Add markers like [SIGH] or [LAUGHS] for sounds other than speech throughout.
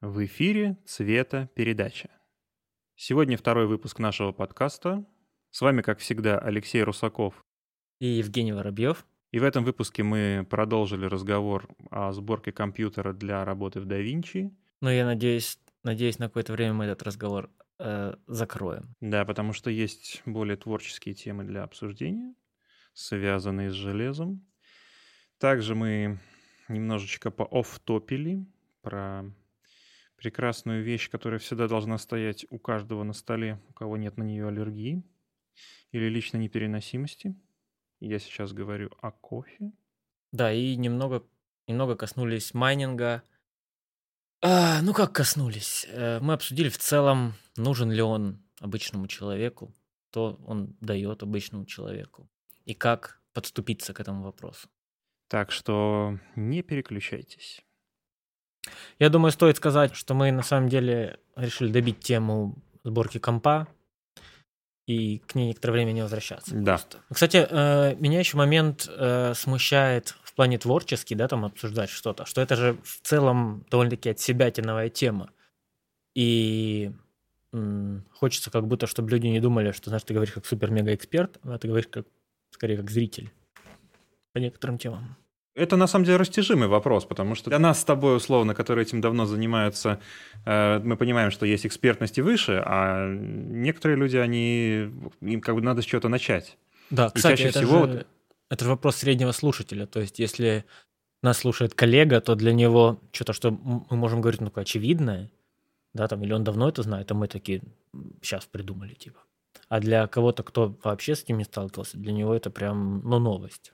В эфире «Цвета передача». Сегодня второй выпуск нашего подкаста. С вами, как всегда, Алексей Русаков. И Евгений Воробьев. И в этом выпуске мы продолжили разговор о сборке компьютера для работы в DaVinci. Ну, я надеюсь, надеюсь, на какое-то время мы этот разговор э, закроем. Да, потому что есть более творческие темы для обсуждения, связанные с железом. Также мы немножечко поофтопили про прекрасную вещь, которая всегда должна стоять у каждого на столе, у кого нет на нее аллергии или личной непереносимости. Я сейчас говорю о кофе. Да, и немного, немного коснулись майнинга. А, ну как коснулись? Э, мы обсудили в целом, нужен ли он обычному человеку, то он дает обычному человеку. И как подступиться к этому вопросу. Так что не переключайтесь. Я думаю, стоит сказать, что мы на самом деле решили добить тему сборки компа и к ней некоторое время не возвращаться. Да. Просто. Кстати, э, меня еще момент э, смущает в плане творческий, да, там обсуждать что-то, что это же в целом довольно-таки от себя теновая тема. И хочется как будто, чтобы люди не думали, что, знаешь, ты говоришь как супер-мега-эксперт, а ты говоришь как, скорее как зритель по некоторым темам. Это на самом деле растяжимый вопрос, потому что для нас с тобой, условно, которые этим давно занимаются, э, мы понимаем, что есть экспертность и выше, а некоторые люди, они, им как бы надо с чего-то начать. Да, И кстати, чаще это, всего же, это же вопрос среднего слушателя. То есть, если нас слушает коллега, то для него что-то, что мы можем говорить, ну, такое очевидное, да, там, или он давно это знает, а мы такие сейчас придумали, типа. А для кого-то, кто вообще с этим не сталкивался, для него это прям, ну, новость.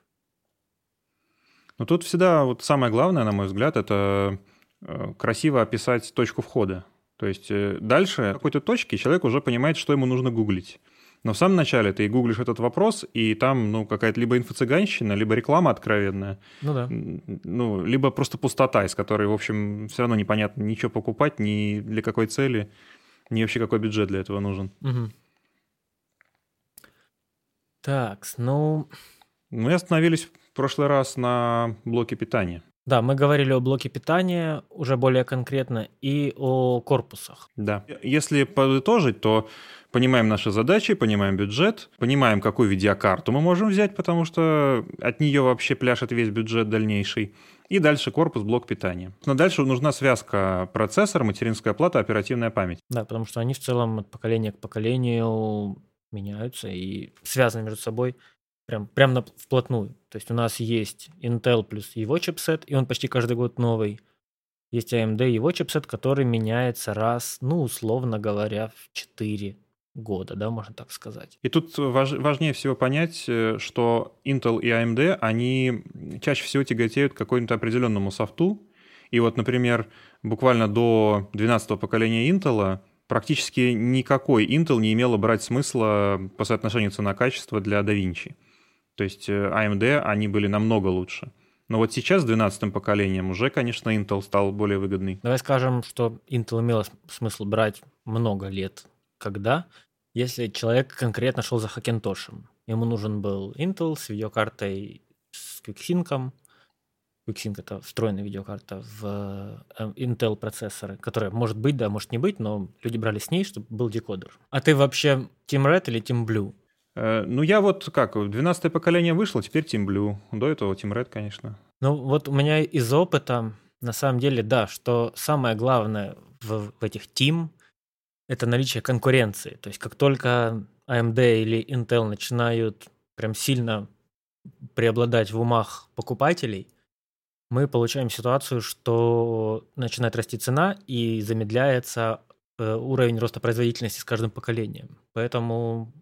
Но тут всегда вот самое главное, на мой взгляд, это э, красиво описать точку входа. То есть э, дальше какой-то точке человек уже понимает, что ему нужно гуглить. Но в самом начале ты гуглишь этот вопрос, и там ну, какая-то либо инфо-цыганщина, либо реклама откровенная, Ну да. ну, либо просто пустота, из которой, в общем, все равно непонятно ничего покупать, ни для какой цели, ни вообще какой бюджет для этого нужен. Мгм. Так, ну, Мы остановились в прошлый раз на блоке питания. да, мы говорили о блоке питания уже более конкретно и о корпусах. Да. Если подытожить, то понимаем наши задачи, понимаем бюджет, понимаем, какую видеокарту мы можем взять, потому что от нее вообще пляшет весь бюджет дальнейший. И дальше корпус, блок питания. Но дальше нужна связка процессор, материнская плата, оперативная память. Да, потому что они в целом от поколения к поколению меняются и связаны между собой прям, прям на, вплотную. То есть у нас есть Intel плюс его чипсет, и он почти каждый год новый. Есть AMD его чипсет, который меняется раз, ну, условно говоря, в 4 года, да, можно так сказать. И тут важ- важнее всего понять, э, что Intel и AMD, они чаще всего тяготеют к какому-то определенному софту. И вот, например, буквально до 12 поколения Intel практически никакой Intel не имело брать смысла по соотношению цена-качество для DaVinci. То есть э, AMD, они были намного лучше. Но вот сейчас с 12 поколением уже, конечно, Intel стал более выгодный. Давай скажем, что Intel имело смысл брать много лет. Когда? Если человек конкретно шел за Хакентошем. Ему нужен был Intel с видеокартой с QuickSync. QuickSync — это встроенная видеокарта в э, Intel процессоры, которая может быть, да, может не быть, но люди брали с ней, чтобы был декодер. А ты вообще Team Red или Team Blue? Э, Ну, я вот как, 12 поколение вышло, теперь Team Blue. До этого Team Red, конечно. Ну, вот у меня из опыта, на самом деле, да, что самое главное в, в этих Team — это наличие конкуренции. То есть как только AMD или Intel начинают прям сильно преобладать в умах покупателей, мы получаем ситуацию, что начинает расти цена и замедляется э, уровень роста производительности с каждым поколением. Поэтому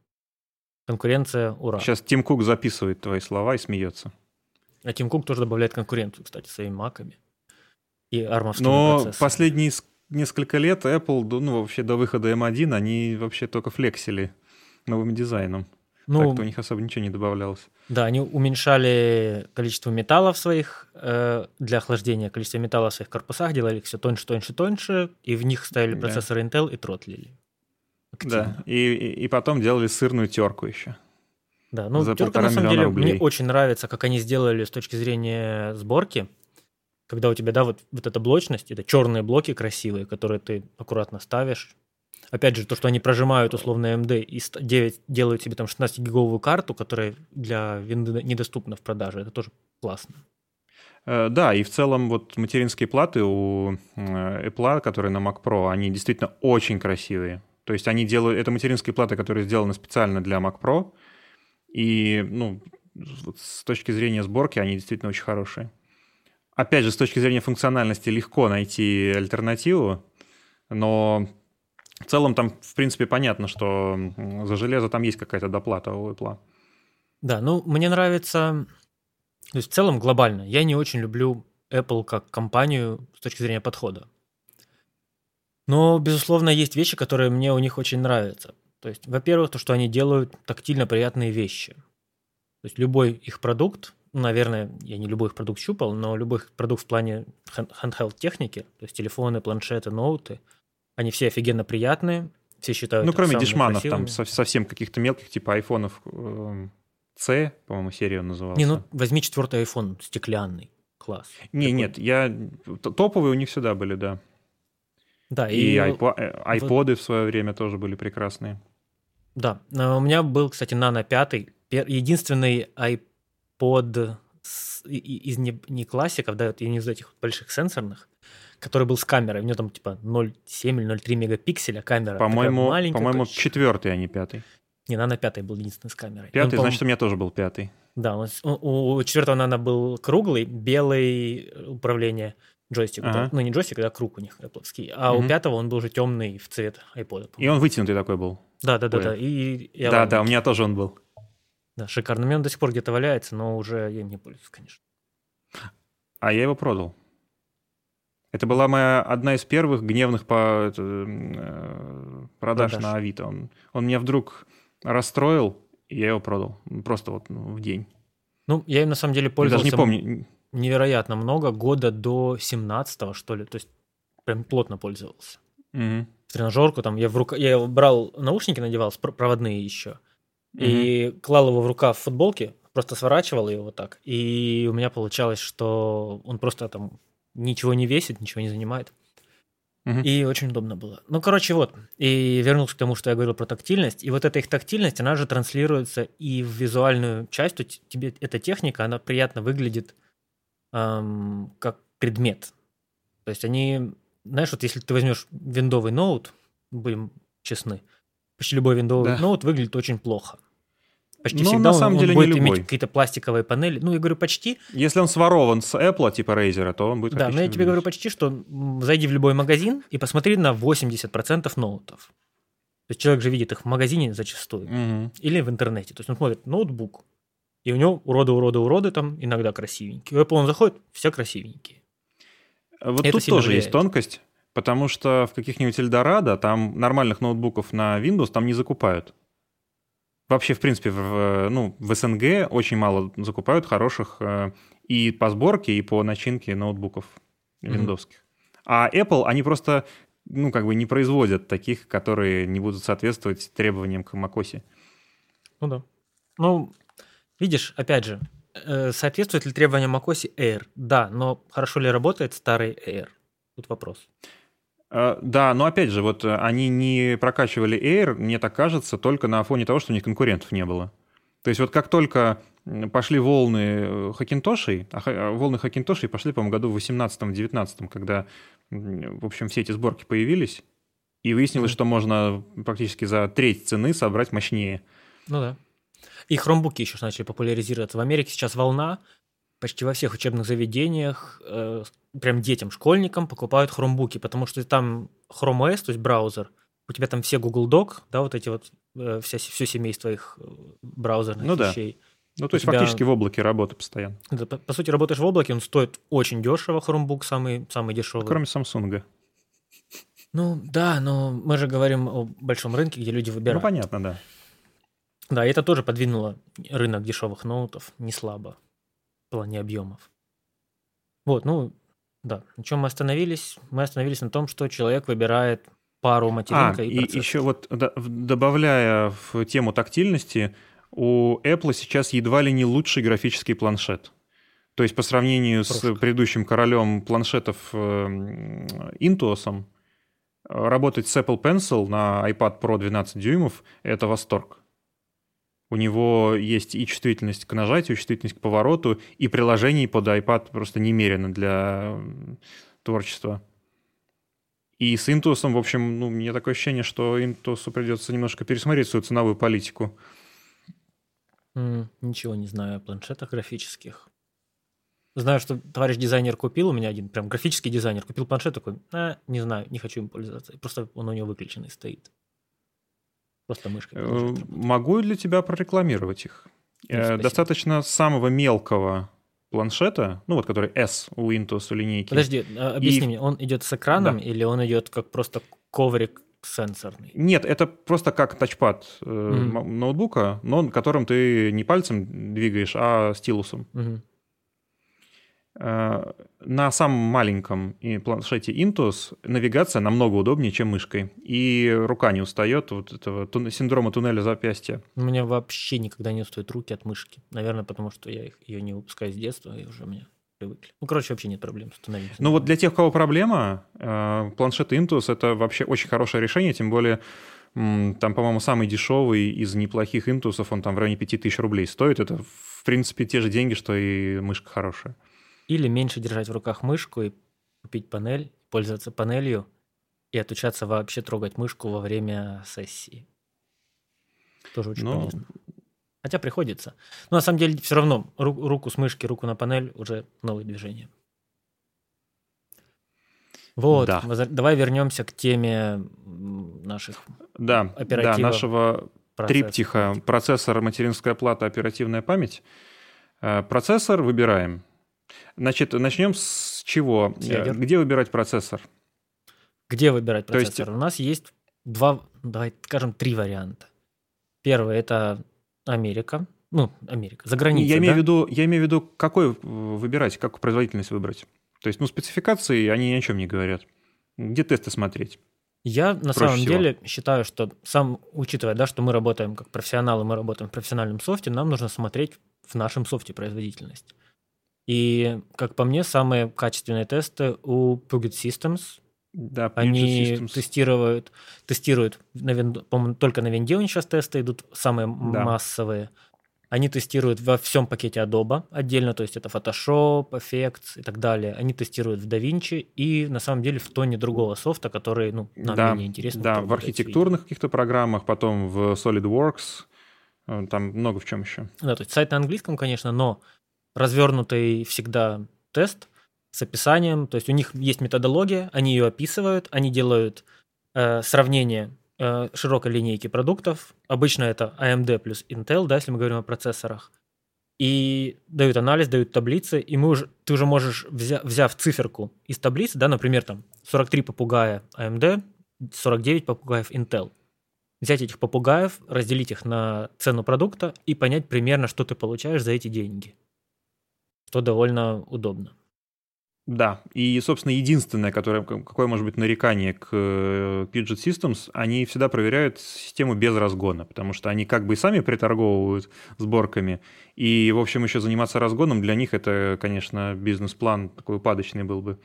конкуренция, ура. Сейчас Тим Кук записывает твои слова и смеется. А Тим Кук тоже добавляет конкуренцию, кстати, своими маками и армовскими Но процессорами. последние несколько лет Apple, ну, вообще до выхода M1, они вообще только флексили новым дизайном. Ну, Так-то у них особо ничего не добавлялось. да, они уменьшали количество металла в своих, э, для охлаждения количество металла в своих корпусах, делали их все тоньше, тоньше, тоньше, и в них ставили Да. процессоры Intel и тротлили. Да. И, и, и потом делали сырную терку еще. Да, ну, За терка, на самом деле, рублей. мне очень нравится, как они сделали с точки зрения сборки. когда у тебя, да, вот, вот эта блочность, это черные блоки красивые, которые ты аккуратно ставишь. Опять же, то, что они прожимают условно AMD и 9 делают себе там 16-гиговую карту, которая для винды недоступна в продаже, это тоже классно. Э, да, и в целом вот материнские платы у э, Apple, которые на Mac Pro, они действительно очень красивые. То есть они делают... Это материнские платы, которые сделаны специально для Mac Pro. И, ну, с точки зрения сборки они действительно очень хорошие. Опять же, с точки зрения функциональности легко найти альтернативу, но в целом там, в принципе, понятно, что за железо там есть какая-то доплата у Apple. Да, ну, мне нравится то есть в целом глобально я не очень люблю Apple как компанию с точки зрения подхода. Но, безусловно, есть вещи, которые мне у них очень нравятся. То есть, во-первых, то, что они делают тактильно приятные вещи. То есть любой их продукт, ну, наверное, я не любой их продукт щупал, но любой их продукт в плане handheld техники, то есть телефоны, планшеты, ноуты, они все офигенно приятные, все считают Ну, кроме дешманов, красивыми. там совсем каких-то мелких, типа айфонов, эм, C, по-моему, серия называлась. Не, ну возьми четвертый iPhone, стеклянный. Класс. Не, Такой... нет, я... Топовые у них всегда были, да. Да, и, и айпо... Э, айподы вот... в свое время тоже были прекрасные. Да, у меня был, кстати, Nano 5, единственный iPod из не, не классиков, да, не из этих больших сенсорных, который был с камерой. У него там типа 0,7 или 0,3 мегапикселя камера. По-моему, по-моему, четвертый, а не пятый. Не, Нано пятый был единственный с камерой. Пятый, он, значит, у меня тоже был пятый. Да, у, у четвертого Нано был круглый, белый управление джойстик. Ага. Ну, не джойстик, а круг у них Apple. А угу. у пятого он был уже темный в цвет iPod. И он вытянутый такой был. Да, да, да, да. И я да, да, у меня тоже он был. Да, шикарно. У меня он до сих пор где-то валяется, но уже я не пользуюсь, конечно. А я его продал. Это была моя одна из первых гневных по, это, э, продаж, продаж на Авито. Он, он меня вдруг расстроил, и я его продал. Просто вот ну, в день. Ну, я им на самом деле пользовался... Я даже не помню. Невероятно много, года до 17 что ли. То есть прям плотно пользовался. Угу. В тренажерку там я в рука... я брал наушники, надевал, проводные еще, угу. и клал его в рукав в футболке, просто сворачивал его вот так. И у меня получалось, что он просто там ничего не весит, ничего не занимает. Угу. И очень удобно было. Ну, короче, вот. И вернулся к тому, что я говорил про тактильность. И вот эта их тактильность, она же транслируется и в визуальную часть. Тебе эта техника, она приятно выглядит эм, как предмет. То есть они, знаешь, вот если ты возьмешь виндовый ноут, будем честны, почти любой виндовый да. ноут выглядит очень плохо. Почти Но всегда на самом он, деле он будет иметь какие-то пластиковые панели. Ну, я говорю почти. Если он сворован с Apple, типа Razer, то он будет Да, но я тебе говорю почти, что зайди в любой магазин и посмотри на 80% ноутов. То есть человек же видит их в магазине зачастую. Угу. Или в интернете. То есть он смотрит ноутбук, и у него уроды, уроды, уроды там иногда красивенькие. У Apple он заходит, все красивенькие. Вот Это тут тоже влияет. есть тонкость, потому что в каких-нибудь Эльдорадо там нормальных ноутбуков на Windows там не закупают. Вообще, в принципе, в, ну, в СНГ очень мало закупают хороших э, и по сборке, и по начинке ноутбуков виндовских. Mm-hmm. А Apple, они просто, ну, как бы не производят таких, которые не будут соответствовать требованиям к macOS. Ну да. Ну, видишь, опять же, э, соответствует ли требованиям macOS Air? Да, но хорошо ли работает старый Air? Тут вопрос. Э, да, но опять же, вот э, они не прокачивали Air, мне так кажется, только на фоне того, что у них конкурентов не было. То есть вот как только пошли волны Хакинтошей, а волны Хакинтошей пошли, по-моему, году в 18-19, когда, в общем, все эти сборки появились, и выяснилось, mm-hmm. что можно практически за треть цены собрать мощнее. Ну да. И хромбуки еще начали популяризироваться. В Америке сейчас волна, почти во всех учебных заведениях э, прям детям, школьникам покупают хромбуки, потому что там Chrome OS, то есть браузер, у тебя там все Google Doc, да, вот эти вот, э, вся, все семейство их э, браузерных ну, вещей. Да. Ну, то есть тебя... фактически в облаке работа постоянно. Да, по, по сути, работаешь в облаке, он стоит очень дешево, Chromebook самый, самый дешевый. Кроме Samsung. Ну, да, но мы же говорим о большом рынке, где люди выбирают. Ну, понятно, да. Да, это тоже подвинуло рынок дешевых ноутов не слабо в плане объемов. Вот, ну, да. На чем мы остановились? Мы остановились на том, что человек выбирает пару материнка а, и и еще вот добавляя в тему тактильности, у Apple сейчас едва ли не лучший графический планшет. То есть по сравнению Прошка. с предыдущим королем планшетов э, Intuos, работать с Apple Pencil на iPad Pro 12 дюймов — это восторг. У него есть и чувствительность к нажатию, и чувствительность к повороту, и приложений под iPad просто немерено для творчества. И с Intuos, в общем, ну, мне такое ощущение, что Intuos придется немножко пересмотреть свою ценовую политику. М, Ничего не знаю о планшетах графических. Знаю, что товарищ дизайнер купил у меня один, прям графический дизайнер, купил планшет такой, а, не знаю, не хочу им пользоваться. Просто он у него выключенный стоит. Просто мышкой. Э. Могу для тебя прорекламировать их. Ну, Э. Достаточно самого мелкого планшета, ну вот который S у Intuos у линейки. Подожди, а, объясни И- мне, он идет с экраном Да. или он идет как просто коврик сенсорный? Нет, это просто как тачпад э, м- ноутбука, но которым ты не пальцем двигаешь, а стилусом. Мгм. Э, На самом маленьком планшете Intuos навигация намного удобнее, чем мышкой. И рука не устает вот этого тун- синдрома туннеля запястья. У меня вообще никогда не устают руки от мышки. Наверное, потому что я их, ее не выпускаю с детства, и уже мне привыкли. Ну, короче, вообще нет проблем с установить. Ну вот для тех, у кого проблема, э, планшет Intuos это вообще очень хорошее решение, тем более там, по-моему, самый дешевый из неплохих Intuos, он там в районе 5000 рублей стоит. Это, в принципе, те же деньги, что и мышка хорошая. Или меньше держать в руках мышку и купить панель, пользоваться панелью и отучаться вообще трогать мышку во время сессии. Тоже очень Но- полезно. Хотя приходится. Но на самом деле все равно ру- руку с мышки, руку на панель уже новые движения. Вот, Да. давай вернемся к теме наших Да, да, Оператива нашего процессов. триптиха процессор, материнская плата, оперативная память. Э, Процессор выбираем. Значит, начнем с чего? С ядер. Где выбирать процессор? Где выбирать То есть- процессор? У нас есть два, давай скажем, три варианта. Первый это Америка. Ну, Америка. За границей. я, имею да? в виду, я имею в виду, какой выбирать, какую производительность выбрать. То есть, ну, спецификации, они ни о чем не говорят. Где тесты смотреть? Я на самом всего. деле считаю, что сам, учитывая, да, что мы работаем как профессионалы, мы работаем в профессиональном софте, нам нужно смотреть в нашем софте производительность. И, как по мне, самые качественные тесты у Puget Systems. Да, Puget Они Systems. тестируют, тестируют на винду, по-моему, только на винде у них сейчас тесты идут, самые Да. массовые. Они тестируют во всем пакете Adobe отдельно, то есть это Photoshop, Effects и так далее. Они тестируют в DaVinci и на самом деле в тоне другого софта, который ну, нам да, менее интересен. да, в архитектурных каких-то программах, потом в SolidWorks, э, там много в чем еще. Да, то есть сайт на английском, конечно, но развернутый всегда тест с описанием. То есть у них есть методология, они ее описывают, они делают э, сравнение э, широкой линейки продуктов. Обычно это AMD плюс Intel, да, если мы говорим о процессорах. И дают анализ, дают таблицы, и мы уже, ты уже можешь, взя, взяв циферку из таблицы, да, например, там 43 попугая AMD, 49 попугаев Intel, взять этих попугаев, разделить их на цену продукта и понять примерно, что ты получаешь за эти деньги. Что довольно удобно. Да, и, собственно, единственное, которое, какое может быть нарекание к э, Puget Systems, они всегда проверяют систему без разгона, потому что они как бы и сами приторговывают сборками, и, в общем, еще заниматься разгоном для них это, конечно, бизнес-план такой упадочный был бы.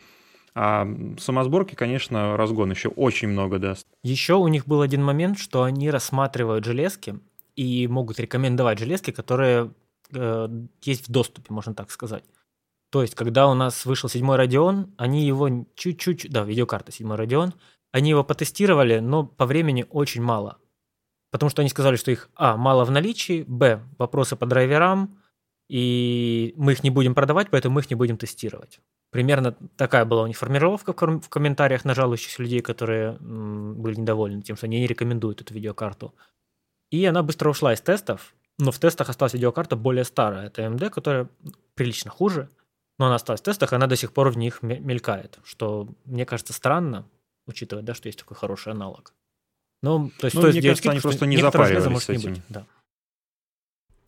А самосборки, конечно, разгон еще очень много даст. Еще у них был один момент, что они рассматривают железки и могут рекомендовать железки, которые э, есть в доступе, можно так сказать. То есть, когда у нас вышел седьмой Radeon, они его чуть-чуть, да, видеокарта седьмой Radeon, они его потестировали, но по времени очень мало. Потому что они сказали, что их, а, мало в наличии, б, вопросы по драйверам, и мы их не будем продавать, поэтому мы их не будем тестировать. Примерно такая была у них формировка в, ком- в комментариях на жалующихся людей, которые были недовольны тем, что они не рекомендуют эту видеокарту. И она быстро ушла из тестов, но в тестах осталась видеокарта более старая. Это AMD, которая прилично хуже, но она осталась в тестах, и она до сих пор в них ме- мелькает, что мне кажется странно, учитывая, да, что есть такой хороший аналог. Ну, то есть Ну, мне сделать кажется, они просто не запаривались может с не этим. быть, да.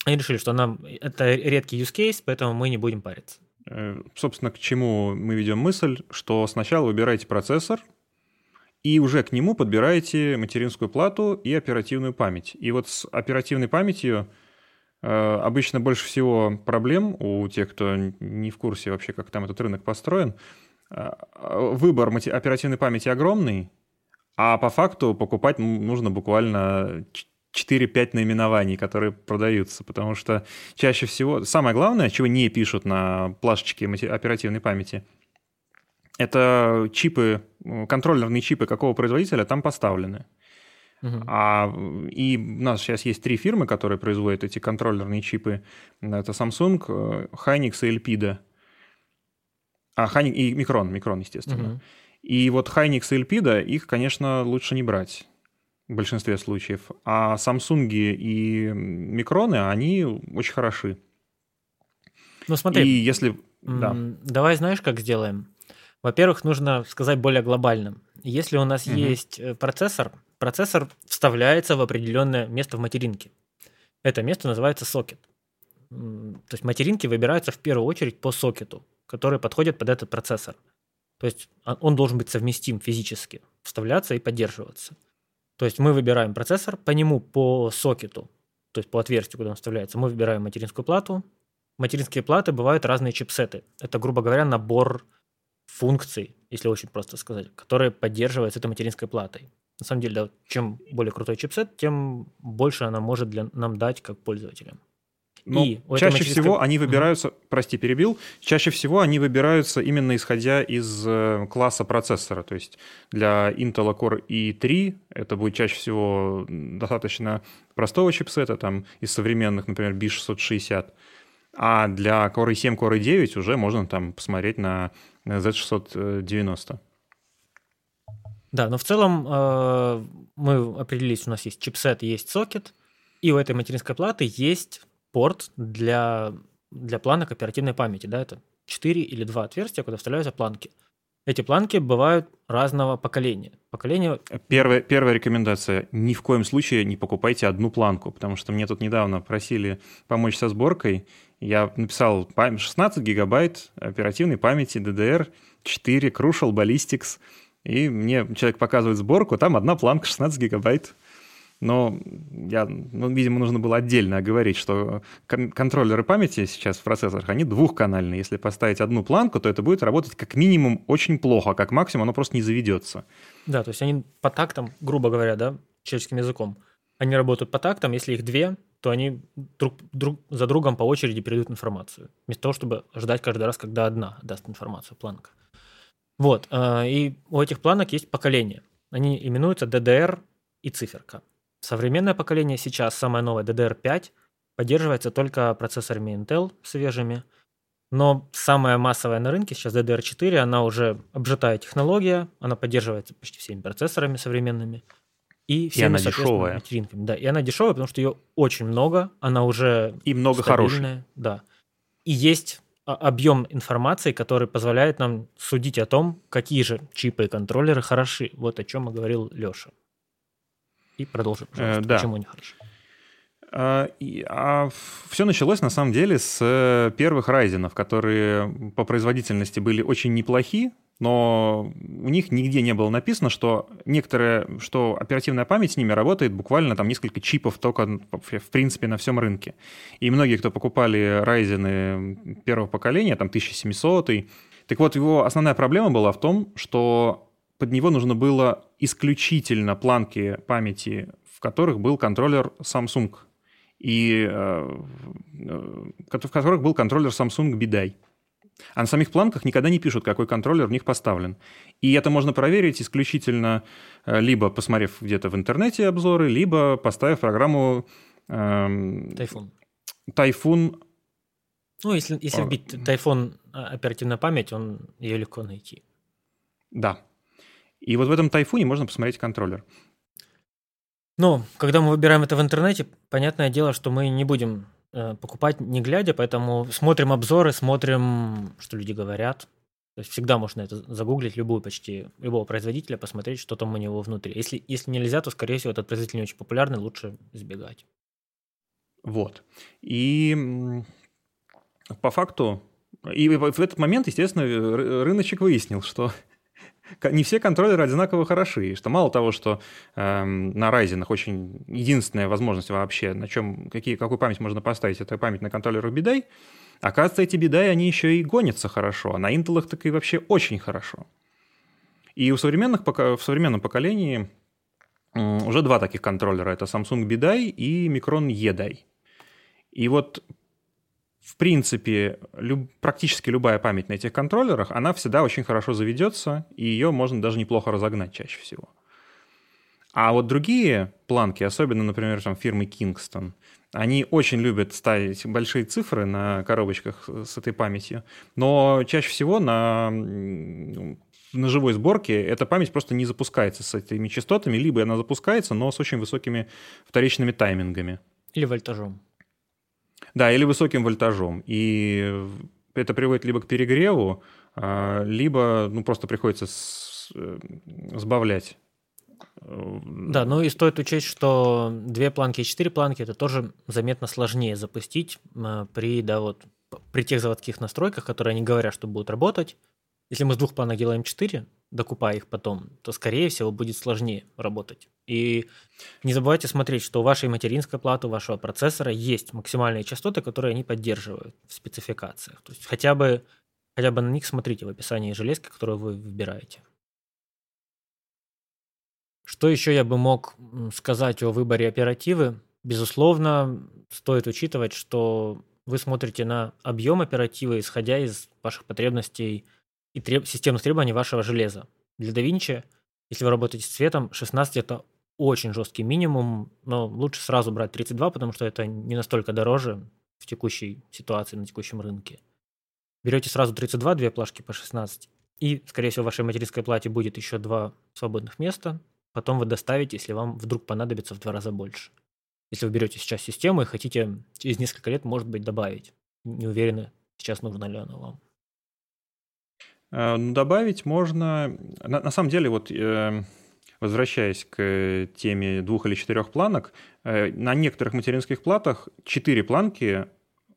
Они решили, что нам это редкий use case, поэтому мы не будем париться. Э, Собственно, к чему мы ведем мысль, что сначала выбираете процессор, и уже к нему подбираете материнскую плату и оперативную память. И вот с оперативной памятью Э, обычно больше всего проблем у тех, кто не в курсе вообще, как там этот рынок построен. Э, выбор оперативной памяти огромный, а по факту покупать нужно буквально 4-5 наименований, которые продаются, потому что чаще всего... Самое главное, чего не пишут на плашечке оперативной памяти, это чипы, контроллерные чипы какого производителя там поставлены. Uh-huh. А, и у нас сейчас есть три фирмы, которые производят эти контроллерные чипы. Это Samsung, э, Hynix и Elpida. А, Hynix и Micron, Micron, естественно. Uh-huh. И вот Hynix и Elpida, их, конечно, лучше не брать в большинстве случаев. А Samsung и Micron, они очень хороши. Ну смотри, и если... Да. Давай знаешь, как сделаем? Во-первых, нужно сказать более глобальным. Если у нас угу. есть э, процессор, процессор вставляется в определенное место в материнке. Это место называется сокет. То есть материнки выбираются в первую очередь по сокету, который подходит под этот процессор. То есть он должен быть совместим физически, вставляться и поддерживаться. То есть мы выбираем процессор, по нему по сокету, то есть по отверстию, куда он вставляется, мы выбираем материнскую плату. Материнские платы бывают разные чипсеты. Это, грубо говоря, набор функций, если очень просто сказать, которые поддерживаются этой материнской платой. На самом деле, да, чем более крутой чипсет, тем больше она может для, нам дать как пользователям. Но и чаще материнской... всего они выбираются, mm-hmm. прости, перебил, чаще всего они выбираются именно исходя из э, класса процессора. То есть для Intel Core i3 это будет чаще всего достаточно простого чипсета, там из современных, например, B660. А для Core i7, Core i9 уже можно там посмотреть на Z690. Да, но в целом э, мы определились, у нас есть чипсет, есть сокет, и у этой материнской платы есть порт для, для планок оперативной памяти. Да, это 4 или 2 отверстия, куда вставляются планки. Эти планки бывают разного поколения. Поколение... Первая, первая рекомендация. Ни в коем случае не покупайте одну планку, потому что мне тут недавно просили помочь со сборкой. Я написал 16 гигабайт оперативной памяти DDR 4 Crucial Ballistics – и мне человек показывает сборку, там одна планка 16 гигабайт. Но я, ну, видимо, нужно было отдельно оговорить, что кон- контроллеры памяти сейчас в процессорах, они двухканальные. Если поставить одну планку, то это будет работать как минимум очень плохо, как максимум оно просто не заведется. Да, то есть они по тактам, грубо говоря, да, человеческим языком, они работают по тактам, если их две, то они друг, друг за другом по очереди передают информацию, вместо того, чтобы ждать каждый раз, когда одна даст информацию, планка. Вот, а, и у этих планок есть поколение. Они именуются DDR и циферка. Современное поколение сейчас, самое новое, DDR5, поддерживается только процессорами Intel свежими. Но самая массовая на рынке сейчас DDR4, она уже обжитая технология, она поддерживается почти всеми процессорами современными. И, всеми, и она дешевая. Материнками. Да, и она дешевая, потому что ее очень много, она уже И много хорошей. Да. И есть объем информации, который позволяет нам судить о том, какие же чипы и контроллеры хороши. Вот о чем и говорил Леша. И продолжим, пожалуйста, э, да. почему они хороши. А, а все началось на самом деле с э, первых Ryzen, которые по производительности были очень неплохи, но у них нигде не было написано, что некоторые, что оперативная память с ними работает буквально там несколько чипов только в принципе на всем рынке. И многие, кто покупали Ryzen первого поколения, там 1700, так вот его основная проблема была в том, что под него нужно было исключительно планки памяти, в которых был контроллер Samsung, и э, э в которых был контроллер Samsung BDI. А на самих планках никогда не пишут, какой контроллер в них поставлен. И это можно проверить исключительно э, либо посмотрев где-то в интернете обзоры, либо поставив программу... Эм, Тайфун. Тайфун. Ну, если, если вбить Тайфун а, оперативная память, он ее легко найти. Да. И вот в этом тайфуне можно посмотреть контроллер. Но когда мы выбираем это в интернете, понятное дело, что мы не будем Э, покупать не глядя, поэтому смотрим обзоры, смотрим, что люди говорят. То есть всегда можно это загуглить, любую почти, любого производителя, посмотреть, что там у него внутри. Если, если нельзя, то, скорее всего, этот производитель не очень популярный, лучше избегать. Вот. И по факту, и в этот момент, естественно, рыночек выяснил, что не все контроллеры одинаково хороши, что мало того, что э, на Ryzen очень единственная возможность вообще, на чем, какие, какую память можно поставить, это память на контроллерах бидай, оказывается, эти бидай, они еще и гонятся хорошо, а на Intel так и вообще очень хорошо. И у современных, в современном поколении уже два таких контроллера. Это Samsung BDI и Micron EDI. И вот в принципе, люб, практически любая память на этих контроллерах, она всегда очень хорошо заведется, и ее можно даже неплохо разогнать чаще всего. А вот другие планки, особенно, например, там, фирмы Kingston, они очень любят ставить большие цифры на коробочках с этой памятью, но чаще всего на, на живой сборке эта память просто не запускается с этими частотами, либо она запускается, но с очень высокими вторичными таймингами. Или вольтажом. Да, или высоким вольтажом. И это приводит либо к перегреву, а, либо ну, просто приходится э, сбавлять. Да, ну и стоит учесть, что две планки и четыре планки это тоже заметно сложнее запустить а, при, да, вот, при тех заводских настройках, которые они говорят, что будут работать. Если мы с двух планок делаем 4, докупая их потом, то, скорее всего, будет сложнее работать. И не забывайте смотреть, что у вашей материнской платы, у вашего процессора есть максимальные частоты, которые они поддерживают в спецификациях. То есть хотя бы, хотя бы на них смотрите в описании железки, которую вы выбираете. Что еще я бы мог сказать о выборе оперативы? Безусловно, стоит учитывать, что вы смотрите на объем оперативы, исходя из ваших потребностей – и треб... системных требований вашего железа. Для DaVinci, если вы работаете с цветом, 16 это очень жесткий минимум, но лучше сразу брать 32, потому что это не настолько дороже в текущей ситуации на текущем рынке. Берете сразу 32, две плашки по 16, и, скорее всего, в вашей материнской плате будет еще два свободных места. Потом вы доставите, если вам вдруг понадобится в два раза больше. Если вы берете сейчас систему и хотите через несколько лет, может быть, добавить. Не уверены, сейчас нужно ли оно вам. Э, ну, добавить можно... На, на самом деле, вот э, возвращаясь к теме двух или четырех планок, э, на некоторых материнских платах четыре планки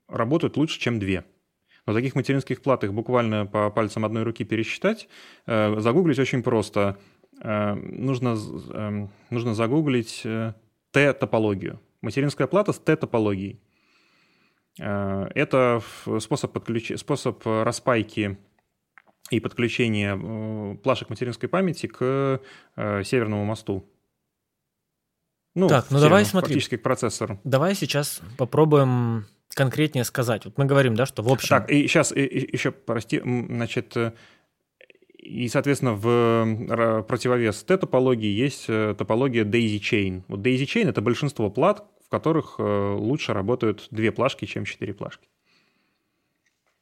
работают лучше, чем две. Но таких материнских плат их буквально по пальцам одной руки пересчитать. Загуглить очень просто. Нужно, нужно загуглить Т-топологию. Материнская плата с Т-топологией. Это способ, подключ... способ распайки и подключение э, плашек материнской памяти к э, северному мосту. Ну, так, ну давай смотри. Фактически к процессору. Давай сейчас попробуем конкретнее сказать. Вот мы говорим, да, что в общем... Так, и сейчас и, и, еще, прости, значит, э, и, соответственно, в противовес Т-топологии есть топология Daisy Chain. Вот Daisy Chain — это большинство плат, в которых лучше работают две плашки, чем четыре плашки.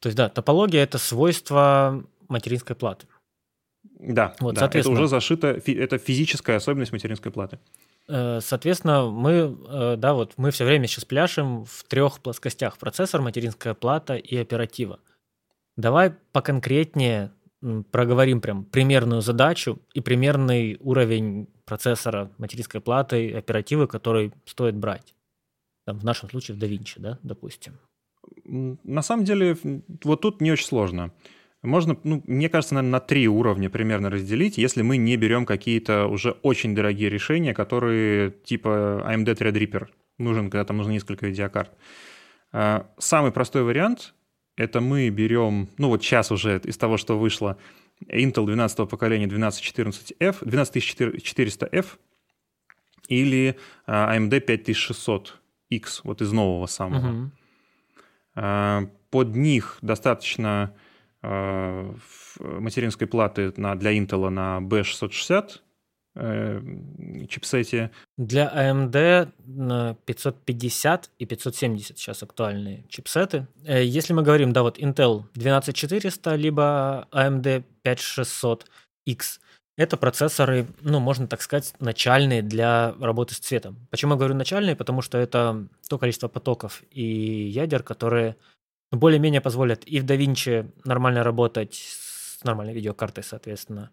То есть, да, топология — это свойство материнской платы. Да, вот, да это уже зашито, это физическая особенность материнской платы. Э, соответственно, мы, э, да, вот мы все время сейчас пляшем в трех плоскостях: процессор, материнская плата и оператива. Давай поконкретнее проговорим прям примерную задачу и примерный уровень процессора, материнской платы, оперативы, который стоит брать. Там, в нашем случае в DaVinci, да, допустим. На самом деле, вот тут не очень сложно. Можно, ну, мне кажется, наверное, на три уровня примерно разделить, если мы не берем какие-то уже очень дорогие решения, которые типа AMD Threadripper нужен, когда там нужно несколько видеокарт. А, самый простой вариант — это мы берем, ну вот сейчас уже из того, что вышло, Intel 12 поколения 1214F, 12400F или а, AMD 5600X, вот из нового самого. Угу. Под них достаточно материнской платы на, для Intel на B660 э, чипсете. Для AMD 550 и 570 сейчас актуальные чипсеты. Э, если мы говорим, да, вот Intel 12400, либо AMD 5600X, это процессоры, ну, можно так сказать, начальные для работы с цветом. Почему я говорю начальные? Потому что это то количество потоков и ядер, которые более-менее позволят и в DaVinci нормально работать с нормальной видеокартой, соответственно,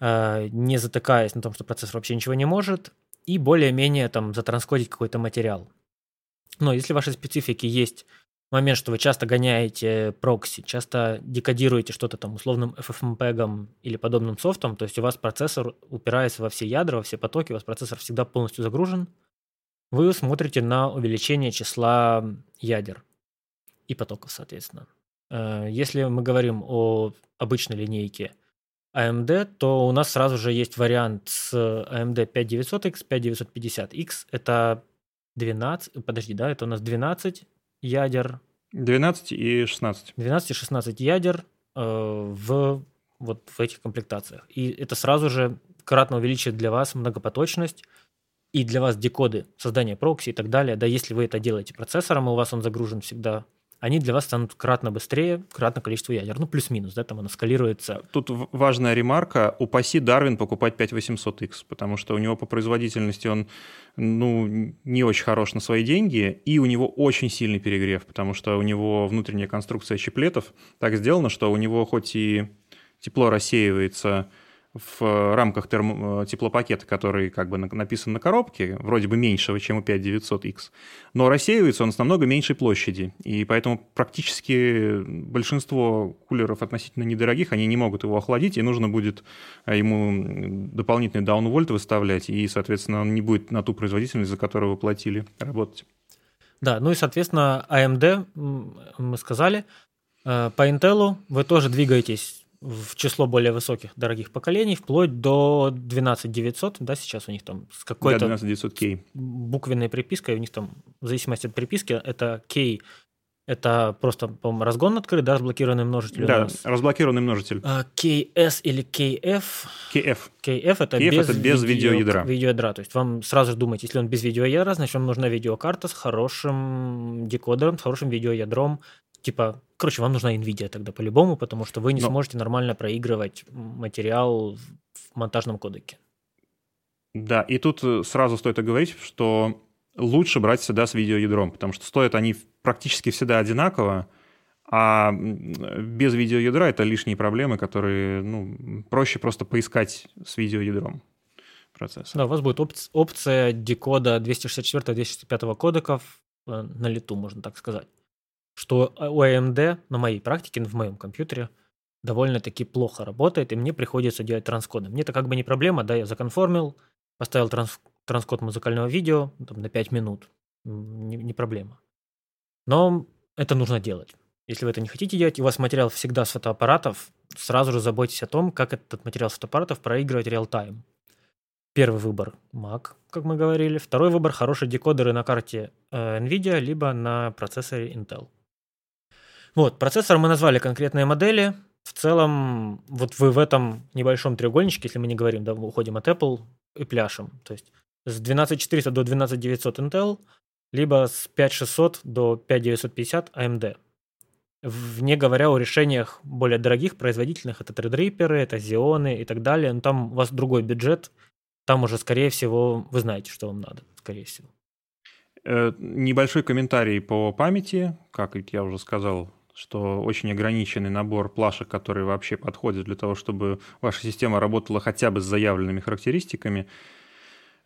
э, не затыкаясь на том, что процессор вообще ничего не может, и более-менее там затранскодить какой-то материал. Но если в вашей специфике есть момент, что вы часто гоняете прокси, часто декодируете что-то там условным FFmpeg или подобным софтом, то есть у вас процессор упирается во все ядра, во все потоки, у вас процессор всегда полностью загружен, вы смотрите на увеличение числа ядер и потоков, соответственно. Э, если мы говорим о обычной линейке AMD, то у нас сразу же есть вариант с AMD 5900X, 5950X. Это 12, подожди, да, это у нас 12 ядер. 12 и 16. 12 и 16 ядер э, в вот в этих комплектациях. И это сразу же кратно увеличит для вас многопоточность и для вас декоды создания прокси и так далее. Да, если вы это делаете процессором, и у вас он загружен всегда они для вас станут кратно быстрее, кратно количество ядер. Ну, плюс-минус, да, там оно скалируется. Тут важная ремарка. Упаси Дарвин покупать 5800X, потому что у него по производительности он, ну, не очень хорош на свои деньги, и у него очень сильный перегрев, потому что у него внутренняя конструкция щеплетов так сделана, что у него хоть и тепло рассеивается в рамках термо- э, теплопакета, который как бы написан на коробке, вроде бы меньшего, чем у 5900X, но рассеивается он с намного меньшей площади, и поэтому практически большинство кулеров относительно недорогих, они не могут его охладить, и нужно будет э, ему дополнительный даунвольт выставлять, и, соответственно, он не будет на ту производительность, за которую вы платили, работать. Да, ну и, соответственно, AMD, мы сказали, э, по Intel вы тоже двигаетесь в число более высоких дорогих поколений, вплоть до 12900, да, сейчас у них там с какой-то да, 12900K. буквенной припиской, у них там, в зависимости от приписки, это K, это просто, по-моему, разгон открыт, да, разблокированный множитель Да, разблокированный множитель. А, KS или KF. KF. KF это KF без, это без видео, видеоядра. видеоядра. То есть вам сразу же думать, если он без видеоядра, значит, вам нужна видеокарта с хорошим декодером, с хорошим видеоядром, типа, короче, вам нужна NVIDIA тогда по-любому, потому что вы не Но... сможете нормально проигрывать материал в монтажном кодеке. Да, и тут э, сразу стоит оговорить, что лучше брать всегда с видеоядром, потому что стоят они практически всегда одинаково, а без видеоядра это лишние проблемы, которые ну, проще просто поискать с видеоядром процесса. Да, у вас будет опция, опция декода 264-265 кодеков э, на лету, можно так сказать что у AMD на моей практике, в моем компьютере, довольно-таки плохо работает, и мне приходится делать транскоды. Мне это как бы не проблема, да, я законформил, поставил транс, транскод музыкального видео там, на 5 минут, не, не проблема. Но это нужно делать. Если вы это не хотите делать, и у вас материал всегда с фотоаппаратов, сразу же заботьтесь о том, как этот материал с фотоаппаратов проигрывать реал-тайм. Первый выбор Mac, как мы говорили. Второй выбор – хорошие декодеры на карте э, NVIDIA, либо на процессоре Intel. Вот, процессор мы назвали конкретные модели. В целом, вот вы в этом небольшом треугольничке, если мы не говорим, да, уходим от Apple и пляшем. То есть с 12400 до 12900 Intel, либо с 5600 до 5950 AMD. Не говоря о решениях более дорогих, производительных, это Threadripper, это Xeon и так далее, но там у вас другой бюджет, там уже, скорее всего, вы знаете, что вам надо, скорее всего. Э, небольшой комментарий по памяти, как я уже сказал, что очень ограниченный набор плашек, которые вообще подходят для того, чтобы ваша система работала хотя бы с заявленными характеристиками.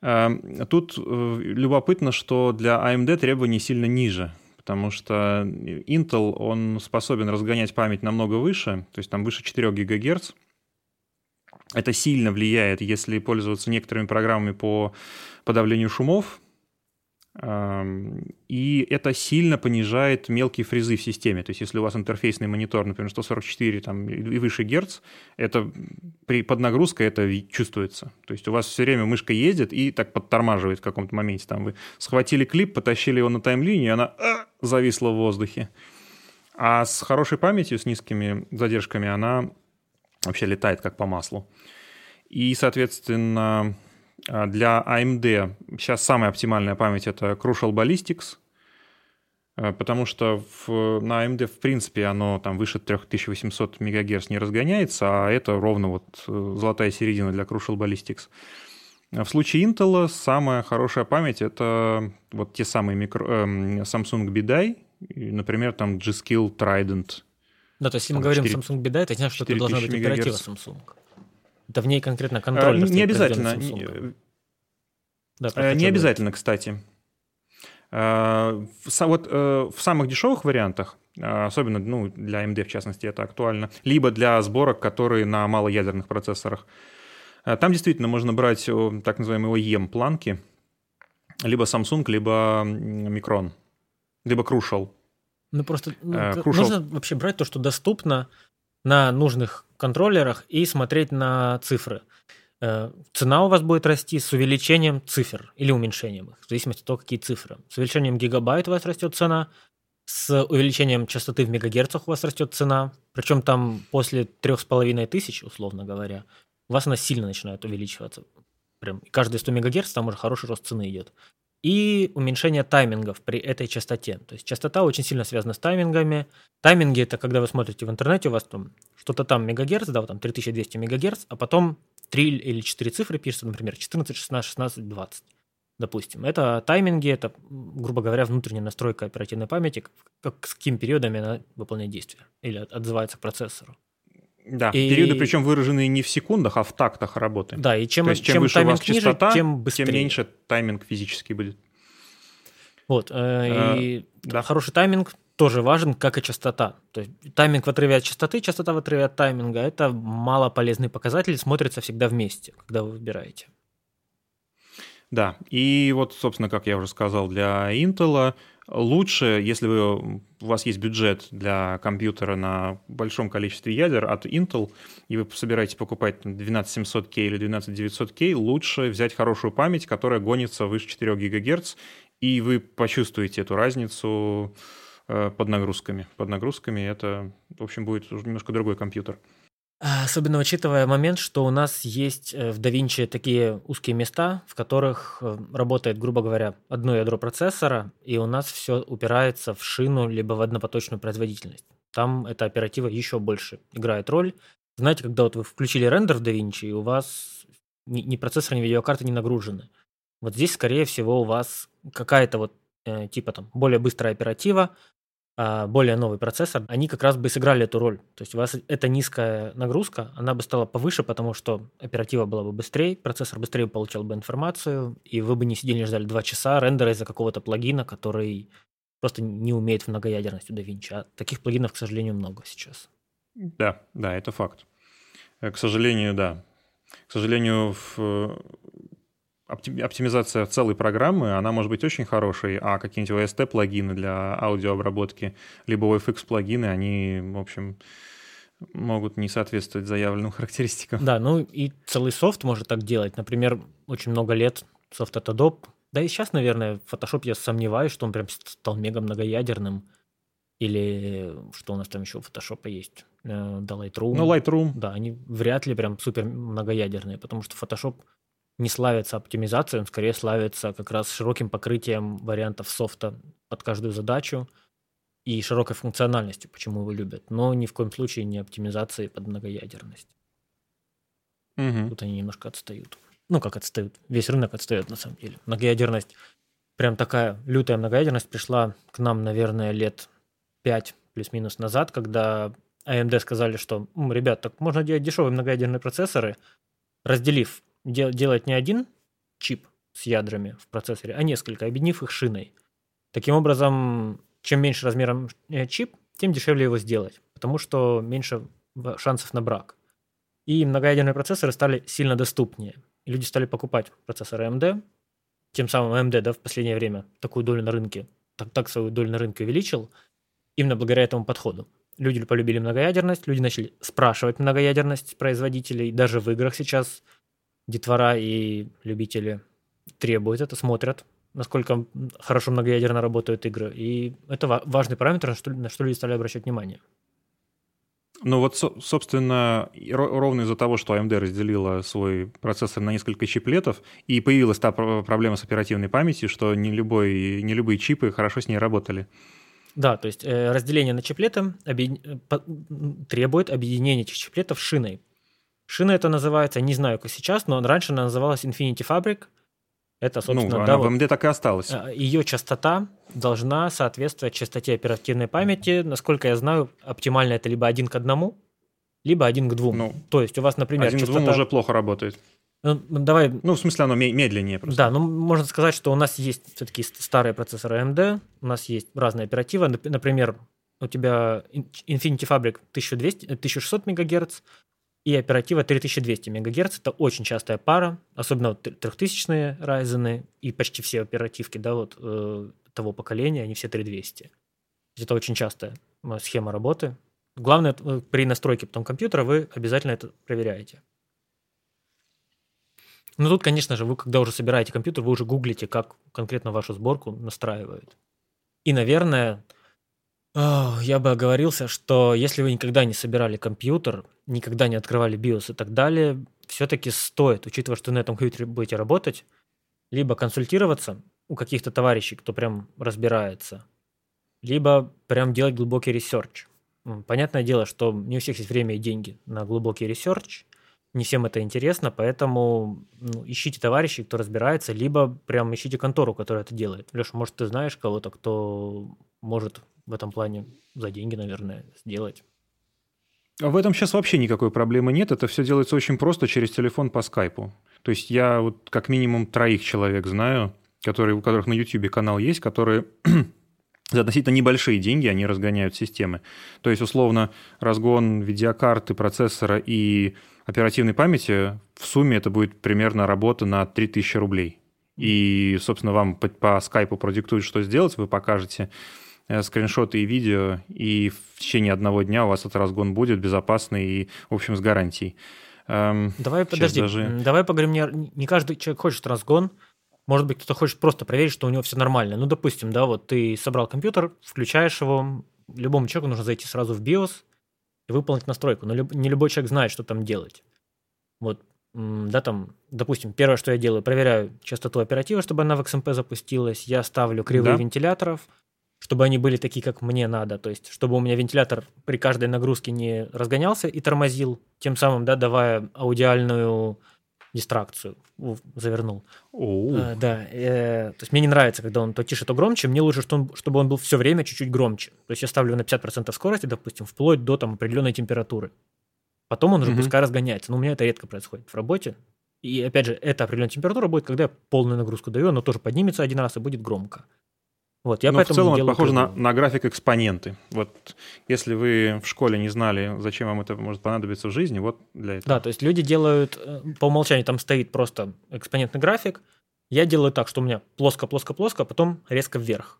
Эм, тут э, любопытно, что для AMD требования сильно ниже, потому что Intel, он способен разгонять память намного выше, то есть там выше 4 ГГц. Это сильно влияет, если пользоваться некоторыми программами по подавлению шумов, и это сильно понижает мелкие фрезы в системе. То есть если у вас интерфейсный монитор, например, 144 там, и выше герц, это при, под нагрузкой это чувствуется. То есть у вас все время мышка ездит и так подтормаживает в каком-то моменте. Там вы схватили клип, потащили его на таймлинию, и она а, зависла в воздухе. А с хорошей памятью, с низкими задержками, она вообще летает как по маслу. И, соответственно, для AMD сейчас самая оптимальная память это Crucial Ballistics, а, потому что в, на AMD в принципе оно там выше 3800 МГц не разгоняется, а это ровно вот э, золотая середина для Crucial Ballistics. А в случае Intel самая хорошая память это вот те самые микро, э, Samsung BDI, например, там G-Skill Trident. Да, то есть если мы говорим 4, Samsung BDI, это значит, что это должна быть оператива Samsung. Это в ней конкретно контроль. А, не обязательно. Да, э, не обязательно, кстати. Вот в самых дешевых вариантах, особенно ну, для AMD в частности это актуально, либо для сборок, которые на малоядерных процессорах, там действительно можно брать так называемые OEM-планки, либо Samsung, либо Micron, либо Crucial. Ну просто ну, Crucial. нужно вообще брать то, что доступно на нужных контроллерах и смотреть на цифры. Э, цена у вас будет расти с увеличением цифр или уменьшением их, в зависимости от того, какие цифры. С увеличением гигабайт у вас растет цена, с увеличением частоты в мегагерцах у вас растет цена, причем там после трех с половиной тысяч, условно говоря, у вас она сильно начинает увеличиваться. Прям каждые 100 мегагерц там уже хороший рост цены идет и уменьшение таймингов при этой частоте. То есть частота очень сильно связана с таймингами. Тайминги это когда вы смотрите в интернете, у вас там что-то там мегагерц, да, вот там 3200 мегагерц, а потом 3 или 4 цифры пишется, например, 14, 16, 16, 20. Допустим, это тайминги, это, грубо говоря, внутренняя настройка оперативной памяти, как, с какими периодами она выполняет действие или отзывается к процессору. Да, и... периоды причем выраженные не в секундах, а в тактах работы. Да, и чем, То есть, чем, чем выше у вас ниже, частота, тем быстрее. Тем меньше тайминг физически будет. Вот, э, и да. хороший тайминг тоже важен, как и частота. То есть тайминг в отрыве от частоты, частота в отрыве от тайминга – это мало полезный показатель, смотрится всегда вместе, когда вы выбираете. Да, и вот, собственно, как я уже сказал, для Intel Лучше, если вы, у вас есть бюджет для компьютера на большом количестве ядер от Intel, и вы собираетесь покупать 12700K или 12900K, лучше взять хорошую память, которая гонится выше 4 ГГц, и вы почувствуете эту разницу э, под нагрузками. Под нагрузками это, в общем, будет уже немножко другой компьютер. А, особенно учитывая момент, что у нас есть э, в DaVinci такие узкие места, в которых э, работает, грубо говоря, одно ядро процессора, и у нас все упирается в шину либо в однопоточную производительность. Там эта оператива еще больше играет роль. Знаете, когда вот вы включили рендер в DaVinci, и у вас ни процессор, ни видеокарта не нагружены. Вот здесь, скорее всего, у вас какая-то вот э, типа там более быстрая оператива, более новый процессор, они как раз бы сыграли эту роль. То есть у вас эта низкая нагрузка, она бы стала повыше, потому что оператива была бы быстрее, процессор быстрее получал бы информацию, и вы бы не сидели и ждали два часа рендера из-за какого-то плагина, который просто не умеет в многоядерность у DaVinci. А таких плагинов, к сожалению, много сейчас. Да, да, это факт. Э, к сожалению, да. К сожалению, в оптимизация целой программы, она может быть очень хорошей, а какие-нибудь OST-плагины для аудиообработки, либо OFX-плагины, они, в общем, могут не соответствовать заявленным [LAUGHS] характеристикам. Да, ну и целый софт может так делать. Например, очень много лет софт от Adobe, да и сейчас, наверное, Photoshop я сомневаюсь, что он прям стал мега многоядерным. Или что у нас там еще у Photoshop есть? Э, да, Lightroom. Ну, Lightroom. Да, они вряд ли прям супер многоядерные, потому что Photoshop не славится оптимизацией, он скорее славится как раз широким покрытием вариантов софта под каждую задачу и широкой функциональностью, почему его любят, но ни в коем случае не оптимизацией под многоядерность. Угу. Тут они немножко отстают. Ну, как отстают? Весь рынок отстает на самом деле. Многоядерность, прям такая лютая многоядерность пришла к нам, наверное, лет 5 плюс-минус назад, когда AMD сказали, что, ребят, так можно делать дешевые многоядерные процессоры, разделив дел, делать не один чип с ядрами в процессоре, а несколько, объединив их шиной. Таким образом, чем меньше размером э, чип, тем дешевле его сделать, потому что меньше шансов на брак. И многоядерные процессоры стали сильно доступнее. И люди стали покупать процессоры AMD, тем самым AMD да, в последнее время такую долю на рынке, так, так свою долю на рынке увеличил, именно благодаря этому подходу. Люди полюбили многоядерность, люди начали спрашивать многоядерность производителей. Даже в играх сейчас детвора и любители требуют это, смотрят, насколько хорошо многоядерно работают игры. И это важный параметр, на что, на что люди стали обращать внимание. Ну вот, собственно, ровно из-за того, что AMD разделила свой процессор на несколько чиплетов, и появилась та проблема с оперативной памятью, что не, любой, не любые чипы хорошо с ней работали. Да, то есть э, разделение на чиплеты по... требует объединения этих чиплетов шиной. Шина это называется, не знаю, как сейчас, но раньше она называлась Infinity Fabric. Это, собственно, ну, да, она в AMD так и осталась. А, Ее частота должна соответствовать частоте оперативной памяти. Насколько я знаю, оптимально это либо один к одному, либо один к двум. Ну, То есть у вас, например, один частота... к двум уже плохо работает. Ну, ну, давай... Ну, в смысле, оно медленнее просто. Да, ну, можно сказать, что у нас есть все-таки старые процессоры AMD, у нас есть разные оперативы. Например, у тебя Infinity Fabric 1200, 1600 МГц и оператива 3200 МГц. Это очень частая пара, особенно вот 3000-е Ryzen и почти все оперативки да, вот, э, того поколения, они все 3200. Это очень частая э, схема работы. Главное, э, при настройке потом компьютера вы обязательно это проверяете. Ну тут, конечно же, вы когда уже собираете компьютер, вы уже гуглите, как конкретно вашу сборку настраивают. И, наверное, я бы оговорился, что если вы никогда не собирали компьютер, никогда не открывали BIOS и так далее, все-таки стоит, учитывая, что на этом компьютере будете работать, либо консультироваться у каких-то товарищей, кто прям разбирается, либо прям делать глубокий research. Понятное дело, что не у всех есть время и деньги на глубокий research, не всем это интересно, поэтому ну, ищите товарищей, кто разбирается, либо прям ищите контору, которая это делает. Леша, может, ты знаешь кого-то, кто может в этом плане за деньги, наверное, сделать? А в этом сейчас вообще никакой проблемы нет. Это все делается очень просто через телефон по скайпу. То есть я вот как минимум троих человек знаю, которые, у которых на YouTube канал есть, которые [CLEARS THROAT] за относительно небольшие деньги они разгоняют системы. То есть, условно, разгон видеокарты, процессора и оперативной памяти в сумме это будет примерно работа на 3000 рублей. И, собственно, вам по, по скайпу продиктуют, что сделать, вы покажете скриншоты и видео, и в течение одного дня у вас этот разгон будет безопасный и, в общем, с гарантией. Эм, давай, подожди, даже... давай поговорим, не, не каждый человек хочет разгон, может быть, кто-то хочет просто проверить, что у него все нормально. Ну, допустим, да, вот ты собрал компьютер, включаешь его, любому человеку нужно зайти сразу в BIOS, и выполнить настройку. Но люб, не любой человек знает, что там делать. Вот, да, там, допустим, первое, что я делаю, проверяю частоту оперативы, чтобы она в XMP запустилась. Я ставлю кривые да. вентиляторов, чтобы они были такие, как мне надо. То есть, чтобы у меня вентилятор при каждой нагрузке не разгонялся и тормозил, тем самым, да, давая аудиальную дистракцию завернул. А, да, э, то есть мне не нравится, когда он то тише, то громче. Мне лучше, что он, чтобы он был все время чуть-чуть громче. То есть я ставлю на 50% скорости, допустим, вплоть до там определенной температуры. Потом он уже mm-hmm. пускай разгоняется. Но у меня это редко происходит в работе. И опять же, эта определенная температура будет, когда я полную нагрузку даю, оно тоже поднимется один раз и будет громко. Вот, я Но в целом это похоже на, на график экспоненты. Вот если вы в школе не знали, зачем вам это может понадобиться в жизни, вот для этого. Да, то есть люди делают, э, по умолчанию там стоит просто экспонентный график. Я делаю так, что у меня плоско-плоско-плоско, а потом резко вверх.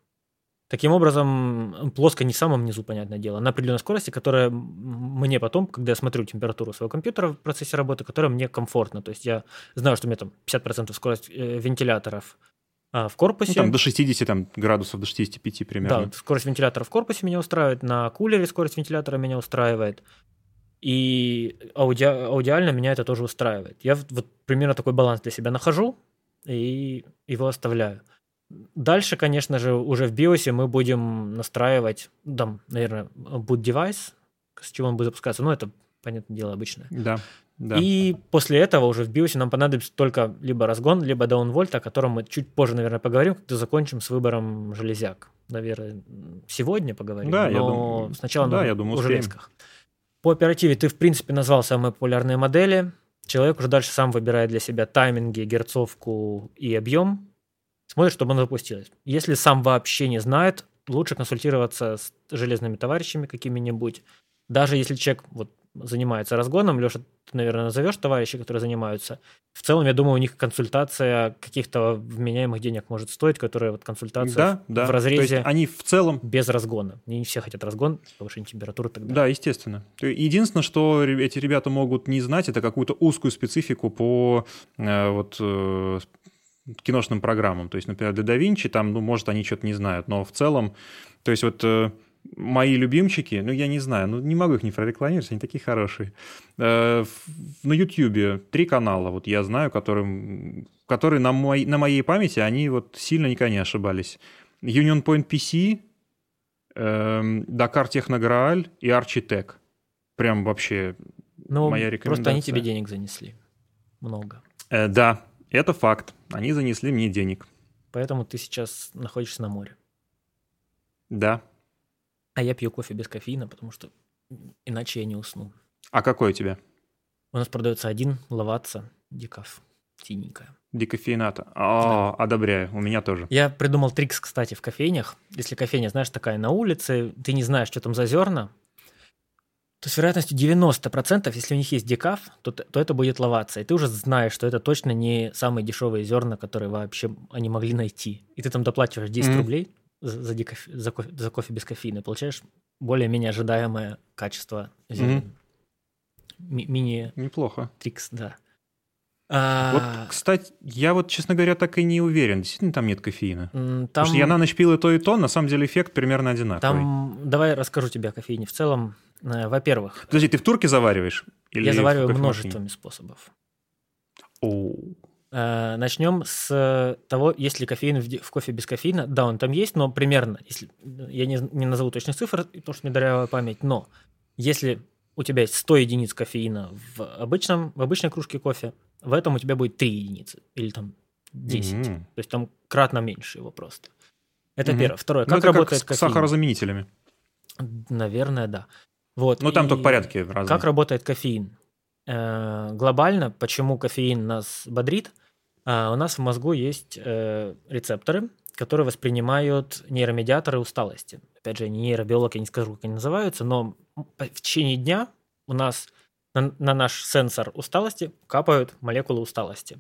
Таким образом, плоско не в самом низу, понятное дело, на определенной скорости, которая мне потом, когда я смотрю температуру своего компьютера в процессе работы, которая мне комфортна. То есть я знаю, что у меня там 50% скорость э, вентиляторов, а в корпусе... Ну, там до 60 там, градусов, до 65 примерно. Да, скорость вентилятора в корпусе меня устраивает, на кулере скорость вентилятора меня устраивает. И ауди... аудиально меня это тоже устраивает. Я вот примерно такой баланс для себя нахожу и его оставляю. Дальше, конечно же, уже в BIOS мы будем настраивать, там, наверное, boot device, с чего он будет запускаться. Ну, это, понятное дело, обычное. Да. Да. И после этого уже в BIOS нам понадобится только либо разгон, либо даунвольт, о котором мы чуть позже, наверное, поговорим, когда закончим с выбором железяк. Наверное, сегодня поговорим, да, но я думаю, сначала да, я думаю, о железках. По оперативе ты, в принципе, назвал самые популярные модели. Человек уже дальше сам выбирает для себя тайминги, герцовку и объем. Смотрит, чтобы оно запустилось. Если сам вообще не знает, лучше консультироваться с железными товарищами какими-нибудь. Даже если человек вот занимается разгоном, Леша, ты, наверное, назовешь товарищей, которые занимаются. В целом, я думаю, у них консультация каких-то вменяемых денег может стоить, которая вот консультация да, в, да. в разрезе. То есть они в целом без разгона. Не все хотят разгон, повышение температуры далее. Да, естественно. Единственное, что эти ребята могут не знать, это какую-то узкую специфику по э, вот э, киношным программам. То есть, например, для DaVinci там, ну, может, они что-то не знают, но в целом, то есть вот э, мои любимчики, ну, я не знаю, ну, не могу их не прорекламировать, они такие хорошие. Э, на YouTube три канала, вот я знаю, которые, которые на, мой, на моей памяти, они вот сильно никогда не ошибались. Union Point PC, Dakar Технограаль и Architect. Прям вообще ну, моя рекомендация. Просто они тебе денег занесли. Много. Э, да, это факт. Они занесли мне денег. Поэтому ты сейчас находишься на море. Да. А я пью кофе без кофеина, потому что иначе я не усну. А какой у тебя? У нас продается один лаваца дикаф. синенькая. Декофеината. А, одобряю. У меня тоже. Я придумал трикс, кстати, в кофейнях. Если кофейня, знаешь, такая на улице, ты не знаешь, что там за зерна, то с вероятностью 90%, если у них есть декаф, то, то это будет ловаться. И ты уже знаешь, что это точно не самые дешевые зерна, которые вообще они могли найти. И ты там доплачиваешь 10 mm-hmm. рублей за, декофе, за, кофе, за кофе без кофеина, получаешь более-менее ожидаемое качество зерен. Mm-hmm. Ми- мини... Неплохо. Трикс, да. А... Вот, кстати, я вот, честно говоря, так и не уверен, действительно там нет кофеина. Там... Потому что я на ночь пил и то, и то, на самом деле эффект примерно одинаковый. Там, давай расскажу тебе о кофеине. В целом, э, во-первых... Подожди, ты в турке завариваешь? Или я завариваю множествами способов. О. Э, Начнем с того, есть ли кофеин в кофе без кофеина. Да, он там есть, но примерно, если я не, не назову точных цифр, потому что мне дырявая память, но если у тебя есть 100 единиц кофеина в, обычном, в обычной кружке кофе, в этом у тебя будет 3 единицы или там 10. Mm-hmm. То есть там кратно меньше его просто. Это mm-hmm. первое. Второе. Ну, как ну, работает как с кофеин? сахарозаменителями. Наверное, да. Вот. Ну, там и только порядки разные. Как работает кофеин? Э, глобально, почему кофеин нас бодрит? Э, у нас в мозгу есть э, рецепторы, которые воспринимают нейромедиаторы усталости. Опять же, я не нейробиолог, я не скажу, как они называются, но в течение дня у нас на, на наш сенсор усталости капают молекулы усталости.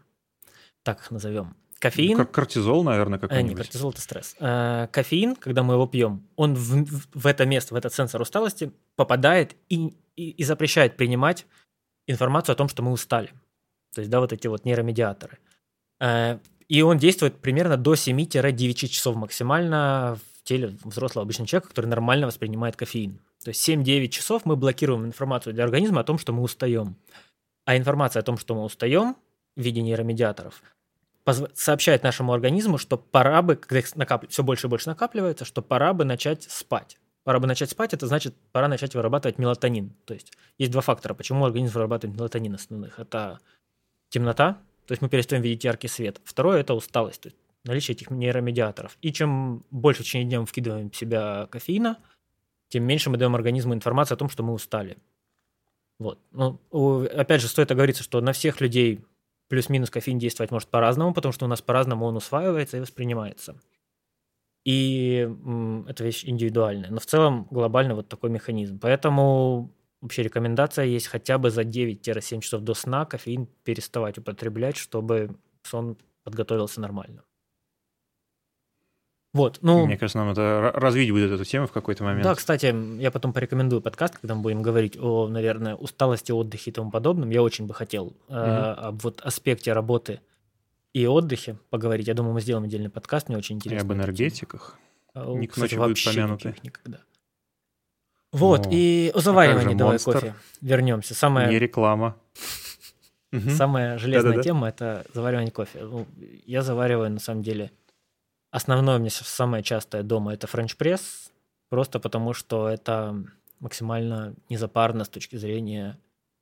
Так их назовем. Кофеин... Как кортизол, наверное, какой-нибудь. А, не, кортизол – это стресс. А, кофеин, когда мы его пьем, он в, в это место, в этот сенсор усталости попадает и, и, и запрещает принимать информацию о том, что мы устали. То есть, да, вот эти вот нейромедиаторы. А, и он действует примерно до 7-9 часов максимально в теле взрослого обычного человека, который нормально воспринимает кофеин. То есть 7-9 часов мы блокируем информацию для организма о том, что мы устаем. А информация о том, что мы устаем в виде нейромедиаторов, сообщает нашему организму, что пора бы, когда их накапли... все больше и больше накапливается, что пора бы начать спать. Пора бы начать спать, это значит, пора начать вырабатывать мелатонин. То есть есть два фактора, почему организм вырабатывает мелатонин основных. Это темнота, то есть мы перестаем видеть яркий свет. Второе – это усталость, то есть наличие этих нейромедиаторов. И чем больше в течение дня мы вкидываем в себя кофеина, тем меньше мы даем организму информацию о том, что мы устали. Вот. Ну, опять же, стоит оговориться, что на всех людей плюс-минус кофеин действовать может по-разному, потому что у нас по-разному он усваивается и воспринимается. И это вещь индивидуальная. Но в целом глобально вот такой механизм. Поэтому вообще рекомендация есть хотя бы за 9-7 часов до сна кофеин переставать употреблять, чтобы сон подготовился нормально. Вот, ну... Мне кажется, нам это развить будет эту тему в какой-то момент. Да, кстати, я потом порекомендую подкаст, когда мы будем говорить о, наверное, усталости, отдыхе и тому подобном. Я очень бы хотел угу. э, об вот аспекте работы и отдыхе поговорить. Я думаю, мы сделаем отдельный подкаст, мне очень интересно. И об энергетиках. А, не кстати, вообще помянуты. никогда. Вот, ну, и о заваривании а давай монстр? кофе вернемся. Самая... Не реклама. Самая железная тема – это заваривание кофе. Ну, я завариваю, на самом деле, Основное у меня самое частое дома это френч-пресс, просто потому что это максимально незапарно с точки зрения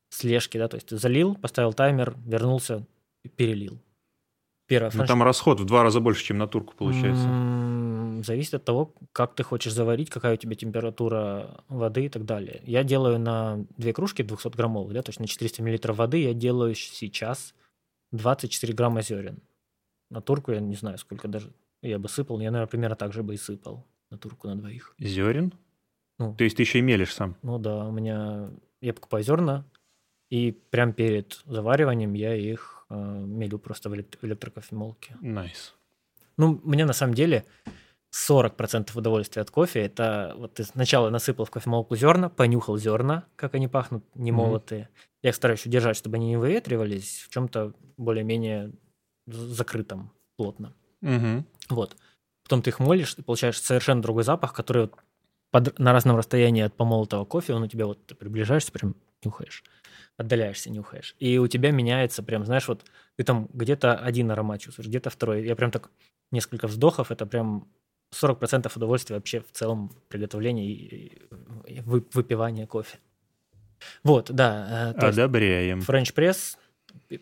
слежки, да, то есть ты залил, поставил таймер, вернулся и перелил. Первое. Ну, там расход в два раза больше, чем на турку получается. М-м, зависит от того, как ты хочешь заварить, какая у тебя температура воды и так далее. Я делаю на две кружки 200 граммовых, да, то есть на 400 миллилитров воды я делаю сейчас 24 грамма зерен. На турку я не знаю, сколько даже я бы сыпал, я, наверное, примерно так же бы и сыпал на турку на двоих. Зерен? Ну, То есть ты еще и мелешь сам? Ну да, у меня... Я покупаю зерна, и прямо перед завариванием я их мелю просто в, элект- в электрокофемолке. Nice. Ну, мне на самом деле 40% удовольствия от кофе – это вот ты сначала насыпал в кофемолку зерна, понюхал зерна, как они пахнут, не молотые. Mm-hmm. Я их стараюсь удержать, чтобы они не выветривались в чем-то более-менее закрытом плотно. Угу. Вот. Потом ты их молишь, и получаешь совершенно другой запах, который вот под, на разном расстоянии от помолотого кофе, он у тебя вот ты приближаешься, прям нюхаешь, отдаляешься, нюхаешь. И у тебя меняется прям, знаешь, вот ты там где-то один аромат чувствуешь, где-то второй. Я прям так несколько вздохов, это прям 40% удовольствия вообще в целом приготовления и, выпивания кофе. Вот, да. Э, Одобряем. Френч пресс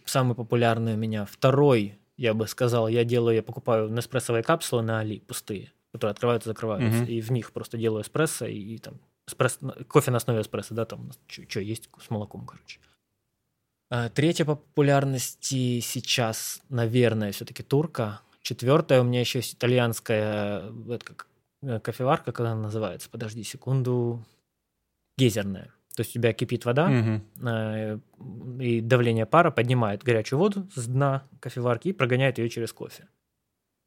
самый популярный у меня. Второй я бы сказал, я делаю, я покупаю неспрессовые капсулы на Али, пустые, которые открываются и закрываются, mm-hmm. и в них просто делаю эспрессо и, и там эспрессо, кофе на основе эспрессо, да, там что есть с молоком, короче. А, Третья по популярности сейчас, наверное, все-таки турка. Четвертая у меня еще есть итальянская э, это как, э, кофеварка, как она называется? Подожди секунду. Гейзерная. То есть у тебя кипит вода, Мгм. э, и давление пара поднимает горячую воду с дна кофеварки и прогоняет ее через кофе.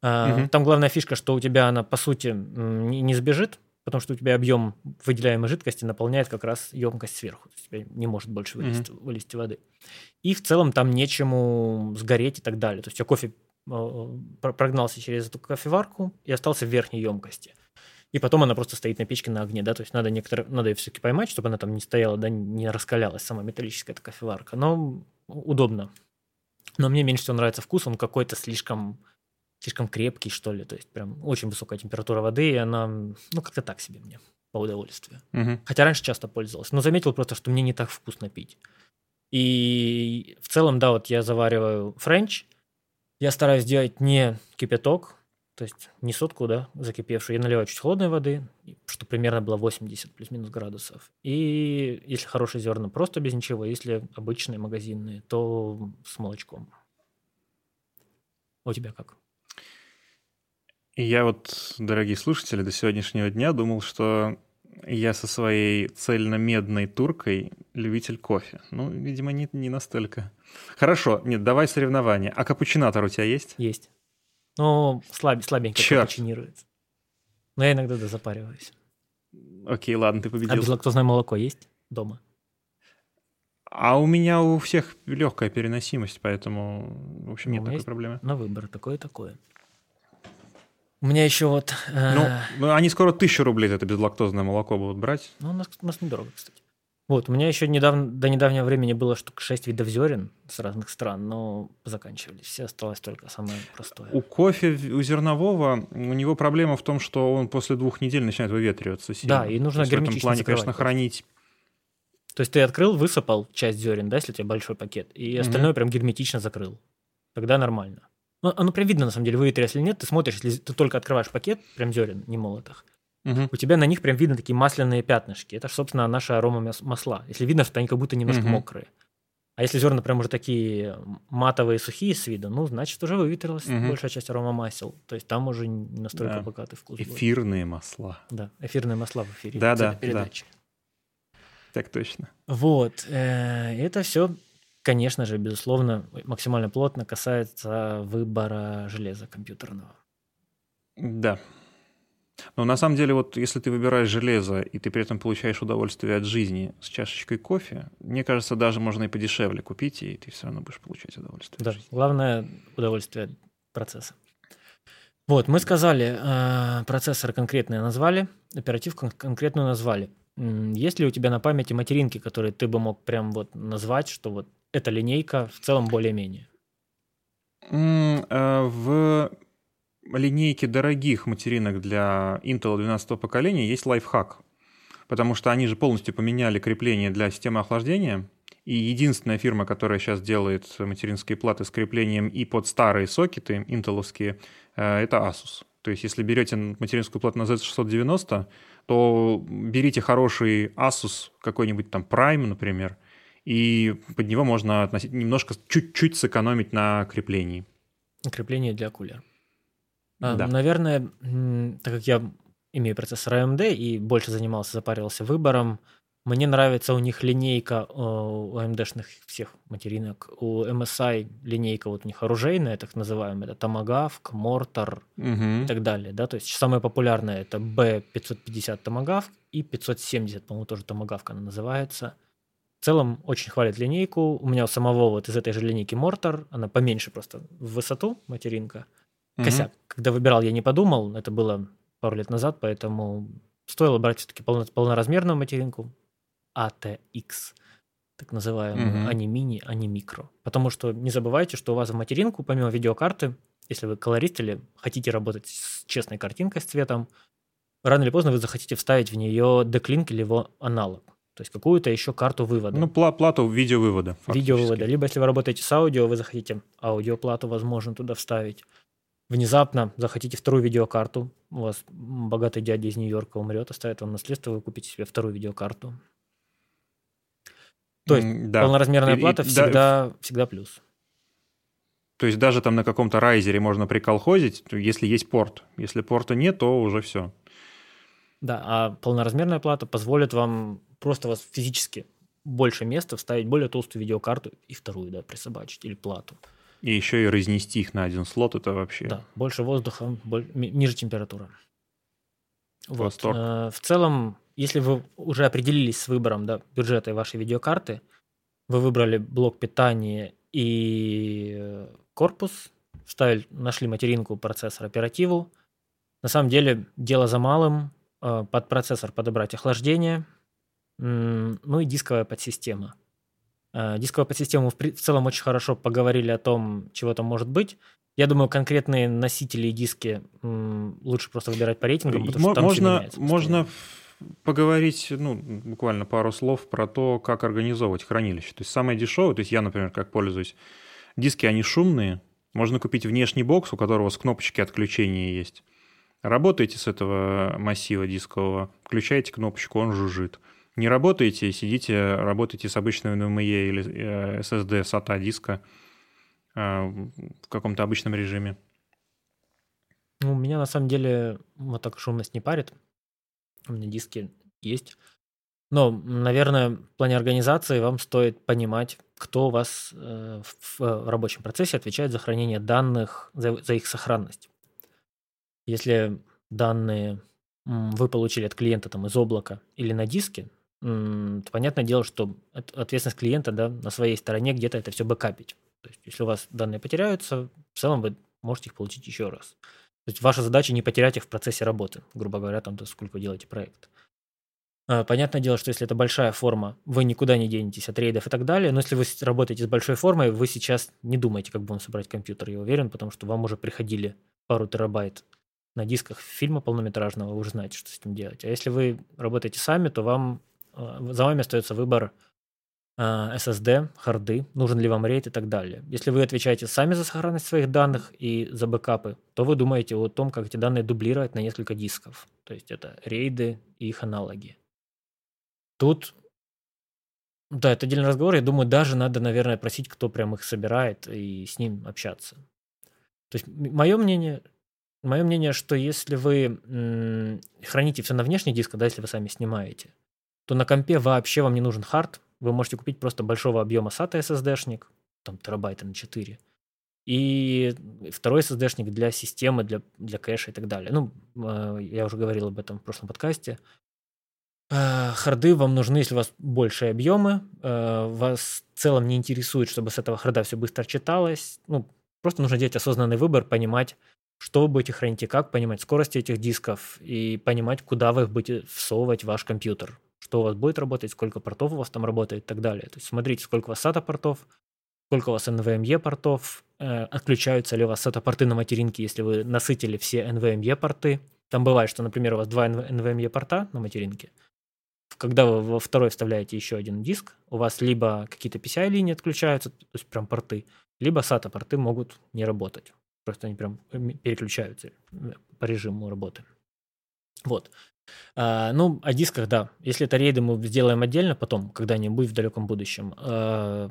А, Мгм. Там главная фишка, что у тебя она, по сути, не сбежит, потому что у тебя объем выделяемой жидкости наполняет как раз емкость сверху. У тебя не может больше вылезти, вылезти воды. И в целом там нечему сгореть и так далее. То есть у тебя кофе э, про- прогнался через эту кофеварку и остался в верхней емкости. И потом она просто стоит на печке на огне, да, то есть надо некоторые, надо ее все-таки поймать, чтобы она там не стояла, да, не раскалялась сама металлическая эта кофеварка. Но удобно. Но мне меньше всего нравится вкус, он какой-то слишком, слишком крепкий, что ли, то есть прям очень высокая температура воды, и она, ну, как-то так себе мне по удовольствию. Мгм. Хотя раньше часто пользовался, но заметил просто, что мне не так вкусно пить. И в целом, да, вот я завариваю френч, я стараюсь делать не кипяток, то есть не сотку, да, закипевшую, я наливаю чуть холодной воды, что примерно было 80 плюс-минус градусов. И если хорошие зерна, просто без ничего, если обычные магазинные, то с молочком. У тебя как? И я вот, дорогие слушатели, до сегодняшнего дня думал, что я со своей цельно-медной туркой любитель кофе. Ну, видимо, не, не настолько. Хорошо, нет, давай соревнования. А капучинатор у тебя есть? Есть. Но слаб, слабенько Чёрт. капучинируется. Но я иногда да, запариваюсь. Окей, ладно, ты А победил. безлактозное молоко есть дома? А у меня у всех легкая переносимость, поэтому, в общем, Ну, нет такой проблемы. На выбор такое-такое. У меня еще вот... э, Ну, они скоро тысячу рублей за это безлактозное молоко будут брать. Ну, у нас, у нас недорого, кстати. Вот, у меня еще недавно, до недавнего времени было штук 6 видов зерен с разных стран, но заканчивались. Все осталось только самое простое. У кофе, у зернового, у него проблема в том, что он после двух недель начинает выветриваться сильно. Да, и нужно То есть в этом герметично плане, конечно, хранить. То есть ты открыл, высыпал часть зерен, да, если у тебя большой пакет, и остальное прям герметично закрыл. Тогда нормально. Ну, оно прям видно, на самом деле, выветрилось или нет. Ты смотришь, если ты только открываешь пакет, прям зерен, не молотых, Мгм. у тебя на них прям видно такие масляные пятнышки. Это, собственно, наши арома мас- масла. Если видно, что они как будто немножко Мгм. мокрые. А если зерна прям уже такие матовые, сухие с виду, ну, значит, уже выветрилась Мгм. большая часть арома масел. То есть там уже не настолько Да. богатый вкус. будет. Эфирные масла. Да, эфирные масла в эфире. Да, да, да. передачи. Так точно. Вот. э, Это все, конечно же, безусловно, максимально плотно касается выбора железа компьютерного. Да. Но на самом деле, вот если ты выбираешь железо, и ты при этом получаешь удовольствие от жизни с чашечкой кофе, мне кажется, даже можно и подешевле купить, и ты все равно будешь получать удовольствие. Да, главное удовольствие от процесса. Вот, мы сказали, э, процессор конкретные назвали, оперативку конкретную назвали. Есть ли у тебя на памяти материнки, которые ты бы мог прям вот назвать, что вот эта линейка в целом более-менее? Э, В линейке дорогих материнок для Intel 12 поколения есть лайфхак, потому что они же полностью поменяли крепление для системы охлаждения, и единственная фирма, которая сейчас делает материнские платы с креплением и под старые сокеты интеловские, э, это Asus. То есть, если берете материнскую плату на Z690, то берите хороший Asus, какой-нибудь там Prime, например, и под него можно относить, немножко, чуть-чуть сэкономить на креплении. Крепление для кулера. А, Да. Наверное, так как я имею процессор AMD и больше занимался, запаривался выбором, мне нравится у них линейка э, у AMD-шных всех материнок. У MSI линейка вот у них оружейная, так называемая, это Tomahawk, Mortar Мгм. и так далее. Да? То есть самое популярное это B550 Tomahawk и 570, по-моему, тоже Tomahawk она называется. В целом очень хвалят линейку. У меня у самого вот из этой же линейки Mortar, она поменьше просто в высоту материнка. Мгм. Косяк. Когда выбирал, я не подумал, это было пару лет назад, поэтому стоило брать все-таки полноразмерную материнку ATX, так называемую, Мгм. а не мини, а не микро. Потому что не забывайте, что у вас в материнку, помимо видеокарты, если вы колорист или хотите работать с честной картинкой, с цветом, рано или поздно вы захотите вставить в нее деклинк или его аналог. То есть какую-то еще карту вывода. Ну, пла- плату видеовывода. фактически. видеовывода. Либо если вы работаете с аудио, вы захотите аудиоплату, возможно, туда вставить. Внезапно захотите вторую видеокарту, у вас богатый дядя из Нью-Йорка умрет, оставит вам наследство, вы купите себе вторую видеокарту. То есть да. полноразмерная плата и, всегда, да, всегда плюс. То есть даже там на каком-то райзере можно приколхозить, если есть порт. Если порта нет, то уже все. Да, а полноразмерная плата позволит вам просто вас физически больше места вставить более толстую видеокарту и вторую, да, присобачить или плату. И еще и разнести их на один слот, это вообще... Да, больше воздуха, боль... ниже температура. Вот. Э, в целом, если вы уже определились с выбором да, бюджета вашей видеокарты, вы выбрали блок питания и корпус, вставили, нашли материнку, процессор, оперативу. На самом деле дело за малым. Э, под процессор подобрать охлаждение, ну и дисковая подсистема. Э, дисковая подсистема в целом очень хорошо поговорили о том, чего там может быть. Я думаю, конкретные носители и диски лучше просто выбирать по рейтингам, потому что там можно, можно поговорить, ну, буквально пару слов про то, как организовывать хранилище. То есть самое дешевое, то есть я, например, как пользуюсь, диски, они шумные, можно купить внешний бокс, у которого с кнопочки отключения есть. Работаете с этого массива дискового, включаете кнопочку, он жужжит. Не работаете, сидите, работаете с обычным NVMe или э, SSD SATA диска э, в каком-то обычном режиме. Ну, меня на самом деле вот так шумность не парит. У меня диски есть. Но, наверное, в плане организации вам стоит понимать, кто у вас э, в рабочем процессе отвечает за хранение данных, за, за их сохранность. Если данные вы получили от клиента там, из облака или на диске, понятное дело, что ответственность клиента да, на своей стороне где-то это все бэкапить. То есть, если у вас данные потеряются, в целом вы можете их получить еще раз. То есть ваша задача не потерять их в процессе работы, грубо говоря, там, сколько вы делаете проект. А, понятное дело, что если это большая форма, вы никуда не денетесь от рейдов и так далее, но если вы работаете с большой формой, вы сейчас не думаете, как будем собрать компьютер, я уверен, потому что вам уже приходили пару терабайт на дисках фильма полнометражного, вы уже знаете, что с этим делать. А если вы работаете сами, то вам за вами остается выбор SSD, а, харды, нужен ли вам рейд и так далее. Если вы отвечаете сами за сохранность своих данных и за бэкапы, то вы думаете о том, как эти данные дублировать на несколько дисков. То есть это рейды и их аналоги. Тут, да, это отдельный разговор. Я думаю, даже надо, наверное, просить, кто прям их собирает и с ним общаться. То есть мое мнение, мое мнение, что если вы храните все на внешний диск, да, если вы сами снимаете, то на компе вообще вам не нужен хард, вы можете купить просто большого объема SATA SSD-шник, там терабайта на 4, и второй SSD-шник для системы, для, для кэша и так далее. Ну, э, я уже говорил об этом в прошлом подкасте. Э, харды вам нужны, если у вас большие объемы, э, вас в целом не интересует, чтобы с этого харда все быстро читалось. Ну, просто нужно делать осознанный выбор, понимать, что вы будете хранить и как, понимать скорость этих дисков и понимать, куда вы их будете всовывать в ваш компьютер что у вас будет работать, сколько портов у вас там работает и так далее. То есть смотрите, сколько у вас SATA портов, сколько у вас NVMe портов, э, отключаются ли у вас SATA порты на материнке, если вы насытили все NVMe порты. Там бывает, что, например, у вас два NVMe порта на материнке. Когда вы во второй вставляете еще один диск, у вас либо какие-то PCI-линии отключаются, то есть прям порты, либо SATA порты могут не работать. Просто они прям переключаются э, по режиму работы. Вот. А, ну, о дисках, да. Если это рейды, мы сделаем отдельно потом, когда-нибудь в далеком будущем. А,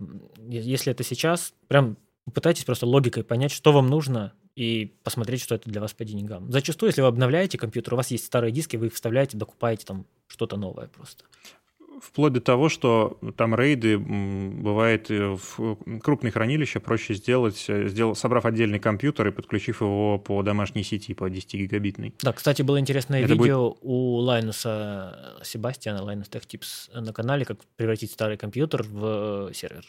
если это сейчас, прям пытайтесь просто логикой понять, что вам нужно, и посмотреть, что это для вас по деньгам. Зачастую, если вы обновляете компьютер, у вас есть старые диски, вы их вставляете, докупаете там что-то новое просто вплоть до того, что там рейды бывает в крупные хранилища проще сделать, э, сделал, собрав отдельный компьютер и подключив его по домашней сети, по 10 гигабитной. Да, кстати, было интересное Это видео будет... у Лайнуса Себастьяна, Linus Tech Tips на канале, как превратить старый компьютер в э, сервер.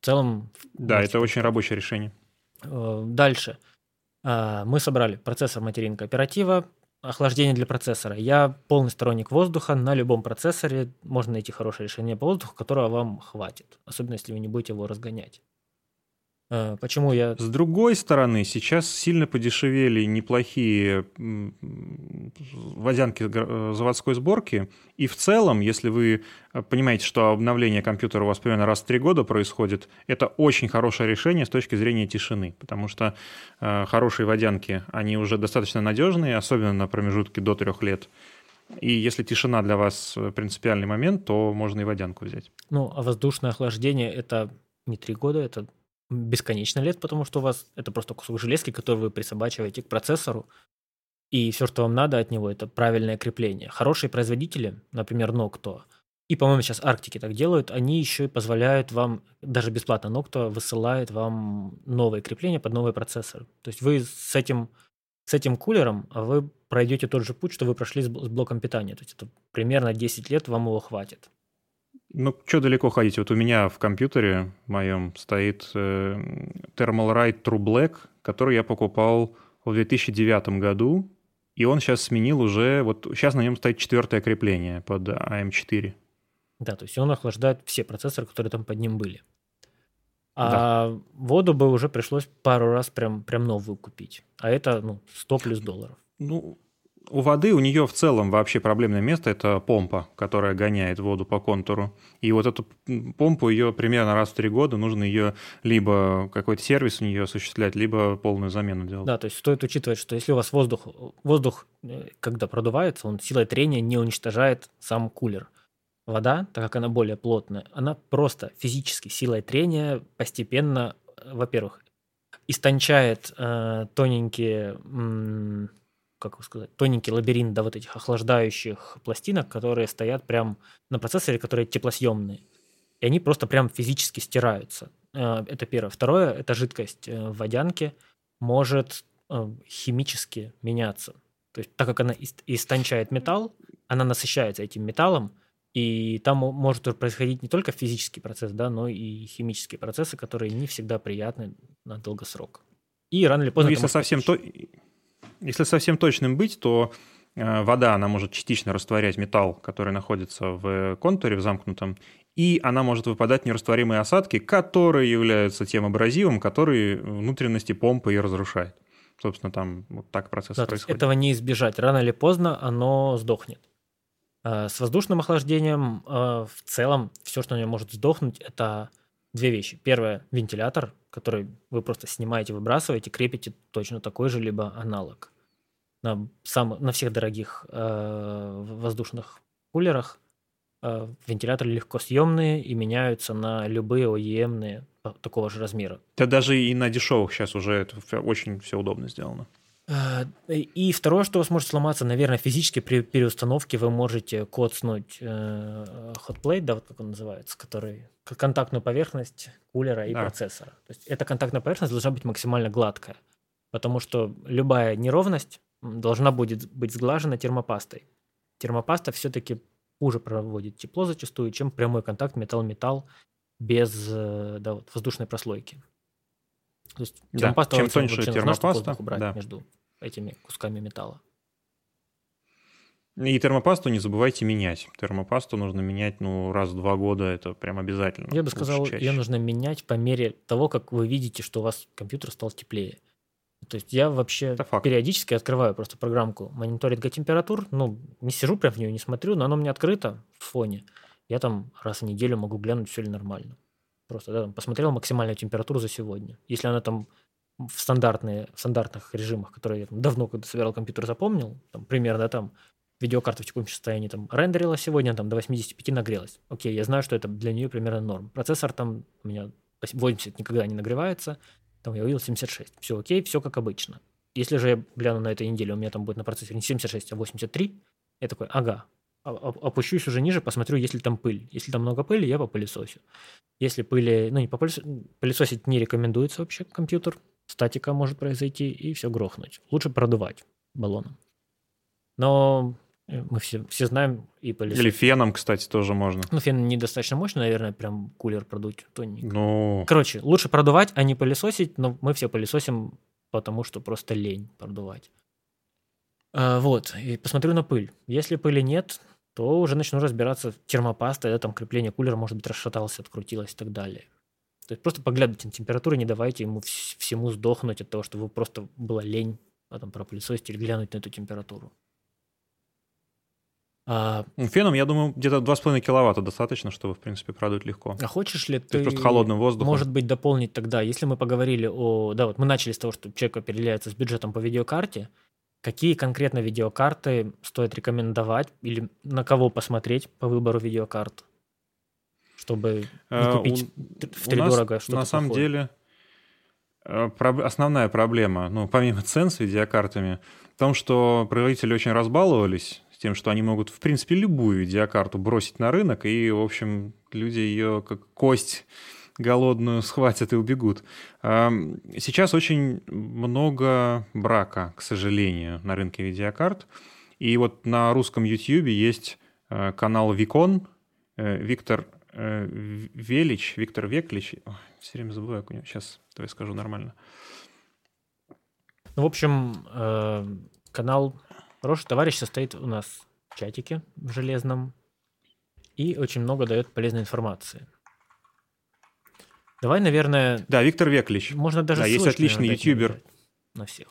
В целом... Да, это очень рабочее решение. Э, дальше. Мы собрали процессор материнка оператива, охлаждение для процессора. Я полный сторонник воздуха. На любом процессоре можно найти хорошее решение по воздуху, которого вам хватит. Особенно, если вы не будете его разгонять. Э, почему я... С другой стороны, сейчас сильно подешевели неплохие водянки э, заводской сборки. И в целом, если вы э, понимаете, что обновление компьютера у вас примерно раз в три года происходит, это очень хорошее решение с точки зрения тишины. Потому что хорошие водянки, они уже достаточно надежные, особенно на промежутке до трех лет. И если тишина для вас принципиальный момент, то можно и водянку взять. Ну, а воздушное охлаждение – это не три года, это бесконечно лет, потому что у вас это просто кусок железки, который вы присобачиваете к процессору, и все, что вам надо от него, это правильное крепление. Хорошие производители, например, Noctua, и, по-моему, сейчас Арктики так делают, они еще и позволяют вам, даже бесплатно Noctua высылает вам новые крепления под новый процессор. То есть вы с этим, с этим кулером а вы пройдете тот же путь, что вы прошли с, блоком питания. То есть это примерно 10 лет вам его хватит. Ну, что далеко ходить? Вот у меня в компьютере моем стоит э, Thermalright True Black, который я покупал в 2009 году, и он сейчас сменил уже, вот сейчас на нем стоит четвертое крепление под AM4. Да, то есть он охлаждает все процессоры, которые там под ним были. А да. воду бы уже пришлось пару раз прям, прям новую купить. А это ну, 100 плюс долларов. Ну, у воды, у нее в целом вообще проблемное место – это помпа, которая гоняет воду по контуру. И вот эту помпу, ее примерно раз в три года нужно ее либо какой-то сервис у нее осуществлять, либо полную замену делать. Да, то есть стоит учитывать, что если у вас воздух, воздух э, когда продувается, он силой трения не уничтожает сам кулер. Вода, так как она более плотная, она просто физически силой трения постепенно, э, во-первых, истончает э, тоненькие как сказать, тоненький лабиринт до вот этих охлаждающих пластинок, которые стоят прям на процессоре, которые теплосъемные. И они просто прям физически стираются. Э, это первое. Второе, эта жидкость э, в водянке может э, химически меняться. То есть так как она истончает металл, она насыщается этим металлом, и там может происходить не только физический процесс, да, но и химические процессы, которые не всегда приятны на долгосрок. И рано или поздно... Ну, если совсем то, если совсем точным быть, то э, вода, она может частично растворять металл, который находится в контуре, в замкнутом, и она может выпадать нерастворимые осадки, которые являются тем абразивом, который внутренности помпы и разрушает. Собственно, там вот так процесс да, происходит. Этого не избежать. Рано или поздно оно сдохнет. Э, с воздушным охлаждением э, в целом все, что у него может сдохнуть, это две вещи. Первое – вентилятор, который вы просто снимаете, выбрасываете, крепите точно такой же, либо аналог на, сам, на всех дорогих э, воздушных кулерах э, вентиляторы легко съемные и меняются на любые OEM такого же размера. Да даже и на дешевых сейчас уже это очень все удобно сделано. Э, и второе, что у вас может сломаться, наверное, физически при переустановке вы можете коцнуть э, hotplate, да, вот как он называется, который контактную поверхность кулера и да. процессора. То есть эта контактная поверхность должна быть максимально гладкая, потому что любая неровность должна будет быть сглажена термопастой. Термопаста все-таки хуже проводит тепло зачастую, чем прямой контакт металл-металл без э, да, вот, воздушной прослойки. То есть термопаста да, чем тоньше термопаста, убрать да. между этими кусками металла. И термопасту не забывайте менять. Термопасту нужно менять ну, раз в два года, это прям обязательно. Я бы сказал, ее нужно менять по мере того, как вы видите, что у вас компьютер стал теплее. То есть я вообще периодически открываю просто программку мониторинга температур. Ну, не сижу прям в нее, не смотрю, но она у меня открыта в фоне. Я там раз в неделю могу глянуть, все ли нормально. Просто да, посмотрел максимальную температуру за сегодня. Если она там в, стандартные, в стандартных режимах, которые я там, давно, когда собирал компьютер, запомнил, там, примерно там видеокарта в текущем состоянии там рендерила сегодня, там до 85 нагрелась. Окей, я знаю, что это для нее примерно норм. Процессор там у меня 80 никогда не нагревается, там я увидел 76. Все окей, все как обычно. Если же я гляну на этой неделе, у меня там будет на процессоре не 76, а 83, я такой, ага, опущусь уже ниже, посмотрю, есть ли там пыль. Если там много пыли, я попылесосю. Если пыли, ну не попылесосить, пылесосить не рекомендуется вообще компьютер, статика может произойти и все грохнуть. Лучше продувать баллоном. Но мы все, все знаем и пылесос. Или феном, кстати, тоже можно. Ну, фен недостаточно мощный, наверное, прям кулер продуть тоненько. Ну... Короче, лучше продувать, а не пылесосить, но мы все пылесосим, потому что просто лень продувать. А, вот, и посмотрю на пыль. Если пыли нет, то уже начну разбираться термопаста, да, там крепление кулера, может быть, расшатался, открутилось и так далее. То есть просто поглядывайте на температуру, не давайте ему всему сдохнуть от того, что вы просто была лень потом пропылесосить или глянуть на эту температуру. А, ну, Феном, я думаю, где-то 2,5 киловатта достаточно, чтобы, в принципе, продуть легко. А хочешь ли ты, просто холодным воздухом? может быть, дополнить тогда, если мы поговорили о... Да, вот мы начали с того, что человек определяется с бюджетом по видеокарте, какие конкретно видеокарты стоит рекомендовать или на кого посмотреть по выбору видеокарт, чтобы не Э, купить у- в у дорого что-то на самом плохое? деле э, основная проблема, ну, помимо цен с видеокартами, в том, что производители очень разбаловались тем, что они могут, в принципе, любую видеокарту бросить на рынок, и, в общем, люди ее как кость голодную схватят и убегут. Сейчас очень много брака, к сожалению, на рынке видеокарт. И вот на русском YouTube есть э, канал Викон, э, Виктор э, Велич, Виктор Веклич. Ой, все время забываю, у него. Сейчас, давай скажу нормально. Ну, в общем, канал «Хороший товарищ» состоит у нас в чатике в железном и очень много дает полезной информации. Давай, наверное, Да, Виктор Веклич. можно даже Да, есть отличный ютубер. На всех.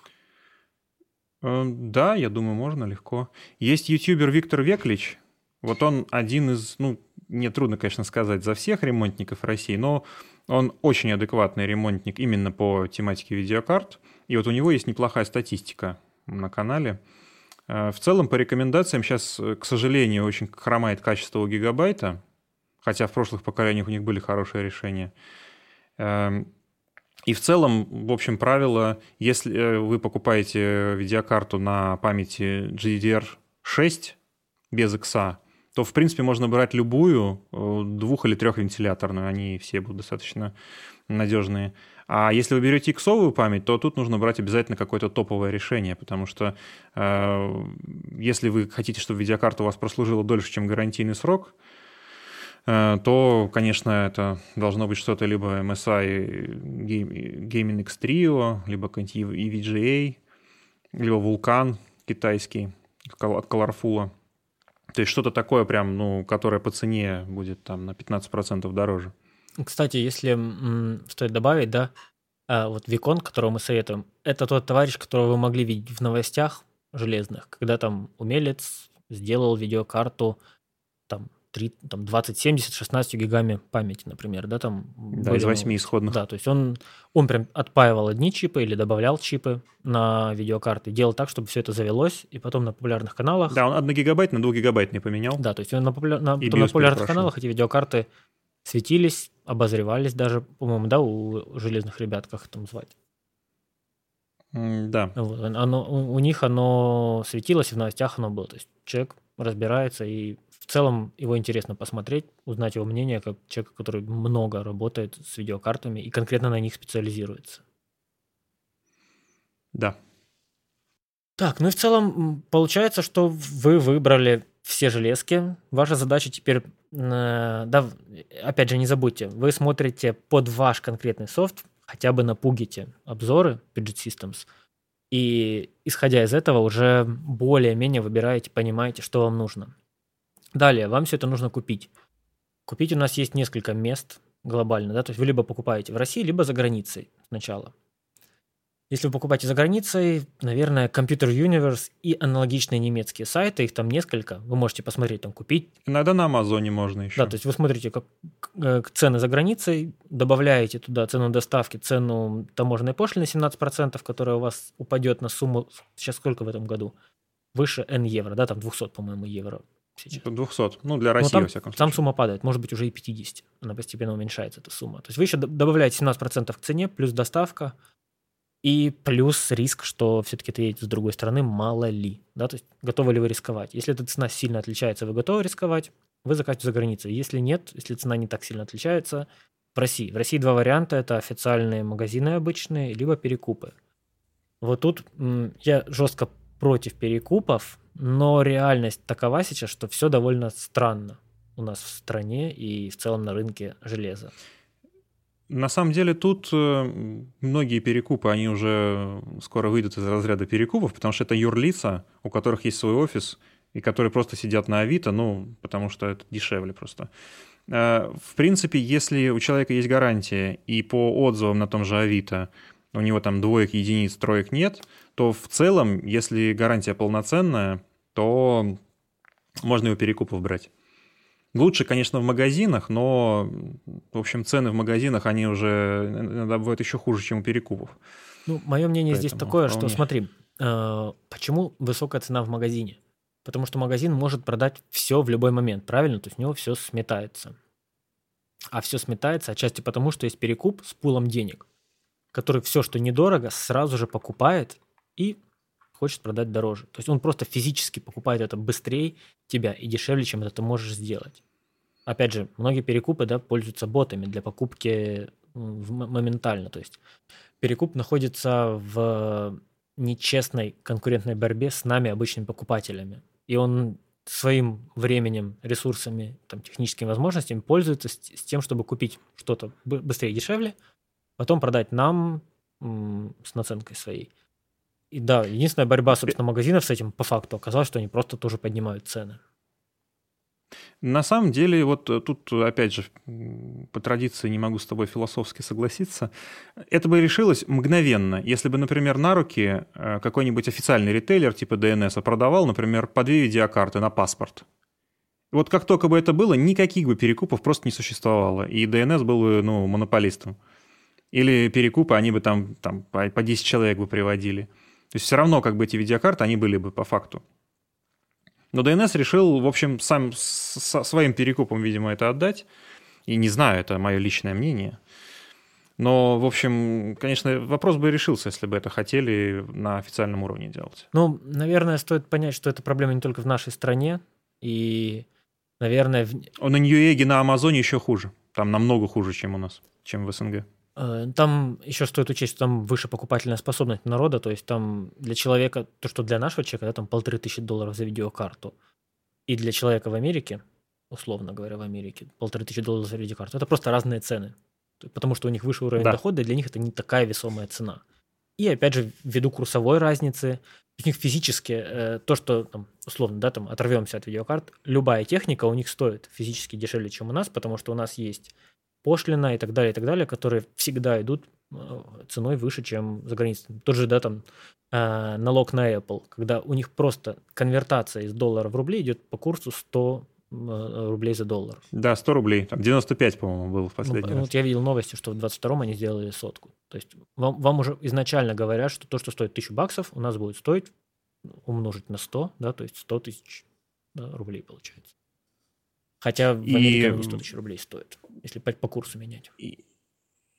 Э, Да, я думаю, можно легко. Есть ютубер Виктор Веклич. Вот он один из, ну, мне трудно, конечно, сказать за всех ремонтников России, но он очень адекватный ремонтник именно по тематике видеокарт. И вот у него есть неплохая статистика на канале. Э, В целом, по рекомендациям, сейчас, э, к сожалению, очень хромает качество у гигабайта, хотя в прошлых поколениях у них были хорошие решения. Эм, И в целом, в общем, правило, если э, вы покупаете видеокарту на памяти GDDR6 без XA, то, в принципе, можно брать любую, двух- или трехвентиляторную, они все будут достаточно надежные. А если вы берете иксовую память, то тут нужно брать обязательно какое-то топовое решение, потому что э, если вы хотите, чтобы видеокарта у вас прослужила дольше, чем гарантийный срок, э, то, конечно, это должно быть что-то либо MSI Gaming X Trio, либо какой-нибудь EVGA, либо Vulkan китайский от Colorful. То есть что-то такое прям, ну, которое по цене будет там на 15% дороже. Кстати, если м, стоит добавить, да, а, вот Викон, которого мы советуем, это тот товарищ, которого вы могли видеть в новостях железных, когда там умелец сделал видеокарту там, 3, там 20, 70, 16 гигами памяти, например, да, там Да, были из восьми новости. исходных. Да, то есть он, он прям отпаивал одни чипы или добавлял чипы на видеокарты, делал так, чтобы все это завелось, и потом на популярных каналах Да, он 1 гигабайт на 2 гигабайт не поменял. да, то есть на, популя- на- на популярных перепрошел. каналах эти видеокарты светились, обозревались даже, по-моему, да, у железных ребят, как их там звать. Да. Вот, оно, у, у них оно светилось, и в новостях оно было. То есть человек разбирается, и в целом его интересно посмотреть, узнать его мнение, как человек, который много работает с видеокартами и конкретно на них специализируется. Да. Так, ну и в целом получается, что вы выбрали все железки. Ваша задача теперь, э, да, опять же, не забудьте, вы смотрите под ваш конкретный софт, хотя бы напугите обзоры Budget Systems, и исходя из этого уже более-менее выбираете, понимаете, что вам нужно. Далее, вам все это нужно купить. Купить у нас есть несколько мест глобально, да, то есть вы либо покупаете в России, либо за границей сначала. Если вы покупаете за границей, наверное, Computer Universe и аналогичные немецкие сайты, их там несколько, вы можете посмотреть, там купить. Иногда на Амазоне можно еще. Да, то есть вы смотрите как, э, цены за границей, добавляете туда цену доставки, цену таможенной пошлины 17%, которая у вас упадет на сумму, сейчас сколько в этом году? Выше N евро, да, там 200, по-моему, евро сейчас. 200. Ну, для России, там, во всяком там случае. сумма падает, может быть, уже и 50. Она постепенно уменьшается, эта сумма. То есть вы еще добавляете 17% к цене, плюс доставка, и плюс риск, что все-таки ты едете с другой стороны, мало ли. Да? То есть готовы ли вы рисковать? Если эта цена сильно отличается, вы готовы рисковать, вы закатите за границей. Если нет, если цена не так сильно отличается, в России. В России два варианта. Это официальные магазины обычные, либо перекупы. Вот тут я жестко против перекупов, но реальность такова сейчас, что все довольно странно у нас в стране и в целом на рынке железа. На самом деле тут э, многие перекупы, они уже скоро выйдут из разряда перекупов, потому что это юрлица, у которых есть свой офис, и которые просто сидят на Авито, ну, потому что это дешевле просто. Э, В принципе, если у человека есть гарантия, и по отзывам на том же Авито у него там двоек, единиц, троек нет, то в целом, если гарантия полноценная, то можно его перекупов брать. Лучше, конечно, в магазинах, но, в общем, цены в магазинах, они уже иногда бывают еще хуже, чем у перекупов. Ну, мое мнение здесь Поэтому такое, что вполне. смотри, э, почему высокая цена в магазине? Потому что магазин может продать все в любой момент, правильно? То есть у него все сметается. А все сметается отчасти потому, что есть перекуп с пулом денег, который все, что недорого, сразу же покупает и хочет продать дороже. То есть он просто физически покупает это быстрее тебя и дешевле, чем это ты можешь сделать. Опять же, многие перекупы да, пользуются ботами для покупки моментально. То есть перекуп находится в нечестной конкурентной борьбе с нами, обычными покупателями. И он своим временем, ресурсами, там, техническими возможностями пользуется с, с тем, чтобы купить что-то быстрее и дешевле, потом продать нам с наценкой своей. И да, единственная борьба, собственно, магазинов с этим по факту оказалось, что они просто тоже поднимают цены. На самом деле, вот э, тут, опять же, по традиции не могу с тобой философски согласиться. Это бы решилось мгновенно, если бы, например, на руки э, какой-нибудь официальный ритейлер типа DNS продавал, например, по две видеокарты на паспорт. Вот как только бы это было, никаких бы перекупов просто не существовало, и DNS был бы, ну, монополистом. Или перекупы, они бы там, там по 10 человек бы приводили. То есть все равно как бы эти видеокарты, они были бы по факту. Но DNS решил, в общем, сам со своим перекупом, видимо, это отдать. И не знаю, это мое личное мнение. Но, в общем, конечно, вопрос бы решился, если бы это хотели на официальном уровне делать. Ну, наверное, стоит понять, что эта проблема не только в нашей стране. И, наверное... В... На Ньюэге на Амазоне еще хуже. Там намного хуже, чем у нас, чем в СНГ. Э, там еще стоит учесть, что там выше покупательная способность народа, то есть там для человека, то, что для нашего человека, да, там полторы тысячи долларов за видеокарту, и для человека в Америке, условно говоря, в Америке, полторы тысячи долларов за видеокарту, это просто разные цены, потому что у них выше уровень да. дохода, и для них это не такая весомая цена. И опять же, ввиду курсовой разницы, у них физически э, то, что там, условно, да, там оторвемся от видеокарт, любая техника у них стоит физически дешевле, чем у нас, потому что у нас есть пошлина и так далее, и так далее, которые всегда идут э, ценой выше, чем за границей. Тот же, да, там, э, налог на Apple, когда у них просто конвертация из доллара в рубли идет по курсу 100 э, рублей за доллар. Да, 100 рублей. Там 95, по-моему, был в последний ну, раз. Вот я видел новости, что в 22-м они сделали сотку. То есть вам, вам уже изначально говорят, что то, что стоит 1000 баксов, у нас будет стоить умножить на 100, да, то есть 100 тысяч да, рублей получается. Хотя в Америке и... они 100 тысяч рублей стоят, если по, по курсу менять. И,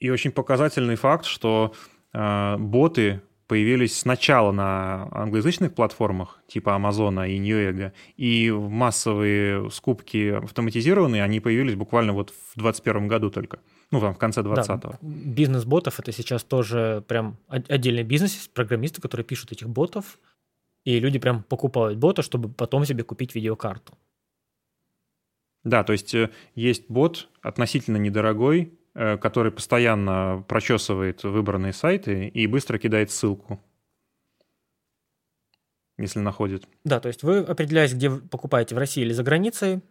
и очень показательный факт, что э, боты появились сначала на англоязычных платформах типа Амазона и Newegg, и массовые скупки автоматизированные, они появились буквально вот в 2021 году только. Ну, там, в конце 20-го. Да, бизнес ботов — это сейчас тоже прям отдельный бизнес. Программисты, которые пишут этих ботов, и люди прям покупают бота, чтобы потом себе купить видеокарту. Да, то есть э, есть бот относительно недорогой, э, который постоянно прочесывает выбранные сайты и быстро кидает ссылку, если находит. Да, то есть вы определяете, где вы покупаете в России или за границей,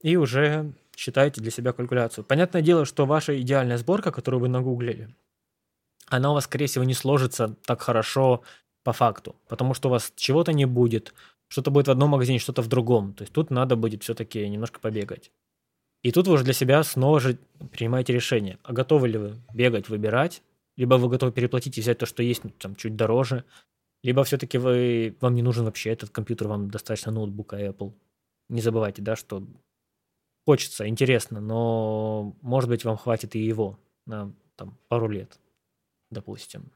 и уже считаете для себя калькуляцию. Понятное дело, что ваша идеальная сборка, которую вы нагуглили, она у вас, скорее всего, не сложится так хорошо по факту, потому что у вас чего-то не будет, что-то будет в одном магазине, что-то в другом. То есть тут надо будет все-таки немножко побегать. И тут вы уже для себя снова же принимаете решение, а готовы ли вы бегать, выбирать, либо вы готовы переплатить и взять то, что есть ну, там, чуть дороже, либо все-таки вы, вам не нужен вообще этот компьютер, вам достаточно ноутбука Apple. Не забывайте, да, что хочется, интересно, но, может быть, вам хватит и его на там, пару лет, допустим.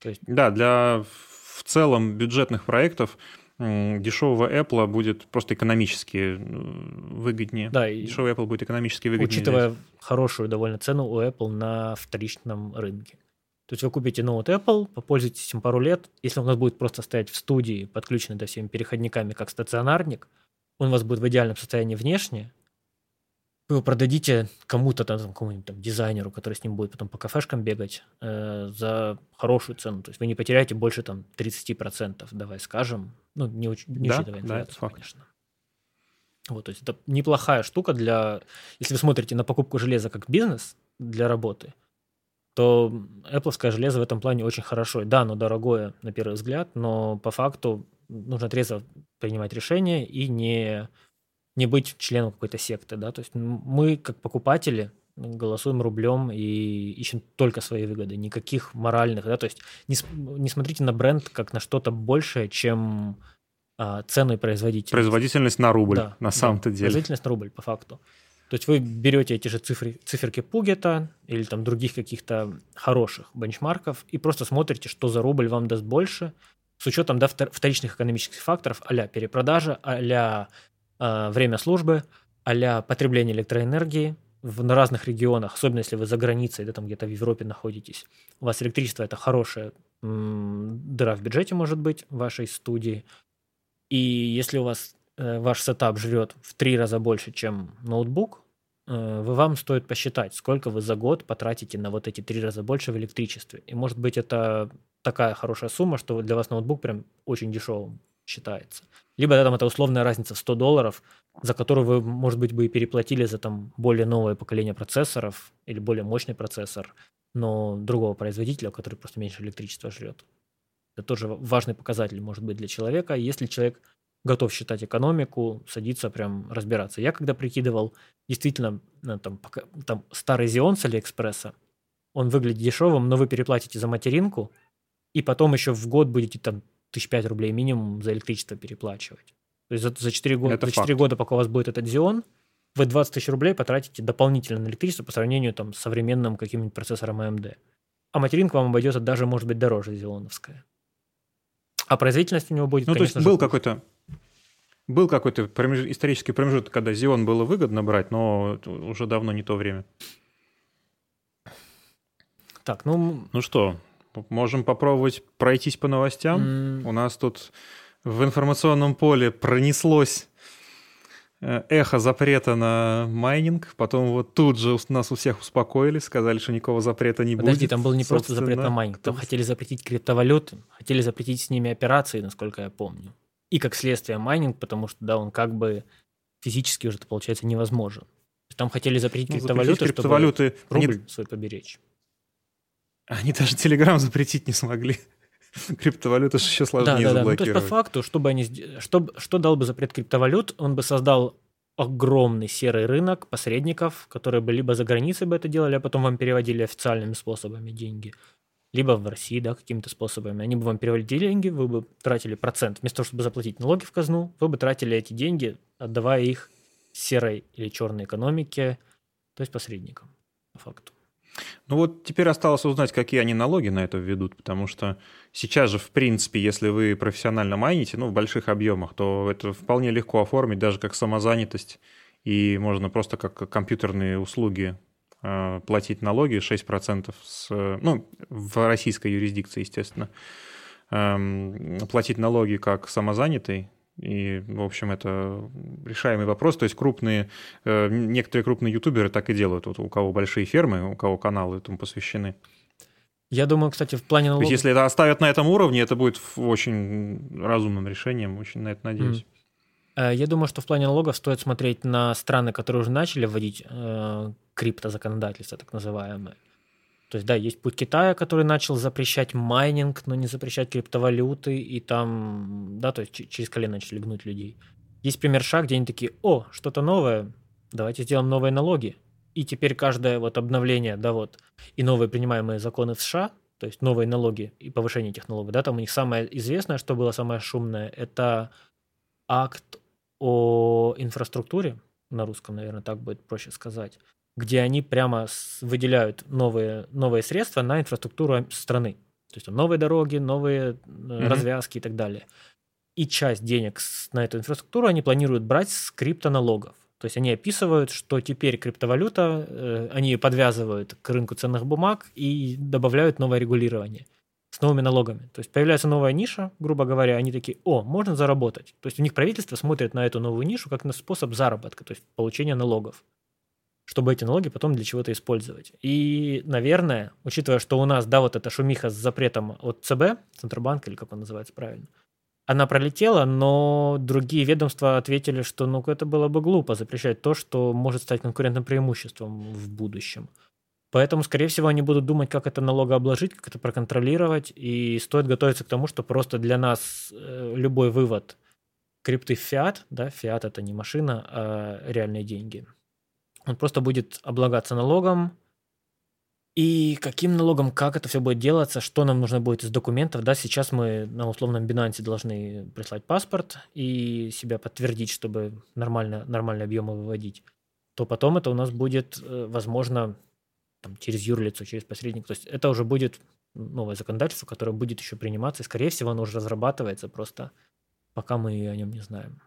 То есть... Да, для в целом бюджетных проектов дешевого Apple будет просто экономически выгоднее. Да, дешевый Apple будет экономически выгоднее. Учитывая здесь. хорошую довольно цену у Apple на вторичном рынке. То есть вы купите ноут Apple, попользуйтесь им пару лет. Если он у нас будет просто стоять в студии, подключенный до всеми переходниками, как стационарник, он у вас будет в идеальном состоянии внешне, вы его продадите кому-то, там, какому-нибудь там, дизайнеру, который с ним будет потом по кафешкам бегать, э, за хорошую цену. То есть вы не потеряете больше там 30%, давай скажем. Ну, не, уч- не да, учитывая инфляцию, да, конечно. Вот, то есть это неплохая штука для... Если вы смотрите на покупку железа как бизнес для работы, то Apple железо в этом плане очень хорошо. Да, оно дорогое на первый взгляд, но по факту нужно трезво принимать решения и не не быть членом какой-то секты, да, то есть мы как покупатели голосуем рублем и ищем только свои выгоды, никаких моральных, да, то есть не, не смотрите на бренд как на что-то большее, чем а, цену и производительность. Производительность на рубль, да, на самом-то да, деле. Производительность на рубль, по факту. То есть вы берете эти же цифры, циферки Пугета или там других каких-то хороших бенчмарков и просто смотрите, что за рубль вам даст больше, с учетом да, вторичных экономических факторов, а перепродажа, а время службы, а потребление электроэнергии в, на разных регионах, особенно если вы за границей, да, там где-то в Европе находитесь. У вас электричество – это хорошая м- дыра в бюджете, может быть, вашей студии. И если у вас э, ваш сетап жрет в три раза больше, чем ноутбук, э, вы вам стоит посчитать, сколько вы за год потратите на вот эти три раза больше в электричестве. И может быть это такая хорошая сумма, что для вас ноутбук прям очень дешевым считается. Либо да, там это условная разница в 100 долларов, за которую вы, может быть, бы и переплатили за там более новое поколение процессоров или более мощный процессор, но другого производителя, который просто меньше электричества жрет. Это тоже важный показатель, может быть, для человека. Если человек готов считать экономику, садиться прям разбираться. Я когда прикидывал, действительно, ну, там, там старый Xeon с Алиэкспресса, он выглядит дешевым, но вы переплатите за материнку, и потом еще в год будете там тысяч пять рублей минимум за электричество переплачивать. То есть за, за, 4, года, за 4 года, пока у вас будет этот Xeon, вы 20 тысяч рублей потратите дополнительно на электричество по сравнению там, с современным каким-нибудь процессором AMD. А материнка вам обойдется даже, может быть, дороже зеоновская. А производительность у него будет, Ну, то есть был какой-то был какой-то промеж... исторический промежуток, когда Xeon было выгодно брать, но уже давно не то время. Так, ну... Ну что, Можем попробовать пройтись по новостям. Mm. У нас тут в информационном поле пронеслось э, эхо запрета на майнинг. Потом вот тут же нас у всех успокоили, сказали, что никакого запрета не Подожди, будет. Подожди, там был не просто запрет на майнинг, там хотели запретить криптовалюты, хотели запретить с ними операции, насколько я помню. И как следствие майнинг, потому что, да, он как бы физически уже, получается, невозможен. Там хотели запретить ну, криптовалюты, запретить криптовалюты, чтобы рубль они... свой поберечь. Они даже Телеграм запретить не смогли. Криптовалюты же еще сложнее да, да, да. Ну, то есть, по факту, чтобы они, что, что дал бы запрет криптовалют, он бы создал огромный серый рынок посредников, которые бы либо за границей бы это делали, а потом вам переводили официальными способами деньги, либо в России, да, какими-то способами. Они бы вам переводили деньги, вы бы тратили процент. Вместо того, чтобы заплатить налоги в казну, вы бы тратили эти деньги, отдавая их серой или черной экономике, то есть посредникам, по факту. Ну вот теперь осталось узнать, какие они налоги на это введут, потому что сейчас же, в принципе, если вы профессионально майните, ну, в больших объемах, то это вполне легко оформить даже как самозанятость, и можно просто как компьютерные услуги э, платить налоги 6% с, ну, в российской юрисдикции, естественно, э, платить налоги как самозанятый, и, в общем, это решаемый вопрос. То есть крупные, э, некоторые крупные ютуберы так и делают, вот у кого большие фермы, у кого каналы этому посвящены. Я думаю, кстати, в плане налогов... То есть, если это оставят на этом уровне, это будет очень разумным решением, очень на это надеюсь. Mm. Я думаю, что в плане налогов стоит смотреть на страны, которые уже начали вводить э, криптозаконодательство, так называемое. То есть, да, есть путь Китая, который начал запрещать майнинг, но не запрещать криптовалюты, и там, да, то есть через колено начали гнуть людей. Есть пример шаг, где они такие, о, что-то новое, давайте сделаем новые налоги. И теперь каждое вот обновление, да, вот, и новые принимаемые законы в США, то есть новые налоги и повышение этих налогов, да, там у них самое известное, что было самое шумное, это акт о инфраструктуре, на русском, наверное, так будет проще сказать, где они прямо выделяют новые, новые средства на инфраструктуру страны. То есть новые дороги, новые mm-hmm. развязки и так далее. И часть денег на эту инфраструктуру они планируют брать с криптоналогов. То есть они описывают, что теперь криптовалюта, э, они подвязывают к рынку ценных бумаг и добавляют новое регулирование с новыми налогами. То есть появляется новая ниша, грубо говоря, они такие, о, можно заработать. То есть у них правительство смотрит на эту новую нишу как на способ заработка, то есть получения налогов чтобы эти налоги потом для чего-то использовать. И, наверное, учитывая, что у нас, да, вот эта шумиха с запретом от ЦБ, Центробанка, или как он называется правильно, она пролетела, но другие ведомства ответили, что ну это было бы глупо запрещать то, что может стать конкурентным преимуществом в будущем. Поэтому, скорее всего, они будут думать, как это налогообложить, как это проконтролировать, и стоит готовиться к тому, что просто для нас э, любой вывод крипты в фиат, да, фиат это не машина, а реальные деньги – Он просто будет облагаться налогом, и каким налогом, как это все будет делаться, что нам нужно будет из документов, да, сейчас мы на условном Binance должны прислать паспорт и себя подтвердить, чтобы нормально, нормальные объемы выводить, то потом это у нас будет, э, возможно, там, через юрлицо, через посредника. То есть это уже будет новое законодательство, которое будет еще приниматься, и, скорее всего, оно уже разрабатывается, просто пока мы о нем не знаем.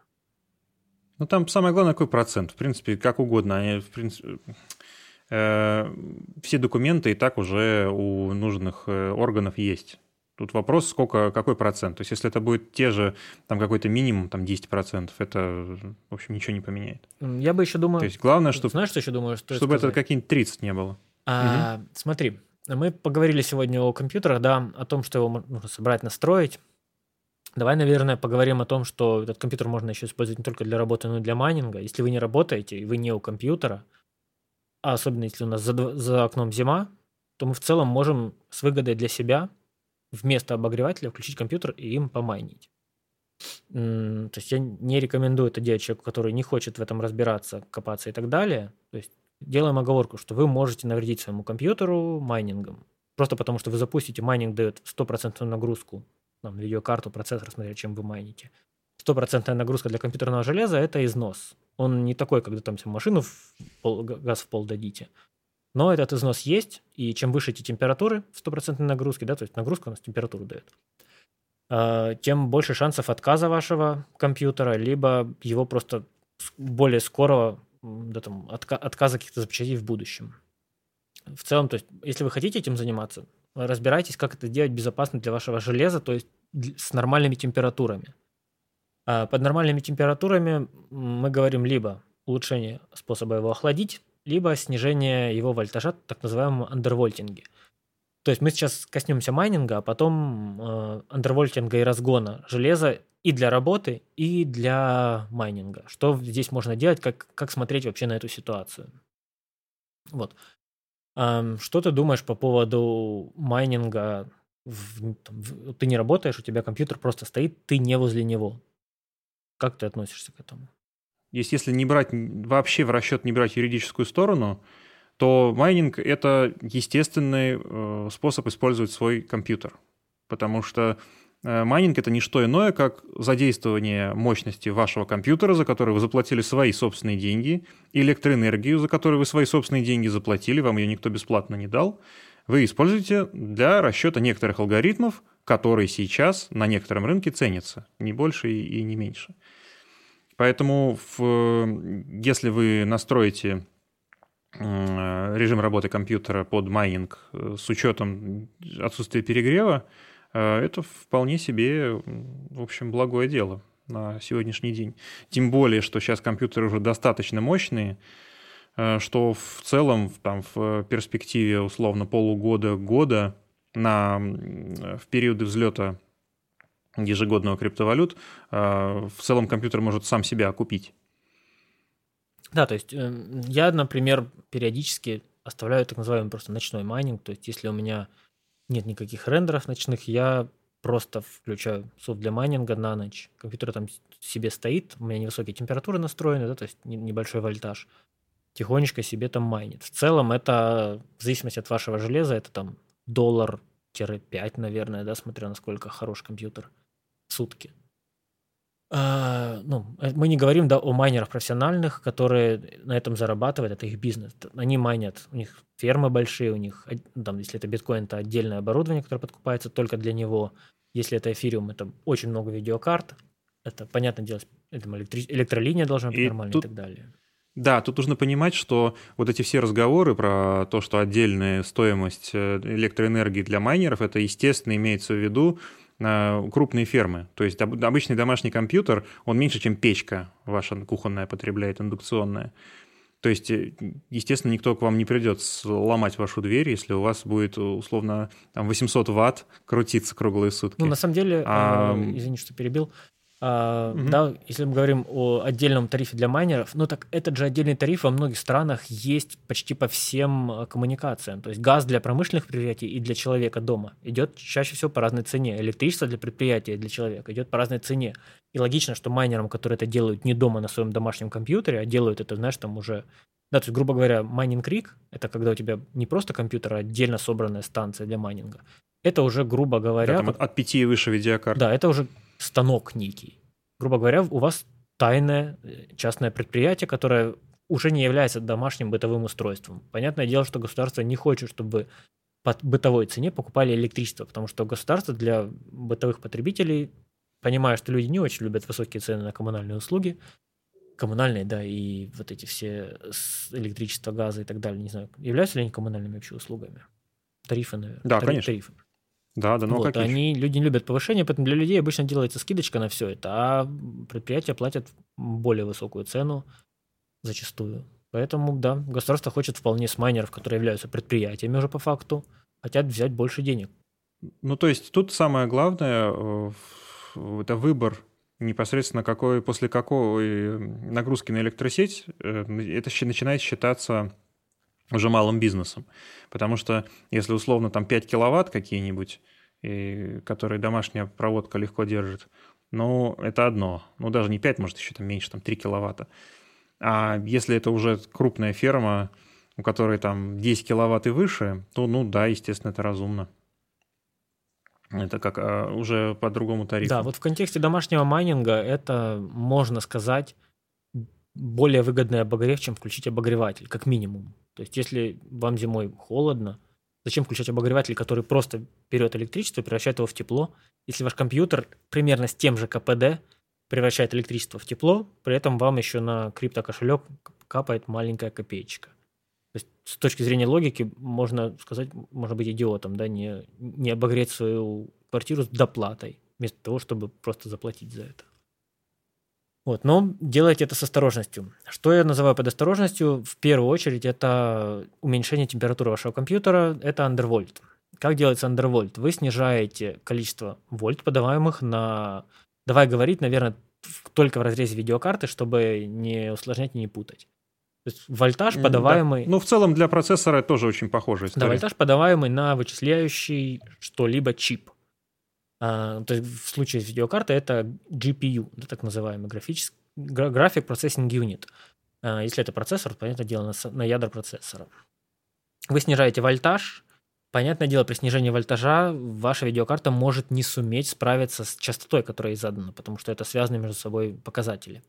Ну, там самое главное, какой процент. В принципе, как угодно. Они, в принципе, э, все документы и так уже у нужных э, органов есть. Тут вопрос, сколько, какой процент. То есть, если это будет те же, там какой-то минимум, там 10%, это, в общем, ничего не поменяет. Я бы еще думаю... То есть, главное, чтобы... Знаешь, что еще думаю? Что чтобы это какие-нибудь 30 не было. А, угу. Смотри, мы поговорили сегодня о компьютерах, да, о том, что его нужно собрать, настроить. Давай, наверное, поговорим о том, что этот компьютер можно еще использовать не только для работы, но и для майнинга. Если вы не работаете, и вы не у компьютера, а особенно если у нас за, за окном зима, то мы в целом можем с выгодой для себя вместо обогревателя включить компьютер и им помайнить. То есть я не рекомендую это делать человеку, который не хочет в этом разбираться, копаться и так далее. То есть делаем оговорку, что вы можете навредить своему компьютеру майнингом. Просто потому, что вы запустите, майнинг дает стопроцентную нагрузку там, видеокарту, процессор, смотря чем вы майните. Стопроцентная нагрузка для компьютерного железа – это износ. Он не такой, когда там машину в пол, газ в пол дадите. Но этот износ есть, и чем выше эти температуры в стопроцентной нагрузке, да, то есть нагрузка у нас температуру дает, а, тем больше шансов отказа вашего компьютера, либо его просто более скорого да, там, отка- отказа каких-то запчастей в будущем. В целом, то есть, если вы хотите этим заниматься, разбирайтесь, как это делать безопасно для вашего железа, то есть с нормальными температурами. А под нормальными температурами мы говорим либо улучшение способа его охладить, либо снижение его вольтажа, так называемом андервольтинге. То есть мы сейчас коснемся майнинга, а потом э, андервольтинга и разгона железа и для работы, и для майнинга. Что здесь можно делать, как, как смотреть вообще на эту ситуацию. Вот. Что ты думаешь по поводу майнинга? В, там, в, ты не работаешь, у тебя компьютер просто стоит, ты не возле него. Как ты относишься к этому? Есть, если не брать вообще в расчет не брать юридическую сторону, то майнинг это естественный э, способ использовать свой компьютер, потому что майнинг – это не что иное, как задействование мощности вашего компьютера, за который вы заплатили свои собственные деньги, электроэнергию, за которую вы свои собственные деньги заплатили, вам ее никто бесплатно не дал, вы используете для расчета некоторых алгоритмов, которые сейчас на некотором рынке ценятся, не больше и не меньше. Поэтому в, если вы настроите режим работы компьютера под майнинг э, с учетом отсутствия перегрева, Э, это вполне себе, в общем, благое дело на сегодняшний день. Тем более, что сейчас компьютеры уже достаточно мощные, э, что в целом там, в перспективе условно полугода-года на, в периоды взлета ежегодного криптовалют э, в целом компьютер может сам себя окупить. Да, то есть я, например, периодически оставляю так называемый просто ночной майнинг, то есть если у меня нет никаких рендеров ночных, я просто включаю софт для майнинга на ночь. Компьютер там себе стоит, у меня невысокие температуры настроены, да, то есть небольшой вольтаж. Тихонечко себе там майнит. В целом это, в зависимости от вашего железа, это там доллар-5, наверное, да, смотря насколько хороший компьютер в сутки. А, ну, э, мы не говорим да, о майнерах профессиональных, которые на этом зарабатывают, это их бизнес. Они майнят, у них фермы большие, у них, там, если это биткоин, это отдельное оборудование, которое подкупается только для него. Если это эфириум, это очень много видеокарт. Это, понятное дело, это электри- электролиния должна быть и нормальная тут... и так далее. Да, тут нужно понимать, что вот эти все разговоры про то, что отдельная стоимость э, электроэнергии для майнеров, это, естественно, имеется в виду крупные фермы. То есть обычный домашний компьютер, он меньше, чем печка ваша кухонная потребляет, индукционная. То есть, э, естественно, никто к вам не придет ломать вашу дверь, если у вас будет, условно, там 800 ватт крутиться круглые сутки. Ну, на самом деле, а... извини, что перебил, А, угу. Да, если мы говорим о отдельном тарифе для майнеров, ну так этот же отдельный тариф во многих странах есть почти по всем э, коммуникациям. То есть газ для промышленных предприятий и для человека дома идет чаще всего по разной цене. Электричество для предприятия и для человека идет по разной цене. И логично, что майнерам, которые это делают не дома на своем домашнем компьютере, а делают это, знаешь, там уже да, то есть, грубо говоря, майнинг rig – это когда у тебя не просто компьютер, а отдельно собранная станция для майнинга. Это уже, грубо говоря… Да, там от, от 5 и выше видеокарт. Да, это уже станок некий. Грубо говоря, у вас тайное э, частное предприятие, которое уже не является домашним бытовым устройством. Понятное дело, что государство не хочет, чтобы по бытовой цене покупали электричество, потому что государство для бытовых потребителей, понимая, что люди не очень любят высокие цены на коммунальные услуги, коммунальные, да, и вот эти все электричество, газы и так далее, не знаю, являются ли они коммунальными вообще услугами? Тарифы, наверное. Да, Тариф, конечно. Тарифы. Да, да, ну вот, они, люди не любят повышение, поэтому для людей обычно делается скидочка на все это, а предприятия платят более высокую цену зачастую. Поэтому, да, государство хочет вполне с майнеров, которые являются предприятиями уже по факту, хотят взять больше денег. Ну, то есть тут самое главное э, – это выбор непосредственно какой, после какой нагрузки на электросеть э, это начинает считаться уже малым бизнесом. Потому что если условно там 5 киловатт какие-нибудь, которые домашняя проводка легко держит, ну, это одно. Ну, даже не 5, может, еще там меньше, там 3 киловатта. А если это уже крупная ферма, у которой там 10 киловатт и выше, то, ну да, естественно, это разумно. Это как а, уже по другому тарифу. Да, вот в контексте домашнего майнинга это, можно сказать, более выгодный обогрев, чем включить обогреватель, как минимум. То есть, если вам зимой холодно, зачем включать обогреватель, который просто берет электричество и превращает его в тепло, если ваш компьютер примерно с тем же КПД превращает электричество в тепло, при этом вам еще на криптокошелек капает маленькая копеечка. То есть, с точки зрения логики, можно сказать, можно быть идиотом, да, не, не обогреть свою квартиру с доплатой, вместо того, чтобы просто заплатить за это. Вот, но делайте это с осторожностью. Что я называю под осторожностью? В первую очередь это уменьшение температуры вашего компьютера, это андервольт. Как делается андервольт? Вы снижаете количество вольт, подаваемых на... Давай говорить, наверное, только в разрезе видеокарты, чтобы не усложнять и не путать. То есть вольтаж, подаваемый... Да. Ну, в целом для процессора это тоже очень похожая история. Да, вольтаж, подаваемый на вычисляющий что-либо чип. А, то есть в случае с видеокартой это GPU, да, так называемый графический, график Processing Unit. А, если это процессор, то, понятное дело, на, на ядра процессора. Вы снижаете вольтаж. Понятное дело, при снижении вольтажа ваша видеокарта может не суметь справиться с частотой, которая ей задана, потому что это связаны между собой показатели.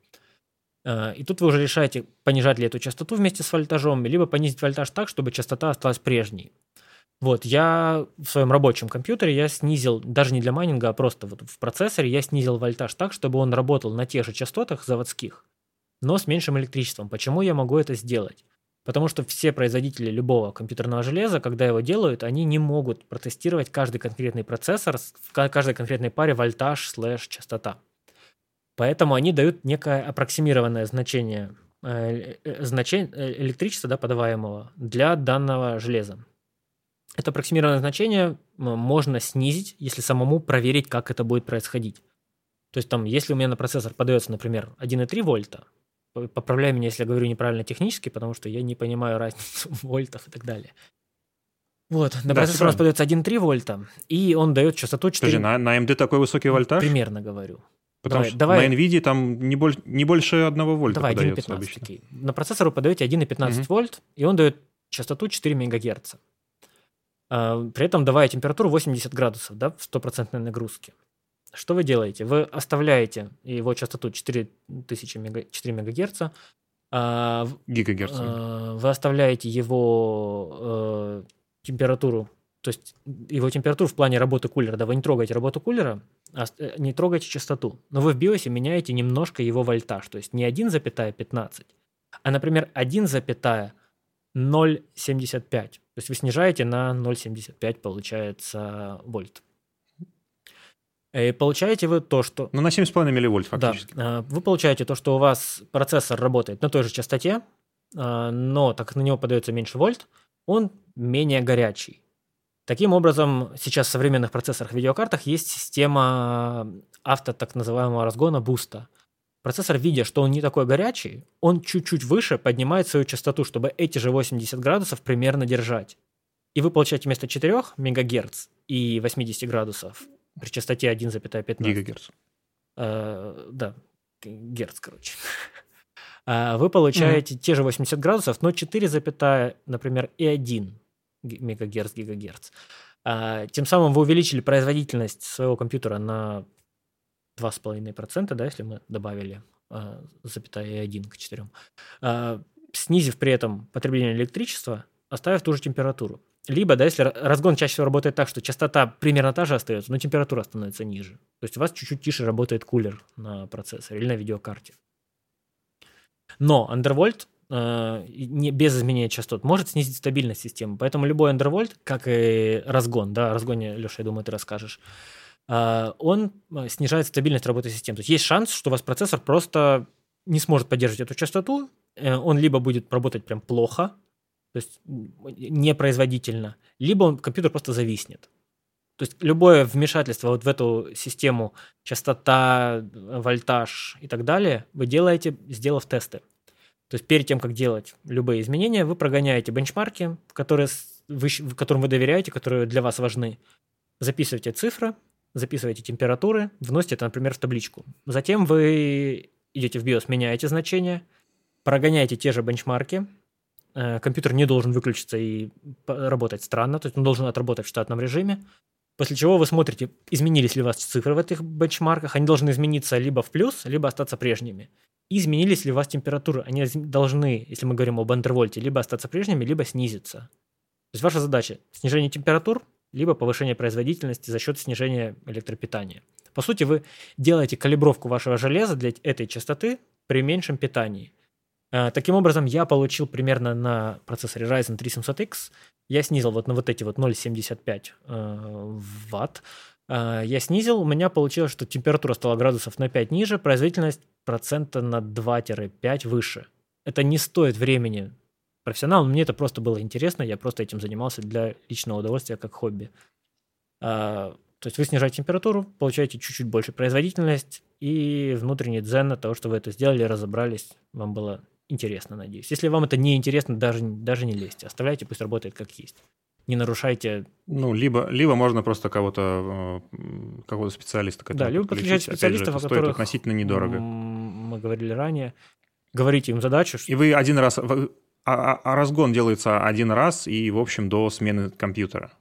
А, и тут вы уже решаете, понижать ли эту частоту вместе с вольтажом, либо понизить вольтаж так, чтобы частота осталась прежней. Вот, я в своем рабочем компьютере я снизил, даже не для майнинга, а просто вот в процессоре я снизил вольтаж так, чтобы он работал на тех же частотах заводских, но с меньшим электричеством. Почему я могу это сделать? Потому что все производители любого компьютерного железа, когда его делают, они не могут протестировать каждый конкретный процессор в каждой конкретной паре вольтаж слэш частота. Поэтому они дают некое аппроксимированное значение, э, э, значение э, электричества да, подаваемого для данного железа. Это аппроксимированное значение можно снизить, если самому проверить, как это будет происходить. То есть там, если у меня на процессор подается, например, 1,3 вольта, поправляй меня, если я говорю неправильно технически, потому что я не понимаю [LAUGHS] разницу в вольтах и так далее. Вот, на да, процессор у нас подается 1,3 вольта, и он дает частоту 4... Подожди, на, на AMD такой высокий вольтаж? Примерно говорю. Потому давай, что давай. на NVIDIA там не, больше, не больше 1 вольта давай, подается 1,15 обычно. Такие. На процессор вы подаете 1,15 угу. вольт, и он дает частоту 4 МГц. А, при этом давая температуру 80 градусов да, в стопроцентной нагрузке. Что вы делаете? Вы оставляете его частоту 4000 мега, 4 МГц. А, Гигагерц. А, вы оставляете его э, температуру, то есть его температуру в плане работы кулера. Да, вы не трогаете работу кулера, а не трогаете частоту. Но вы в биосе меняете немножко его вольтаж. То есть не 1,15, а, например, 1,15 0,75. То есть вы снижаете на 0,75, получается, вольт. И получаете вы то, что... Ну, на 7,5 милливольт фактически. Да, вы получаете то, что у вас процессор работает на той же частоте, а, но так как на него подается меньше вольт, он менее горячий. Таким образом, сейчас в современных процессорах видеокартах есть система авто так называемого разгона буста. Процессор, видя, что он не такой горячий, он чуть-чуть выше поднимает свою частоту, чтобы эти же 80 градусов примерно держать. И вы получаете вместо 4 МГц и 80 градусов при частоте 1,15. Гигагерц. Э, да, герц, короче. А вы получаете mm-hmm. те же 80 градусов, но 4, например, и 1 мегагерц, гигагерц. А, тем самым вы увеличили производительность своего компьютера на 2,5%, да, если мы добавили а, запятая 1 к 4, а, снизив при этом потребление электричества, оставив ту же температуру. Либо, да, если разгон чаще всего работает так, что частота примерно та же остается, но температура становится ниже. То есть у вас чуть-чуть тише работает кулер на процессоре или на видеокарте. Но Undervolt э, без изменения частот может снизить стабильность системы. Поэтому любой Undervolt, как и разгон, да, о разгоне, Леша, я думаю, ты расскажешь, э, он э, снижает стабильность работы системы. То есть есть шанс, что у вас процессор просто не сможет поддерживать эту частоту, э, он либо будет работать прям плохо, то есть непроизводительно, либо он, компьютер просто зависнет. То есть любое вмешательство вот в эту систему, частота, вольтаж и так далее, вы делаете, сделав тесты. То есть перед тем, как делать любые изменения, вы прогоняете бенчмарки, которые вы, которым вы доверяете, которые для вас важны. Записываете цифры, записываете температуры, вносите это, например, в табличку. Затем вы идете в BIOS, меняете значения, прогоняете те же бенчмарки, э, компьютер не должен выключиться и работать странно, то есть он должен отработать в штатном режиме. После чего вы смотрите, изменились ли у вас цифры в этих бенчмарках. Они должны измениться либо в плюс, либо остаться прежними. изменились ли у вас температуры. Они должны, если мы говорим об андервольте, либо остаться прежними, либо снизиться. То есть ваша задача – снижение температур, либо повышение производительности за счет снижения электропитания. По сути, вы делаете калибровку вашего железа для этой частоты при меньшем питании. Э, таким образом, я получил примерно на процессоре Ryzen 3 700X я снизил вот на вот эти вот 0,75 э, ватт. Э, я снизил, у меня получилось, что температура стала градусов на 5 ниже, производительность процента на 2-5 выше. Это не стоит времени профессионалам, мне это просто было интересно, я просто этим занимался для личного удовольствия, как хобби. Э, то есть вы снижаете температуру, получаете чуть-чуть больше производительность и внутренний дзен от того, что вы это сделали, разобрались, вам было интересно, надеюсь. Если вам это не интересно, даже, даже не лезьте. Оставляйте, пусть работает как есть. Не нарушайте. Ну, либо, либо можно просто кого-то, э, какого-то специалиста. Да, либо подключать специалистов, же, о которых относительно недорого. Мы говорили ранее. Говорите им задачу. Что... И вы один раз... А, а, а разгон делается один раз и, в общем, до смены компьютера.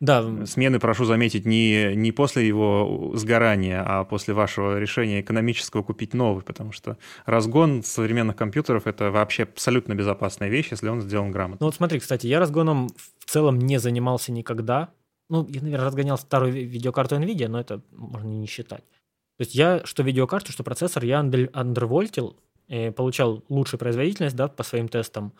Да. Смены, прошу заметить, не, не после его сгорания, а после вашего решения экономического купить новый, потому что разгон современных компьютеров — это вообще абсолютно безопасная вещь, если он сделан грамотно. Ну вот смотри, кстати, я разгоном в целом не занимался никогда. Ну, я, наверное, разгонял старую видеокарту NVIDIA, но это можно не считать. То есть я что видеокарту, что процессор я андервольтил, получал лучшую производительность да, по своим тестам,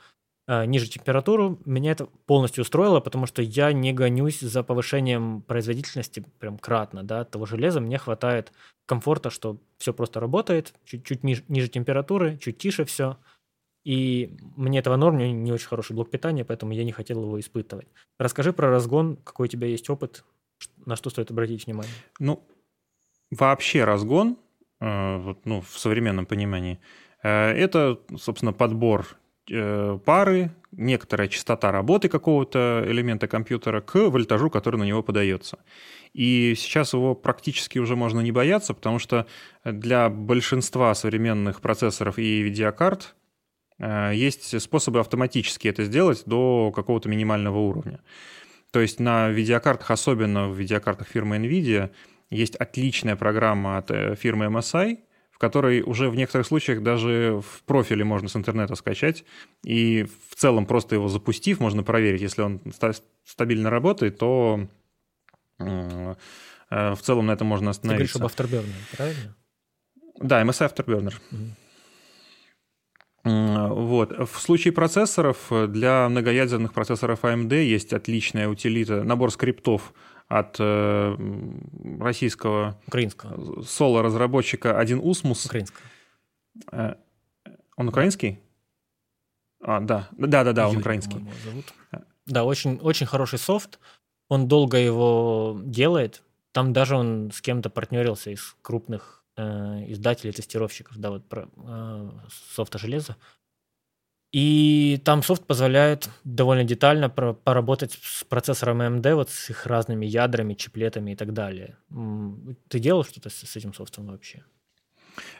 Э, ниже температуру, меня это полностью устроило, потому что я не гонюсь за повышением производительности прям кратно, да, того железа мне хватает комфорта, что все просто работает, чуть-чуть ниже, ниже температуры, чуть тише все, и мне этого норм, меня не очень хороший блок питания, поэтому я не хотел его испытывать. Расскажи про разгон, какой у тебя есть опыт, на что стоит обратить внимание? Ну, вообще разгон, э, ну, в современном понимании, это, собственно, подбор Э, пары, некоторая частота работы какого-то элемента компьютера к вольтажу, который на него подается. И сейчас его практически уже можно не бояться, потому что для большинства современных процессоров и видеокарт э, есть способы автоматически это сделать до какого-то минимального уровня. То есть на видеокартах, особенно в видеокартах фирмы NVIDIA, есть отличная программа от э, фирмы MSI – в которой уже в некоторых случаях даже в профиле можно с интернета скачать, и в целом просто его запустив, можно проверить, если он стабильно работает, то э, в целом на этом можно остановиться. Ты говоришь об Afterburner, правильно? Да, MSI Afterburner. Угу. Вот. В случае процессоров для многоядерных процессоров AMD есть отличная утилита, набор скриптов от э, российского украинского соло-разработчика один Усмус. Украинского. Э, он украинский? А, да. Да, да, да, он украинский. Зовут. Да, очень, очень хороший софт. Он долго его делает. Там даже он с кем-то партнерился из крупных э, издателей, тестировщиков, да, вот про э, софта железа. И там софт позволяет довольно детально поработать с процессором AMD, вот с их разными ядрами, чиплетами и так далее. Ты делал что-то с, этим софтом вообще?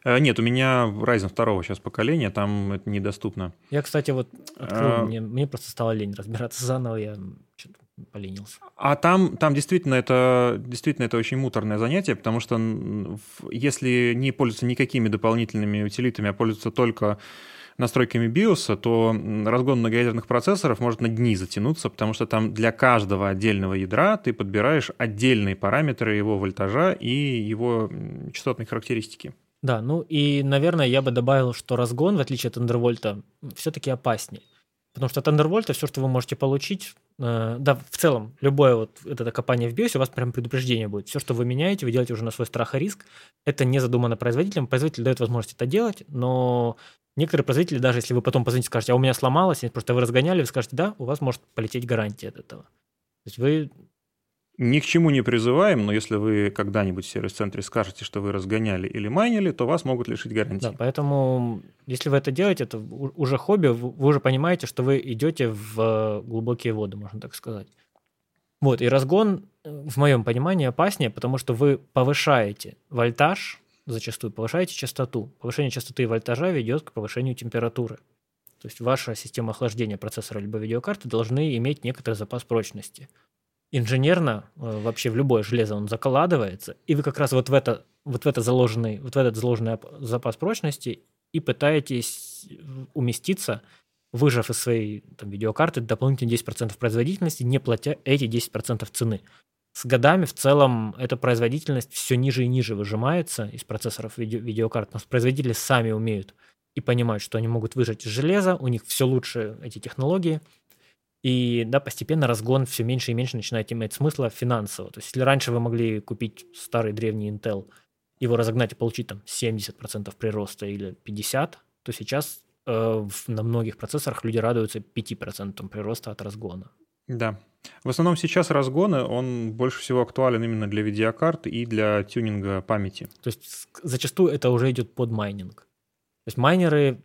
Э, нет, у меня Ryzen второго сейчас поколения, там это недоступно. Я, кстати, вот открыл, а... мне, мне просто стало лень разбираться заново, я что-то поленился. А там, там действительно, это, действительно это очень муторное занятие, потому что если не пользоваться никакими дополнительными утилитами, а пользоваться только настройками BIOS, то разгон многоядерных процессоров может на дни затянуться, потому что там для каждого отдельного ядра ты подбираешь отдельные параметры его вольтажа и его частотной характеристики. Да, ну и, наверное, я бы добавил, что разгон, в отличие от Thunderbolt, все-таки опаснее. Потому что Thunderbolt, все, что вы можете получить, э, да, в целом, любое вот это копание в BIOS, у вас прям предупреждение будет. Все, что вы меняете, вы делаете уже на свой страх и риск. Это не задумано производителем. Производитель дает возможность это делать, но Некоторые производители, даже если вы потом позвоните, скажете, а у меня сломалось, просто вы разгоняли, вы скажете, да, у вас может полететь гарантия от этого. То есть вы ни к чему не призываем, но если вы когда-нибудь в сервис-центре скажете, что вы разгоняли или майнили, то вас могут лишить гарантии. Да, поэтому если вы это делаете, это уже хобби, вы уже понимаете, что вы идете в глубокие воды, можно так сказать. Вот, и разгон, э, в моем понимании, опаснее, потому что вы повышаете вольтаж, зачастую повышаете частоту. Повышение частоты вольтажа ведет к повышению температуры. То есть ваша система охлаждения процессора либо видеокарты должны иметь некоторый запас прочности. Инженерно э, вообще в любое железо он закладывается, и вы как раз вот в, это, вот в, это заложенный, вот в этот заложенный запас прочности и пытаетесь уместиться, выжав из своей там, видеокарты дополнительные 10% производительности, не платя эти 10% цены с годами в целом эта производительность все ниже и ниже выжимается из процессоров видео, видеокарт. Но производители сами умеют и понимают, что они могут выжать из железа, у них все лучше эти технологии. И да, постепенно разгон все меньше и меньше начинает иметь смысла финансово. То есть если раньше вы могли купить старый древний Intel, его разогнать и получить там 70% прироста или 50%, то сейчас э, на многих процессорах люди радуются 5% прироста от разгона. Да. В основном сейчас разгоны, он больше всего актуален именно для видеокарт и для тюнинга памяти. То есть зачастую это уже идет под майнинг. То есть майнеры,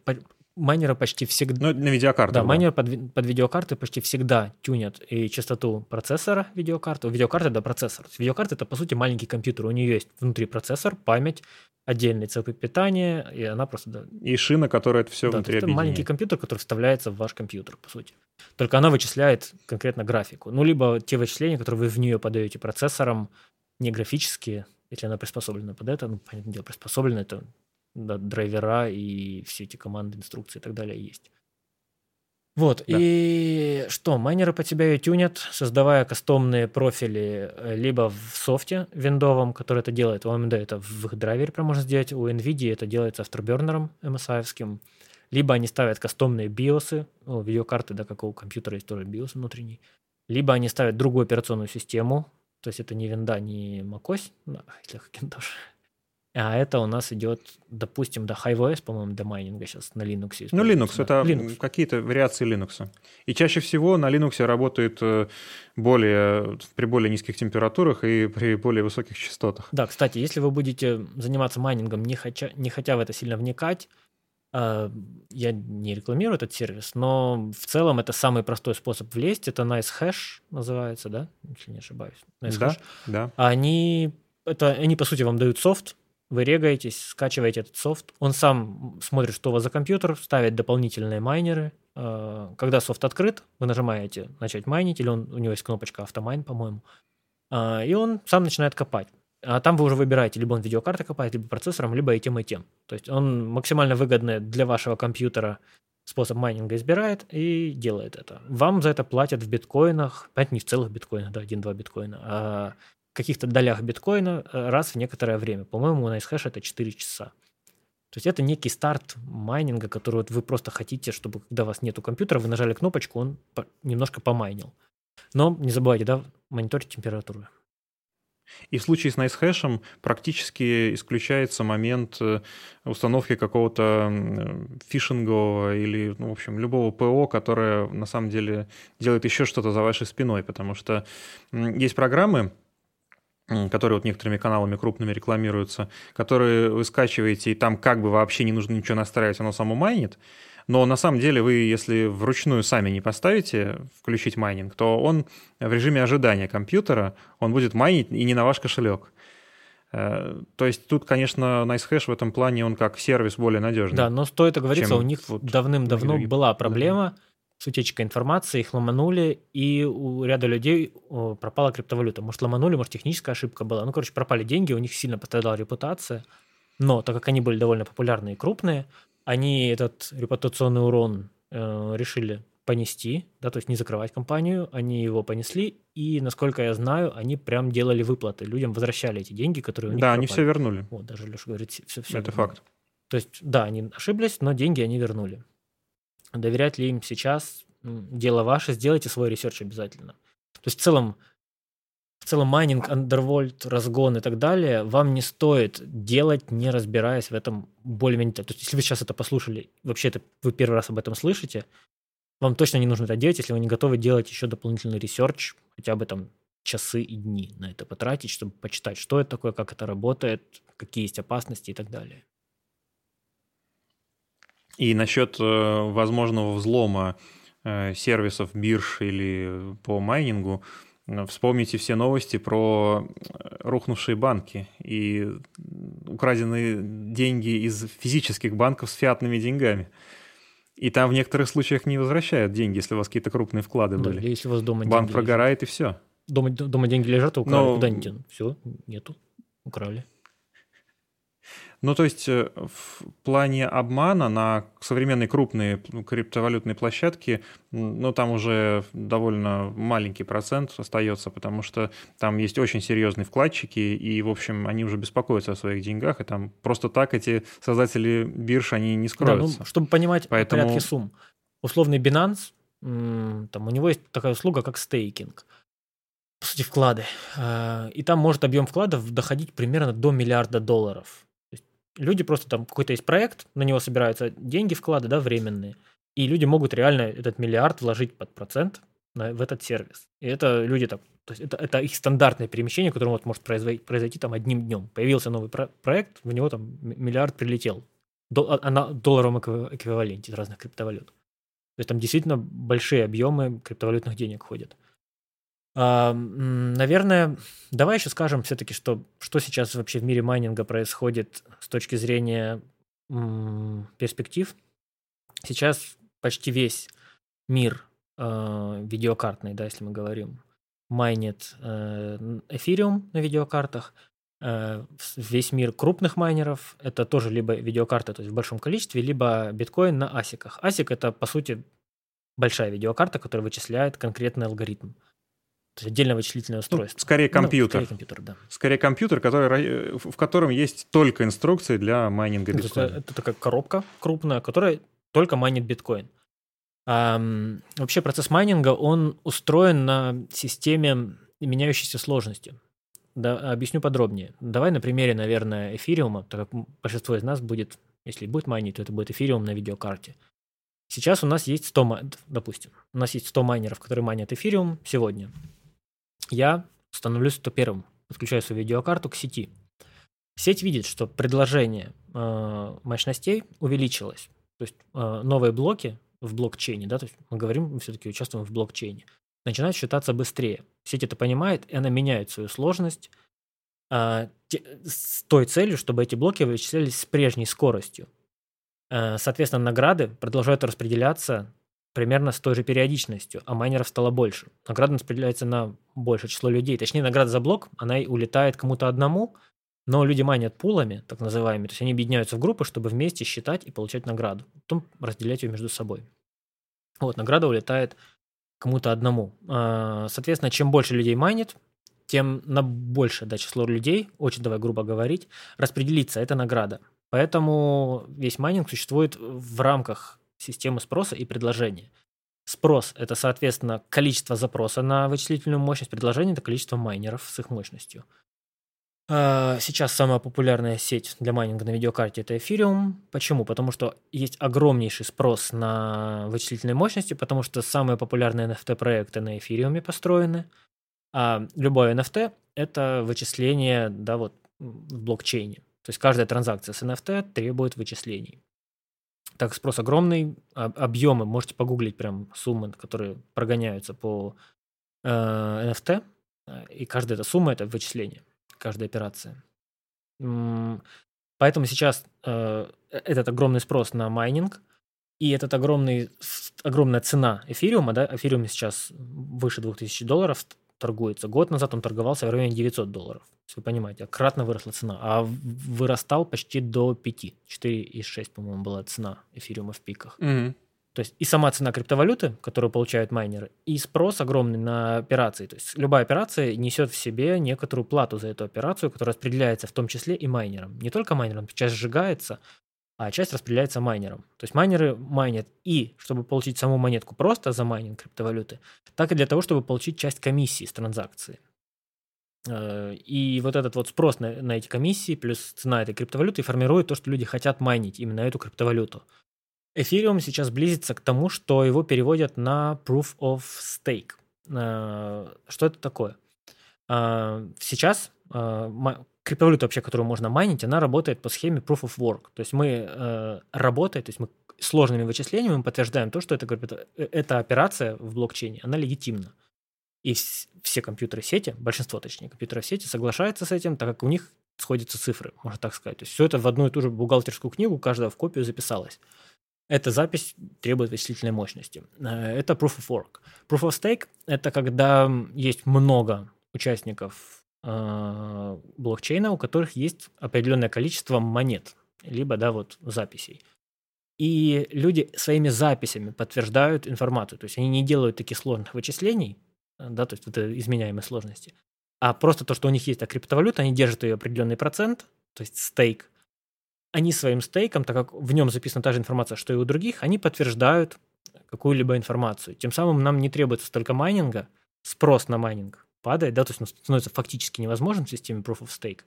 майнеры почти всегда... Ну, на видеокарты. Да, да. майнеры под, под видеокарты почти всегда тюнят и частоту процессора видеокарты. У видеокарты, да, процессор. Видеокарта — это, по сути, маленький компьютер. У нее есть внутри процессор, память, отдельный цепь питания, и она просто... Да, и шина, которая это все да, внутри это маленький компьютер, который вставляется в ваш компьютер, по сути. Только она вычисляет конкретно графику. Ну, либо те вычисления, которые вы в нее подаете процессором, не графические, если она приспособлена под это, ну, понятное дело, приспособлена, это да, драйвера и все эти команды, инструкции и так далее есть. Вот, да. и что, майнеры по ее тюнят, создавая кастомные профили э, либо в софте виндовом, который это делает, у AMD это в их драйвере прям можно сделать, у NVIDIA это делается авторбернером MSI-овским, либо они ставят кастомные биосы, ну, видеокарты, да, как у компьютера есть тоже биос внутренний, либо они ставят другую операционную систему, то есть это не винда, не macOS, да, тоже, а это у нас идет, допустим, до HiveOS, по-моему, до майнинга сейчас на Linux. Ну, Linux, да. это Linux. какие-то вариации Linux. И чаще всего на Linux работает э, более, при более низких температурах и при более высоких частотах. Да, кстати, если вы будете заниматься майнингом, не хотя, не хотя в это сильно вникать, э, я не рекламирую этот сервис, но в целом это самый простой способ влезть. Это NiceHash называется, да? Если не ошибаюсь. NiceHash. Да, да. Они, это, они, по сути, вам дают софт, вы регаетесь, скачиваете этот софт, он сам смотрит, что у вас за компьютер, ставит дополнительные майнеры. Э, когда софт открыт, вы нажимаете «Начать майнить», или он, у него есть кнопочка «Автомайн», по-моему, э, и он сам начинает копать. А там вы уже выбираете, либо он видеокарты копает, либо процессором, либо и тем, и тем. То есть он максимально выгодный для вашего компьютера способ майнинга избирает и делает это. Вам за это платят в биткоинах, понятно, не в целых биткоинах, да, 1-2 биткоина, а каких-то долях биткоина э, раз в некоторое время. По-моему, на Icehash это 4 часа. То есть это некий старт майнинга, который вот вы просто хотите, чтобы когда у вас нету компьютера, вы нажали кнопочку, он немножко помайнил. Но не забывайте, да, мониторить температуру. И в случае с NiceHash практически исключается момент э, установки какого-то фишингового или, ну, в общем, любого ПО, которое на самом деле делает еще что-то за вашей спиной, потому что есть программы, которые вот некоторыми каналами крупными рекламируются, которые вы скачиваете, и там как бы вообще не нужно ничего настраивать, оно само майнит, но на самом деле вы, если вручную сами не поставите включить майнинг, то он в режиме ожидания компьютера, он будет майнить и не на ваш кошелек. Э, то есть тут, конечно, NiceHash в этом плане, он как сервис более надежный. Да, но стоит оговориться, у них вот давным-давно была проблема да. С утечкой информации, их ломанули, и у ряда людей пропала криптовалюта. Может, ломанули, может, техническая ошибка была. Ну, короче, пропали деньги, у них сильно пострадала репутация. Но так как они были довольно популярные и крупные, они этот репутационный урон э, решили понести, да, то есть не закрывать компанию, они его понесли, и, насколько я знаю, они прям делали выплаты, людям возвращали эти деньги, которые у них Да, пропали. они все вернули. Вот, даже Леша говорит, все, все Это вернули. факт. То есть, да, они ошиблись, но деньги они вернули. Доверять ли им сейчас, дело ваше, сделайте свой research обязательно. То есть, в целом, в целом майнинг, undervolt, разгон и так далее вам не стоит делать, не разбираясь в этом более-менее. То есть, если вы сейчас это послушали, вообще это вы первый раз об этом слышите, вам точно не нужно это делать, если вы не готовы делать еще дополнительный research, хотя бы там часы и дни на это потратить, чтобы почитать, что это такое, как это работает, какие есть опасности и так далее. И насчет э, возможного взлома э, сервисов бирж или по майнингу, Вспомните все новости про э, рухнувшие банки и украденные деньги из физических банков с фиатными деньгами. И там в некоторых случаях не возвращают деньги, если у вас какие-то крупные вклады да, были. если у вас дома Банк прогорает лежат. и все. Дома, дома деньги лежат, украли, Но... куда они тянут? Все, нету, украли. Ну, то есть э, в плане обмана на современные крупные ну, криптовалютные площадки, ну, там уже довольно маленький процент остается, потому что там есть очень серьезные вкладчики, и, в общем, они уже беспокоятся о своих деньгах, и там просто так эти создатели бирж, они не скроются. Да, ну, чтобы понимать Поэтому... порядки сумм. Условный Binance, там у него есть такая услуга, как стейкинг по сути, вклады. А, и там может объем вкладов доходить примерно до миллиарда долларов люди просто там какой-то есть проект, на него собираются деньги, вклады, да, временные, и люди могут реально этот миллиард вложить под процент на, в этот сервис. И это люди так, то есть это, это их стандартное перемещение, которое вот может произойти, произойти там одним днем. Появился новый про- проект, в него там миллиард прилетел. До, а, на долларовом эквиваленте разных криптовалют. То есть там действительно большие объемы криптовалютных денег ходят. А, наверное, давай еще скажем все-таки, что, что сейчас вообще в мире майнинга происходит с точки зрения перспектив. Сейчас почти весь мир э, видеокартный, да, если мы говорим, майнит э, эфириум на видеокартах. Э, весь мир крупных майнеров – это тоже либо видеокарты, то есть в большом количестве, либо биткоин на асиках. Асик – это, по сути, большая видеокарта, которая вычисляет конкретный алгоритм. То есть отдельное вычислительное ну, устройство. Ну, скорее компьютер. Ну, скорее компьютер, да. Скорее компьютер, который, в котором есть только инструкции для майнинга биткоина. Это, это такая коробка крупная, которая только майнит биткоин. А, вообще процесс майнинга, он устроен на системе меняющейся сложности. Да, объясню подробнее. Давай на примере, наверное, эфириума, так как большинство из нас будет, если будет майнить, то это будет эфириум на видеокарте. Сейчас у нас есть 100, допустим, у нас есть 100 майнеров, которые майнят эфириум сегодня я становлюсь 101 подключаю свою видеокарту к сети. Сеть видит, что предложение э, мощностей увеличилось. То есть э, новые блоки в блокчейне, да, то есть мы говорим, мы все-таки участвуем в блокчейне, начинают считаться быстрее. Сеть это понимает, и она меняет свою сложность э, те, с той целью, чтобы эти блоки вычислялись с прежней скоростью. Э, соответственно, награды продолжают распределяться примерно с той же периодичностью, а майнеров стало больше. Награда распределяется на большее число людей. Точнее, награда за блок, она улетает кому-то одному, но люди майнят пулами, так называемыми, то есть они объединяются в группы, чтобы вместе считать и получать награду, потом разделять ее между собой. Вот, награда улетает кому-то одному. А, соответственно, чем больше людей майнит, тем на большее да, число людей, очень давай грубо говорить, распределится эта награда. Поэтому весь майнинг существует в рамках системы спроса и предложения. Спрос – это, соответственно, количество запроса на вычислительную мощность, предложение – это количество майнеров с их мощностью. А, сейчас самая популярная сеть для майнинга на видеокарте это Ethereum. Почему? Потому что есть огромнейший спрос на вычислительные мощности, потому что самые популярные NFT-проекты на Ethereum построены. А любой NFT – это вычисление да, вот, в блокчейне. То есть каждая транзакция с NFT требует вычислений. Так спрос огромный, объемы, можете погуглить прям суммы, которые прогоняются по э, NFT, и каждая эта сумма – это вычисление каждая операция. Поэтому сейчас э, этот огромный спрос на майнинг и этот огромный, огромная цена эфириума, да, эфириум сейчас выше 2000 долларов торгуется. Год назад он торговался в районе 900 долларов. Если вы понимаете, кратно выросла цена. А вырастал почти до 5. 4,6, по-моему, была цена эфириума в пиках. Mm-hmm. То есть и сама цена криптовалюты, которую получают майнеры, и спрос огромный на операции. То есть любая операция несет в себе некоторую плату за эту операцию, которая распределяется в том числе и майнерам. Не только майнерам, часть сжигается, а часть распределяется майнерам. То есть майнеры майнят и, чтобы получить саму монетку просто за майнинг криптовалюты, так и для того, чтобы получить часть комиссии с транзакции. Э, и вот этот вот спрос на, на эти комиссии плюс цена этой криптовалюты формирует то, что люди хотят майнить именно эту криптовалюту. Эфириум сейчас близится к тому, что его переводят на Proof of Stake. Э, что это такое? Э, сейчас криптовалюта вообще, которую можно майнить, она работает по схеме Proof of Work. То есть мы работаем, то есть мы сложными вычислениями мы подтверждаем то, что эта, эта операция в блокчейне, она легитимна. И все компьютеры сети, большинство точнее компьютеров сети соглашаются с этим, так как у них сходятся цифры, можно так сказать. То есть все это в одну и ту же бухгалтерскую книгу, каждая в копию записалась. Эта запись требует вычислительной мощности. Э, это Proof of Work. Proof of Stake – это когда есть много участников э, блокчейна, у которых есть определенное количество монет, либо да, вот записей. И люди своими записями подтверждают информацию. То есть они не делают таких сложных вычислений, да, то есть это изменяемой сложности, а просто то, что у них есть а криптовалюта, они держат ее определенный процент, то есть stake, они своим стейком, так как в нем записана та же информация, что и у других, они подтверждают какую-либо информацию. Тем самым нам не требуется столько майнинга, спрос на майнинг падает, да, то есть он становится фактически невозможен в системе Proof of Stake,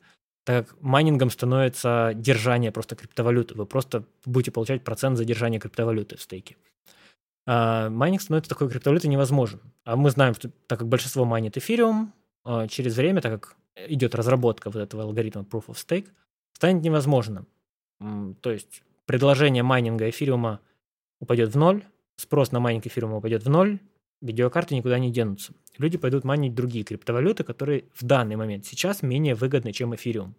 так как майнингом становится держание просто криптовалюты. Вы просто будете получать процент за держание криптовалюты в стейке. А майнинг становится такой криптовалютой невозможен. А мы знаем, что так как большинство майнит эфириум, а через время, так как идет разработка вот этого алгоритма Proof of Stake, станет невозможным. То есть предложение майнинга эфириума упадет в ноль, спрос на майнинг эфириума упадет в ноль, видеокарты никуда не денутся. Люди пойдут майнить другие криптовалюты, которые в данный момент сейчас менее выгодны, чем эфириум.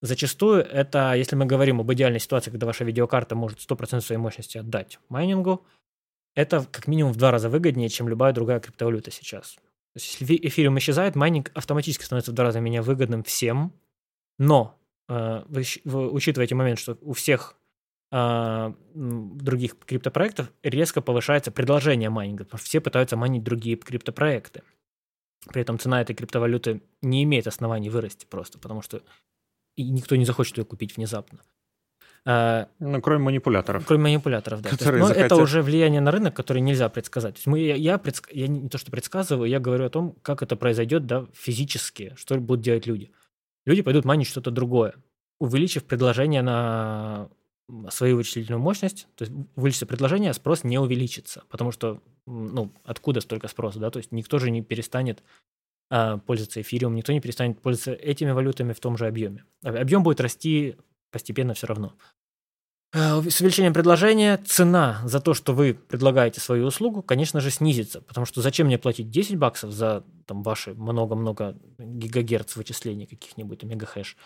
Зачастую это, если мы говорим об идеальной ситуации, когда ваша видеокарта может 100% своей мощности отдать майнингу, это как минимум в два раза выгоднее, чем любая другая криптовалюта сейчас. То есть, если эфириум исчезает, майнинг автоматически становится в два раза менее выгодным всем, но Э, вы, вы учитываете момент, что у всех других криптопроектов резко повышается предложение майнинга, потому что все пытаются майнить другие криптопроекты. При этом цена этой криптовалюты не имеет оснований вырасти просто, потому что никто не захочет ее купить внезапно. Э, ну, кроме манипуляторов. Кроме манипуляторов, да. Которые есть, но захотят... это уже влияние на рынок, которое нельзя предсказать. То есть мы, я, я, предск... я не то, что предсказываю, я говорю о том, как это произойдет да, физически, что будут делать люди люди пойдут манить что-то другое, увеличив предложение на свою вычислительную мощность, то есть увеличится предложение, а спрос не увеличится, потому что, ну, откуда столько спроса, да, то есть никто же не перестанет а, пользоваться эфириум, никто не перестанет пользоваться этими валютами в том же объеме. Объем будет расти постепенно все равно. А, с увеличением предложения цена за то, что вы предлагаете свою услугу, конечно же, снизится. Потому что зачем мне платить 10 баксов за там, ваши много-много гигагерц вычислений каких-нибудь, мегахэш,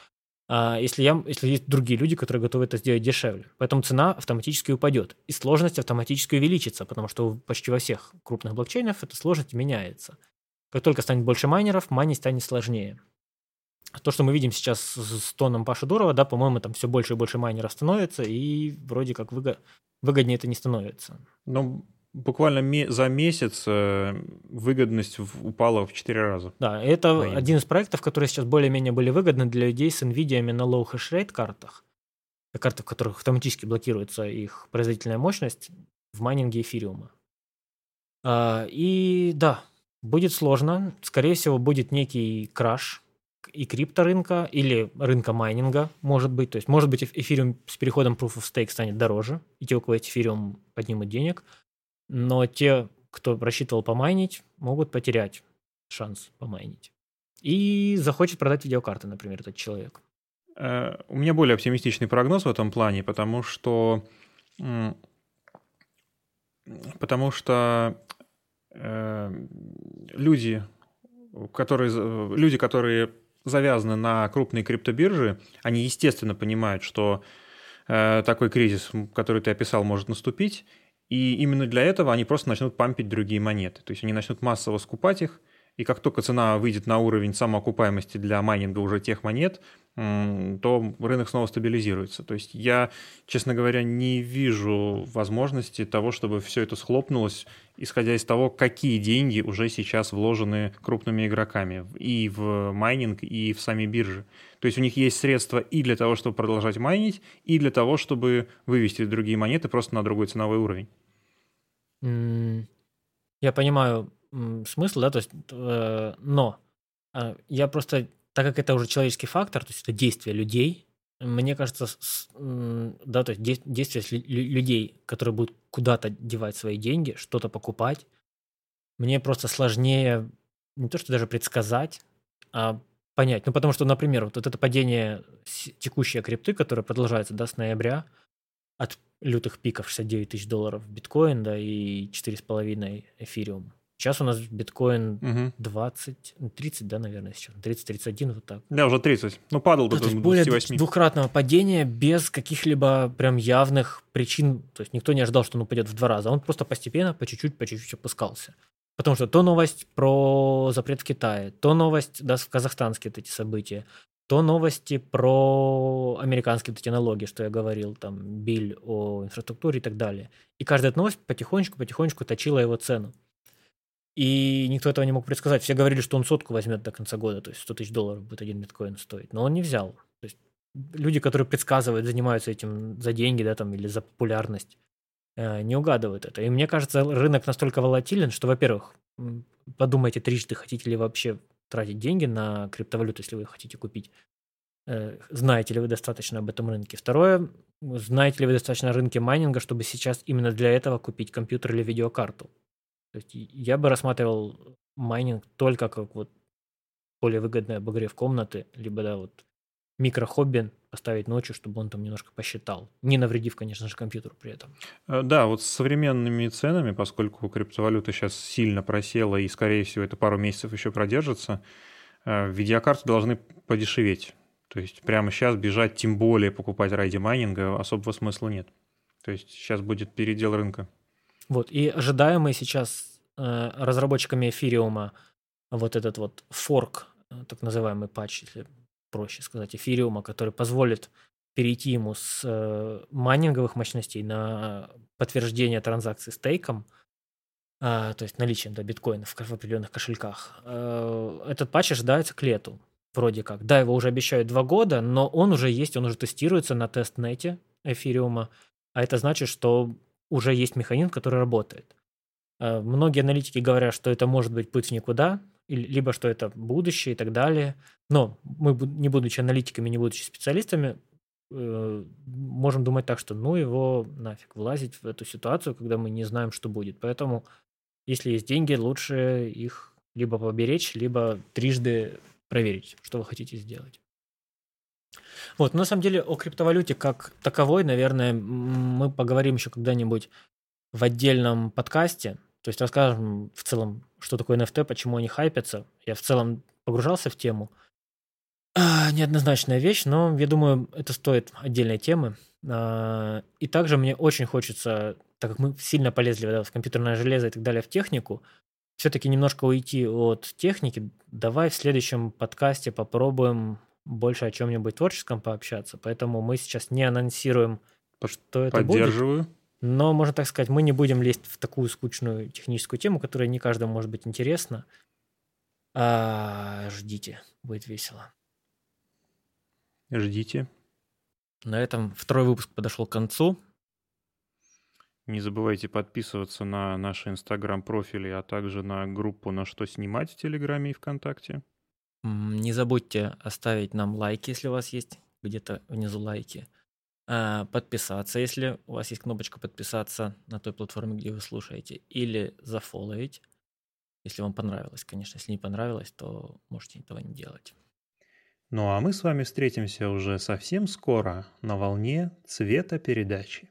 если, я, если есть другие люди, которые готовы это сделать дешевле. Поэтому цена автоматически упадет. И сложность автоматически увеличится, потому что почти во всех крупных блокчейнах эта сложность меняется. Как только станет больше майнеров, майнить станет сложнее то, что мы видим сейчас с тоном Паши Дурова, да, по-моему, там все больше и больше майнеров становится, и вроде как выгод... выгоднее это не становится. Ну, буквально за месяц э, выгодность упала в 4 раза. Да, это майнинг. один из проектов, которые сейчас более-менее были выгодны для людей с NVIDIA на low rate картах, карты, в которых автоматически блокируется их производительная мощность в майнинге эфириума. А, и да, будет сложно. Скорее всего, будет некий краш и крипторынка, или рынка майнинга, может быть. То есть, может быть, эфириум с переходом Proof of Stake станет дороже, и те, у кого есть эфириум, поднимут денег. Но те, кто рассчитывал помайнить, могут потерять шанс помайнить. И захочет продать видеокарты, например, этот человек. Э, у меня более оптимистичный прогноз в этом плане, потому что потому что э, люди, которые, люди, которые завязаны на крупные криптобиржи, они, естественно, понимают, что э, такой кризис, который ты описал, может наступить, и именно для этого они просто начнут пампить другие монеты. То есть они начнут массово скупать их, и как только цена выйдет на уровень самоокупаемости для майнинга уже тех монет, то рынок снова стабилизируется. То есть я, честно говоря, не вижу возможности того, чтобы все это схлопнулось, исходя из того, какие деньги уже сейчас вложены крупными игроками и в майнинг, и в сами биржи. То есть у них есть средства и для того, чтобы продолжать майнить, и для того, чтобы вывести другие монеты просто на другой ценовой уровень. Я понимаю смысл, да, то есть, э, но э, я просто, так как это уже человеческий фактор, то есть это действие людей, мне кажется, да, то есть действия людей, которые будут куда-то девать свои деньги, что-то покупать, мне просто сложнее не то, что даже предсказать, а понять. Ну, потому что, например, вот, это падение текущей крипты, которое продолжается до с ноября, от лютых пиков 69 тысяч долларов биткоин, да, и 4,5 эфириум. Сейчас у нас биткоин угу. 20, 30, да, наверное, сейчас. 30-31, вот так. Да, уже 30. Ну, падал да, до 28. Более двухкратного падения без каких-либо прям явных причин. То есть никто не ожидал, что он упадет в два раза. Он просто постепенно, по чуть-чуть, по чуть-чуть опускался. Потому что то новость про запрет в Китае, то новость, да, в казахстанские вот эти события, то новости про американские вот эти налоги, что я говорил, там, биль о инфраструктуре и так далее. И каждая эта новость потихонечку-потихонечку точила его цену. И никто этого не мог предсказать. Все говорили, что он сотку возьмет до конца года, то есть 100 тысяч долларов будет один биткоин стоить. Но он не взял. То есть люди, которые предсказывают, занимаются этим за деньги, да, там, или за популярность, не угадывают это. И мне кажется, рынок настолько волатилен, что, во-первых, подумайте трижды, хотите ли вообще тратить деньги на криптовалюту, если вы хотите купить. Э, знаете ли вы достаточно об этом рынке? Второе, знаете ли вы достаточно рынке майнинга, чтобы сейчас именно для этого купить компьютер или видеокарту? То есть я бы рассматривал майнинг только как вот более выгодный обогрев комнаты, либо, да, вот микрохобби поставить ночью, чтобы он там немножко посчитал, не навредив, конечно же, компьютеру при этом. Э, да, вот с современными ценами, поскольку криптовалюта сейчас сильно просела и, скорее всего, это пару месяцев еще продержится, э, видеокарты должны подешеветь. То есть прямо сейчас бежать, тем более покупать ради майнинга, особого смысла нет. То есть сейчас будет передел рынка. Вот, и ожидаемый сейчас э, разработчиками эфириума вот этот вот форк, так называемый патч, если проще сказать, эфириума, который позволит перейти ему с э, майнинговых мощностей на подтверждение транзакций стейком, э, то есть наличием да, биткоинов в определенных кошельках. Э, этот патч ожидается к лету, вроде как. Да, его уже обещают два года, но он уже есть, он уже тестируется на тестнете эфириума, а это значит, что уже есть механизм, который работает. Э, многие аналитики говорят, что это может быть путь в никуда, либо что это будущее и так далее. Но мы, не будучи аналитиками, не будучи специалистами, э, можем думать так, что ну его нафиг влазить в эту ситуацию, когда мы не знаем, что будет. Поэтому, если есть деньги, лучше их либо поберечь, либо трижды проверить, что вы хотите сделать. Вот, на самом деле о криптовалюте как таковой, наверное, мы поговорим еще когда-нибудь в отдельном подкасте. То есть расскажем в целом, что такое NFT, почему они хайпятся. Я в целом погружался в тему. А, неоднозначная вещь, но я думаю, это стоит отдельной темы. А, и также мне очень хочется, так как мы сильно полезли да, в компьютерное железо и так далее, в технику, все-таки немножко уйти от техники. Давай в следующем подкасте попробуем больше о чем-нибудь творческом пообщаться, поэтому мы сейчас не анонсируем, что это Поддерживаю. будет. Но, можно так сказать, мы не будем лезть в такую скучную техническую тему, которая не каждому может быть интересна. А, ждите, будет весело. Ждите. На этом второй выпуск подошел к концу. Не забывайте подписываться на наши инстаграм-профили, а также на группу «На что снимать» в Телеграме и ВКонтакте. Не забудьте оставить нам лайки, если у вас есть где-то внизу лайки. А, подписаться, если у вас есть кнопочка подписаться на той платформе, где вы слушаете, или зафолловить, если вам понравилось, конечно. Если не понравилось, то можете этого не делать. Ну а мы с вами встретимся уже совсем скоро на волне цвета передачи.